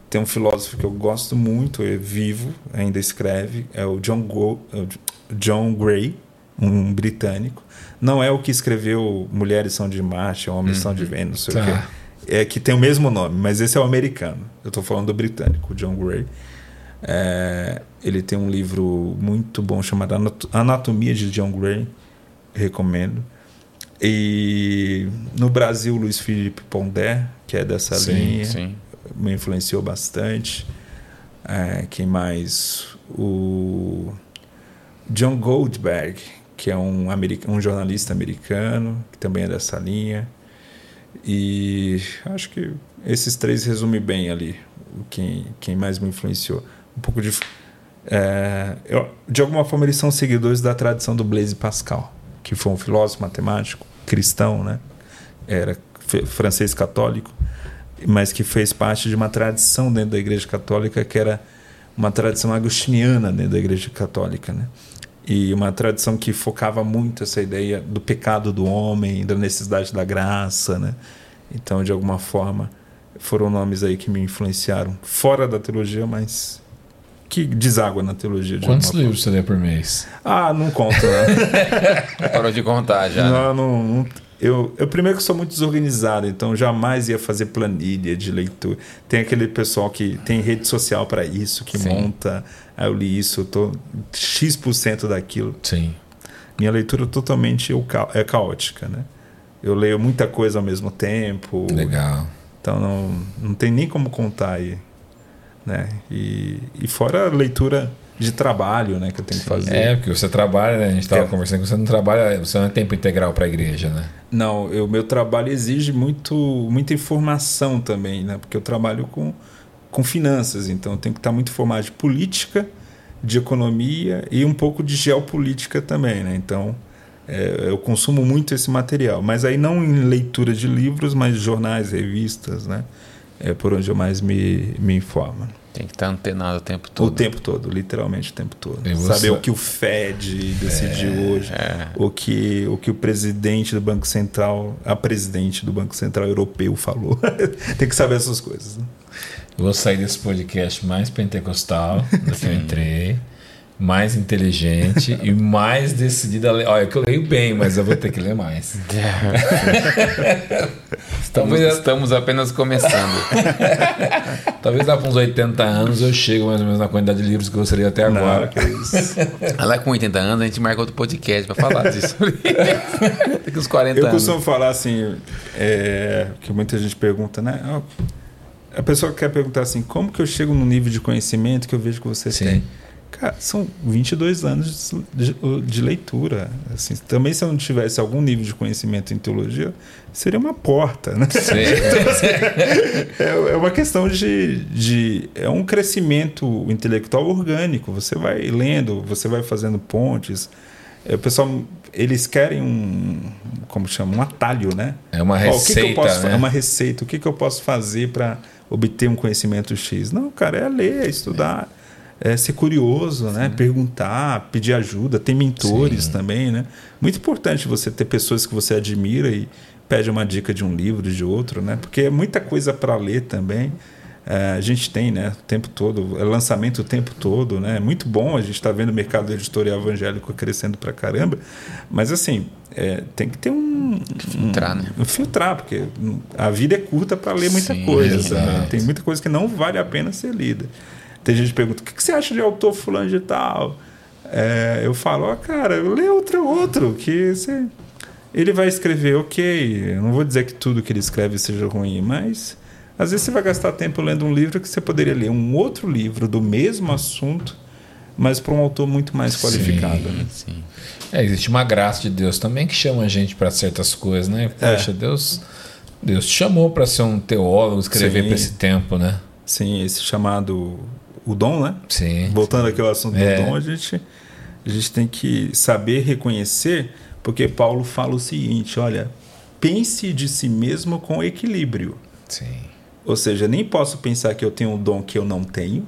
Tem um filósofo que eu gosto muito, é vivo, ainda escreve, é o John, Go, é o John Gray, um britânico. Não é o que escreveu Mulheres são de Marte, Homens são de Vênus, não sei o Tá. quê. É que tem o mesmo nome, mas esse é o americano. Eu estou falando do britânico, o John Gray. É, ele tem um livro muito bom chamado Anat- Anatomia de John Gray, recomendo. E no Brasil, Luiz Felipe Pondé, que é dessa Sim, linha, Sim. me influenciou bastante. É, quem mais? O John Goldberg, que é um, america- um jornalista americano, que também é dessa linha. E acho que esses três resumem bem ali quem, quem mais me influenciou. Um pouco de. é, eu- de alguma forma, eles são seguidores da tradição do Blaise Pascal, que foi um filósofo matemático cristão, né? Era francês católico, mas que fez parte de uma tradição dentro da Igreja Católica que era uma tradição agostiniana dentro da Igreja Católica, né? E uma tradição que focava muito essa ideia do pecado do homem, da necessidade da graça, né? Então, de alguma forma, foram nomes aí que me influenciaram fora da teologia, mas que deságua na teologia. De Quantos livros você lê por mês? Ah, não conto, né? [laughs] Parou de contar já. né? não, não, não- eu, eu primeiro que sou muito desorganizado, então jamais ia fazer planilha de leitura. Tem aquele pessoal que tem rede social para isso, que Sim. monta. Aí eu li isso, eu tô X% daquilo. Sim. Minha leitura é totalmente é caótica, né? Eu leio muita coisa ao mesmo tempo. Legal. Então não, não tem nem como contar aí. Né? E, e fora a leitura de trabalho né, que eu tenho que fazer. É, porque você trabalha, né? A gente estava É. conversando que você não trabalha, você não é tempo integral para a igreja, né? Não, o meu trabalho exige muito, muita informação também, né? Porque eu trabalho com, com finanças, então eu tenho que estar muito informado de política, de economia e um pouco de geopolítica também, né? Então é, eu consumo muito esse material, mas aí não em leitura de livros, mas jornais, revistas, né? É por onde eu mais me, me informo. Tem que estar antenado o tempo O todo. tempo todo, literalmente o tempo todo. Você- Saber o que o Fed decidiu hoje, o, que, o que o presidente do Banco Central, a presidente do Banco Central Europeu falou. [laughs] Tem que saber essas coisas. Né? Eu vou sair desse podcast mais pentecostal do que eu entrei, mais inteligente e [laughs] mais decidida a ler. Olha, que eu leio bem, mas eu vou ter que ler mais. Estamos, [laughs] Talvez- estamos apenas começando. [laughs] Talvez lá para uns 80 anos eu chego mais ou menos na quantidade de livros que eu gostaria até agora. Não, que isso. Lá com 80 anos, a gente marca outro podcast pra falar disso. Daqui uns 40 Eu anos. costumo falar assim, é, que muita gente pergunta, né? Ó, A pessoa quer perguntar assim, como que eu chego no nível de conhecimento que eu vejo que você Sim. tem? Cara, são 22 anos de, de leitura. Assim, também se eu não tivesse algum nível de conhecimento em teologia, seria uma porta, né? Sim. [laughs] É, é uma questão de, de. É um crescimento intelectual orgânico. Você vai lendo, você vai fazendo pontes. É, o pessoal, eles querem um. Como chama? Um atalho, né? É uma Ó, o que que eu receita, né? É uma receita. O que, que eu posso fazer para obter um conhecimento X? Não, cara, é ler, é estudar. É ser curioso, né? Perguntar, pedir ajuda, ter mentores Sim. também, né? Muito importante você ter pessoas que você admira e pede uma dica de um livro, de outro, né? Porque é muita coisa para ler também. É, a gente tem, né? O tempo todo, é lançamento o tempo todo, né? É muito bom a gente está vendo o mercado editorial evangélico crescendo pra caramba, mas assim é, tem que ter um Filtrar, um- né? um filtrar, porque a vida é curta para ler muita Sim, coisa. também. Tem muita coisa que não vale a pena ser lida. Tem gente que pergunta: o que que você acha de autor fulano de tal? É, eu falo: ó, cara, lê outro outro que você ele vai escrever, ok. Eu não vou dizer que tudo que ele escreve seja ruim, mas às vezes você vai gastar tempo lendo um livro que você poderia ler um outro livro do mesmo assunto, mas para um autor muito mais qualificado. Né? Sim. É, existe uma graça de Deus também que chama a gente para certas coisas, né? É. Poxa, Deus, Deus te chamou para ser um teólogo, escrever Sim. para esse tempo, né? Sim, esse chamado o dom, né? Sim. Voltando aqui ao assunto É. do dom, a gente, a gente tem que saber reconhecer, porque Paulo fala o seguinte: olha, pense de si mesmo com equilíbrio. Sim. Ou seja, nem posso pensar que eu tenho um dom que eu não tenho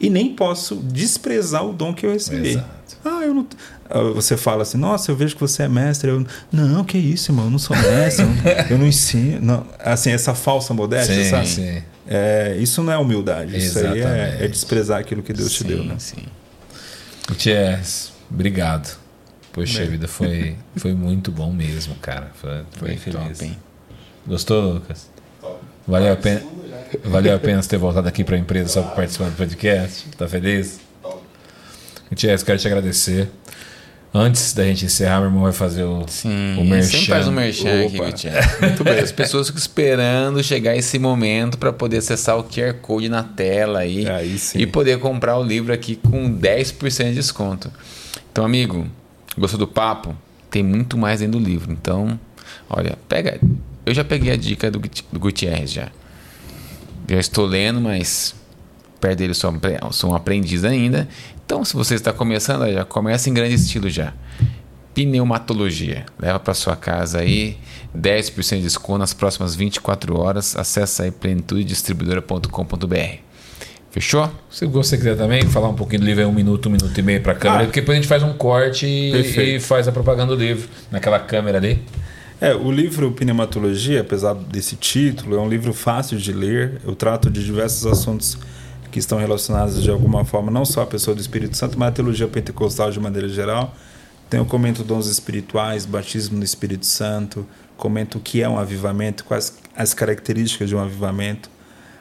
e nem posso desprezar o dom que eu recebi. Exato. Ah, eu não. Ah, Você fala assim, nossa, eu vejo que você é mestre. Eu, não, que isso, irmão, eu não sou mestre, eu não- eu não ensino. Não. Assim, essa falsa modéstia, Sim, sabe? sim. É, isso não é humildade, isso aí é, Exatamente. é desprezar aquilo que Deus te sim, deu, né? sim. Gutierrez, obrigado. Poxa Bem. vida, foi, [laughs] foi muito bom mesmo, cara. Foi, foi feliz. top, hein? Gostou, Lucas? Valeu a pena, valeu a pena ter voltado aqui para a empresa só para participar do podcast? Tá feliz? Gutierrez, quero te agradecer. Antes da gente encerrar, meu irmão vai fazer o, Sim, o merchan. sempre faz um merchan aqui, Opa. Gutierrez. Muito bem. As pessoas ficam esperando chegar esse momento para poder acessar o QR Code na tela aí, Aí e poder comprar o livro aqui com 10% de desconto. Então, amigo, gostou do papo? Tem muito mais dentro do livro. Então, olha, pega. Eu já peguei a dica do, do Gutierrez já. Já estou lendo, mas perto dele sou, sou um aprendiz ainda. Então, se você está começando, já começa em grande estilo já. Pneumatologia. Leva para sua casa aí, 10% de desconto nas próximas 24 horas. Acesse aí plenitudedistribuidora.com.br. Fechou? Se você quiser também falar um pouquinho do livro, é um minuto, um minuto e meio para a câmera, Ah. porque depois a gente faz um corte e, e faz a propaganda do livro naquela câmera ali. É, o livro Pneumatologia, apesar desse título, é um livro fácil de ler. Eu trato de diversos assuntos que estão relacionados de alguma forma, não só à pessoa do Espírito Santo, mas à teologia pentecostal de maneira geral. Então eu comento dons espirituais, batismo no Espírito Santo, comento o que é um avivamento, quais as características de um avivamento,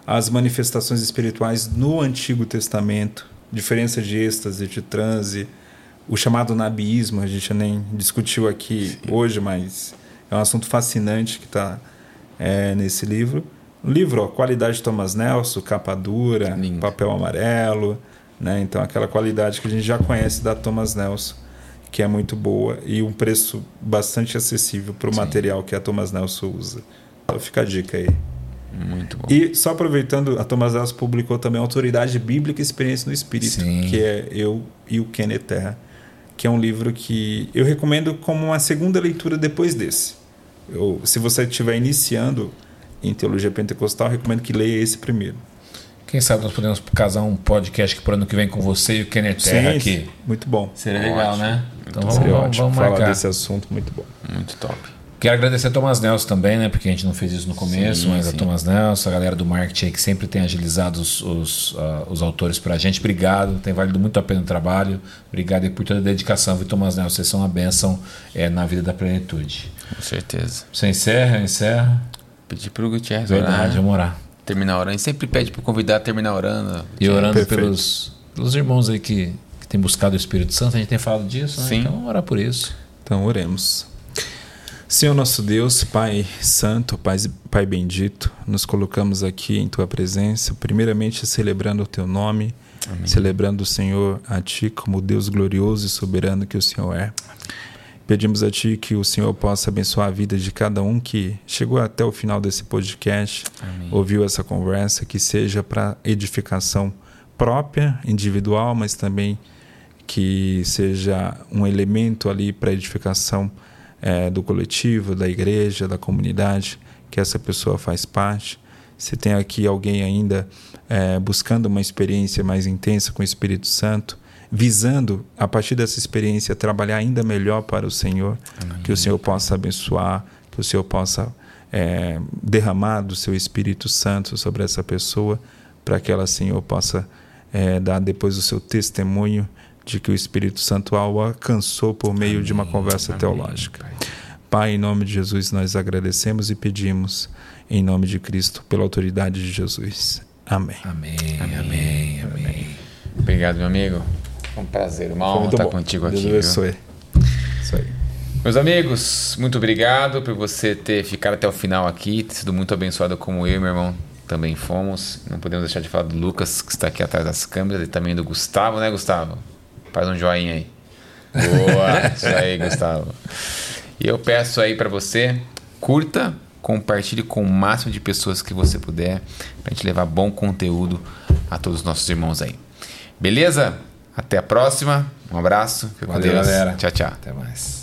as manifestações espirituais no Antigo Testamento, diferença de êxtase, de transe, o chamado nabiísmo, a gente nem discutiu aqui Sim. hoje, mas é um assunto fascinante que está é, nesse livro. Livro, ó, qualidade de Thomas Nelson, capa dura, Lindo. papel amarelo, né? Então aquela qualidade que a gente já conhece da Thomas Nelson, que é muito boa e um preço bastante acessível para o material que a Thomas Nelson usa. Então fica a dica aí. Muito bom. E só aproveitando, a Thomas Nelson publicou também Autoridade Bíblica e Experiência no Espírito, Sim. que é eu e o Kenneth Terra, que é um livro que eu recomendo como uma segunda leitura depois desse. Eu, se você estiver iniciando em teologia pentecostal, recomendo que leia esse primeiro. Quem sabe nós podemos casar um podcast para o ano que vem com você e o Kenneth Terra Sim, aqui. Muito bom. Seria legal, né? Então vamos, vamos, ótimo. vamos marcar. Falar desse assunto, muito bom. Muito top. Quero agradecer a Thomas Nelson também, né? Porque a gente não fez isso no começo, sim, mas sim. a Thomas Nelson, a galera do marketing que sempre tem agilizado os, os, uh, os autores para a gente. Obrigado, tem valido muito a pena o trabalho. Obrigado por toda a dedicação, viu, Thomas Nelson? Vocês são uma bênção é, na vida da plenitude. Com certeza. Você encerra, encerra. Pedir para o Gutierrez Verdade, vamos orar. Terminar orando. A gente sempre pede para o convidado terminar orando. E orando pelos, pelos irmãos aí que, que têm buscado o Espírito Santo. A gente tem falado disso, né? Sim. Então vamos orar por isso. Então oremos. Senhor nosso Deus, Pai Santo, Pai, Pai bendito, nos colocamos aqui em Tua presença, primeiramente celebrando o Teu nome, Amém. celebrando o Senhor a Ti como Deus glorioso e soberano que o Senhor é. Pedimos a Ti que o Senhor possa abençoar a vida de cada um que chegou até o final desse podcast, Amém. ouviu essa conversa, que seja para edificação própria, individual, mas também que seja um elemento ali para edificação é, do coletivo, da igreja, da comunidade que essa pessoa faz parte. Se tem aqui alguém ainda é, buscando uma experiência mais intensa com o Espírito Santo, visando, a partir dessa experiência, trabalhar ainda melhor para o Senhor, Amém. que o Senhor possa abençoar, que o Senhor possa é, derramar do seu Espírito Santo sobre essa pessoa, para que ela, Senhor, possa é, dar depois o seu testemunho de que o Espírito Santo a alcançou por meio Amém. de uma conversa Amém. teológica. Pai, em nome de Jesus, nós agradecemos e pedimos, em nome de Cristo, pela autoridade de Jesus. Amém. Amém. Amém. Amém. Obrigado, meu amigo. Um prazer, uma honra estar bom. contigo aqui. Deus abençoe. Isso aí. Meus amigos, muito obrigado por você ter ficado até o final aqui, ter sido muito abençoado como eu e meu irmão também fomos. Não podemos deixar de falar do Lucas, que está aqui atrás das câmeras, e também do Gustavo, né, Gustavo? Faz um joinha aí. Boa, [laughs] isso aí, Gustavo. E eu peço aí para você, curta, compartilhe com o máximo de pessoas que você puder, para a gente levar bom conteúdo a todos os nossos irmãos aí. Beleza? Até a próxima. Um abraço. Fique com Deus. Galera. Tchau, tchau. Até mais.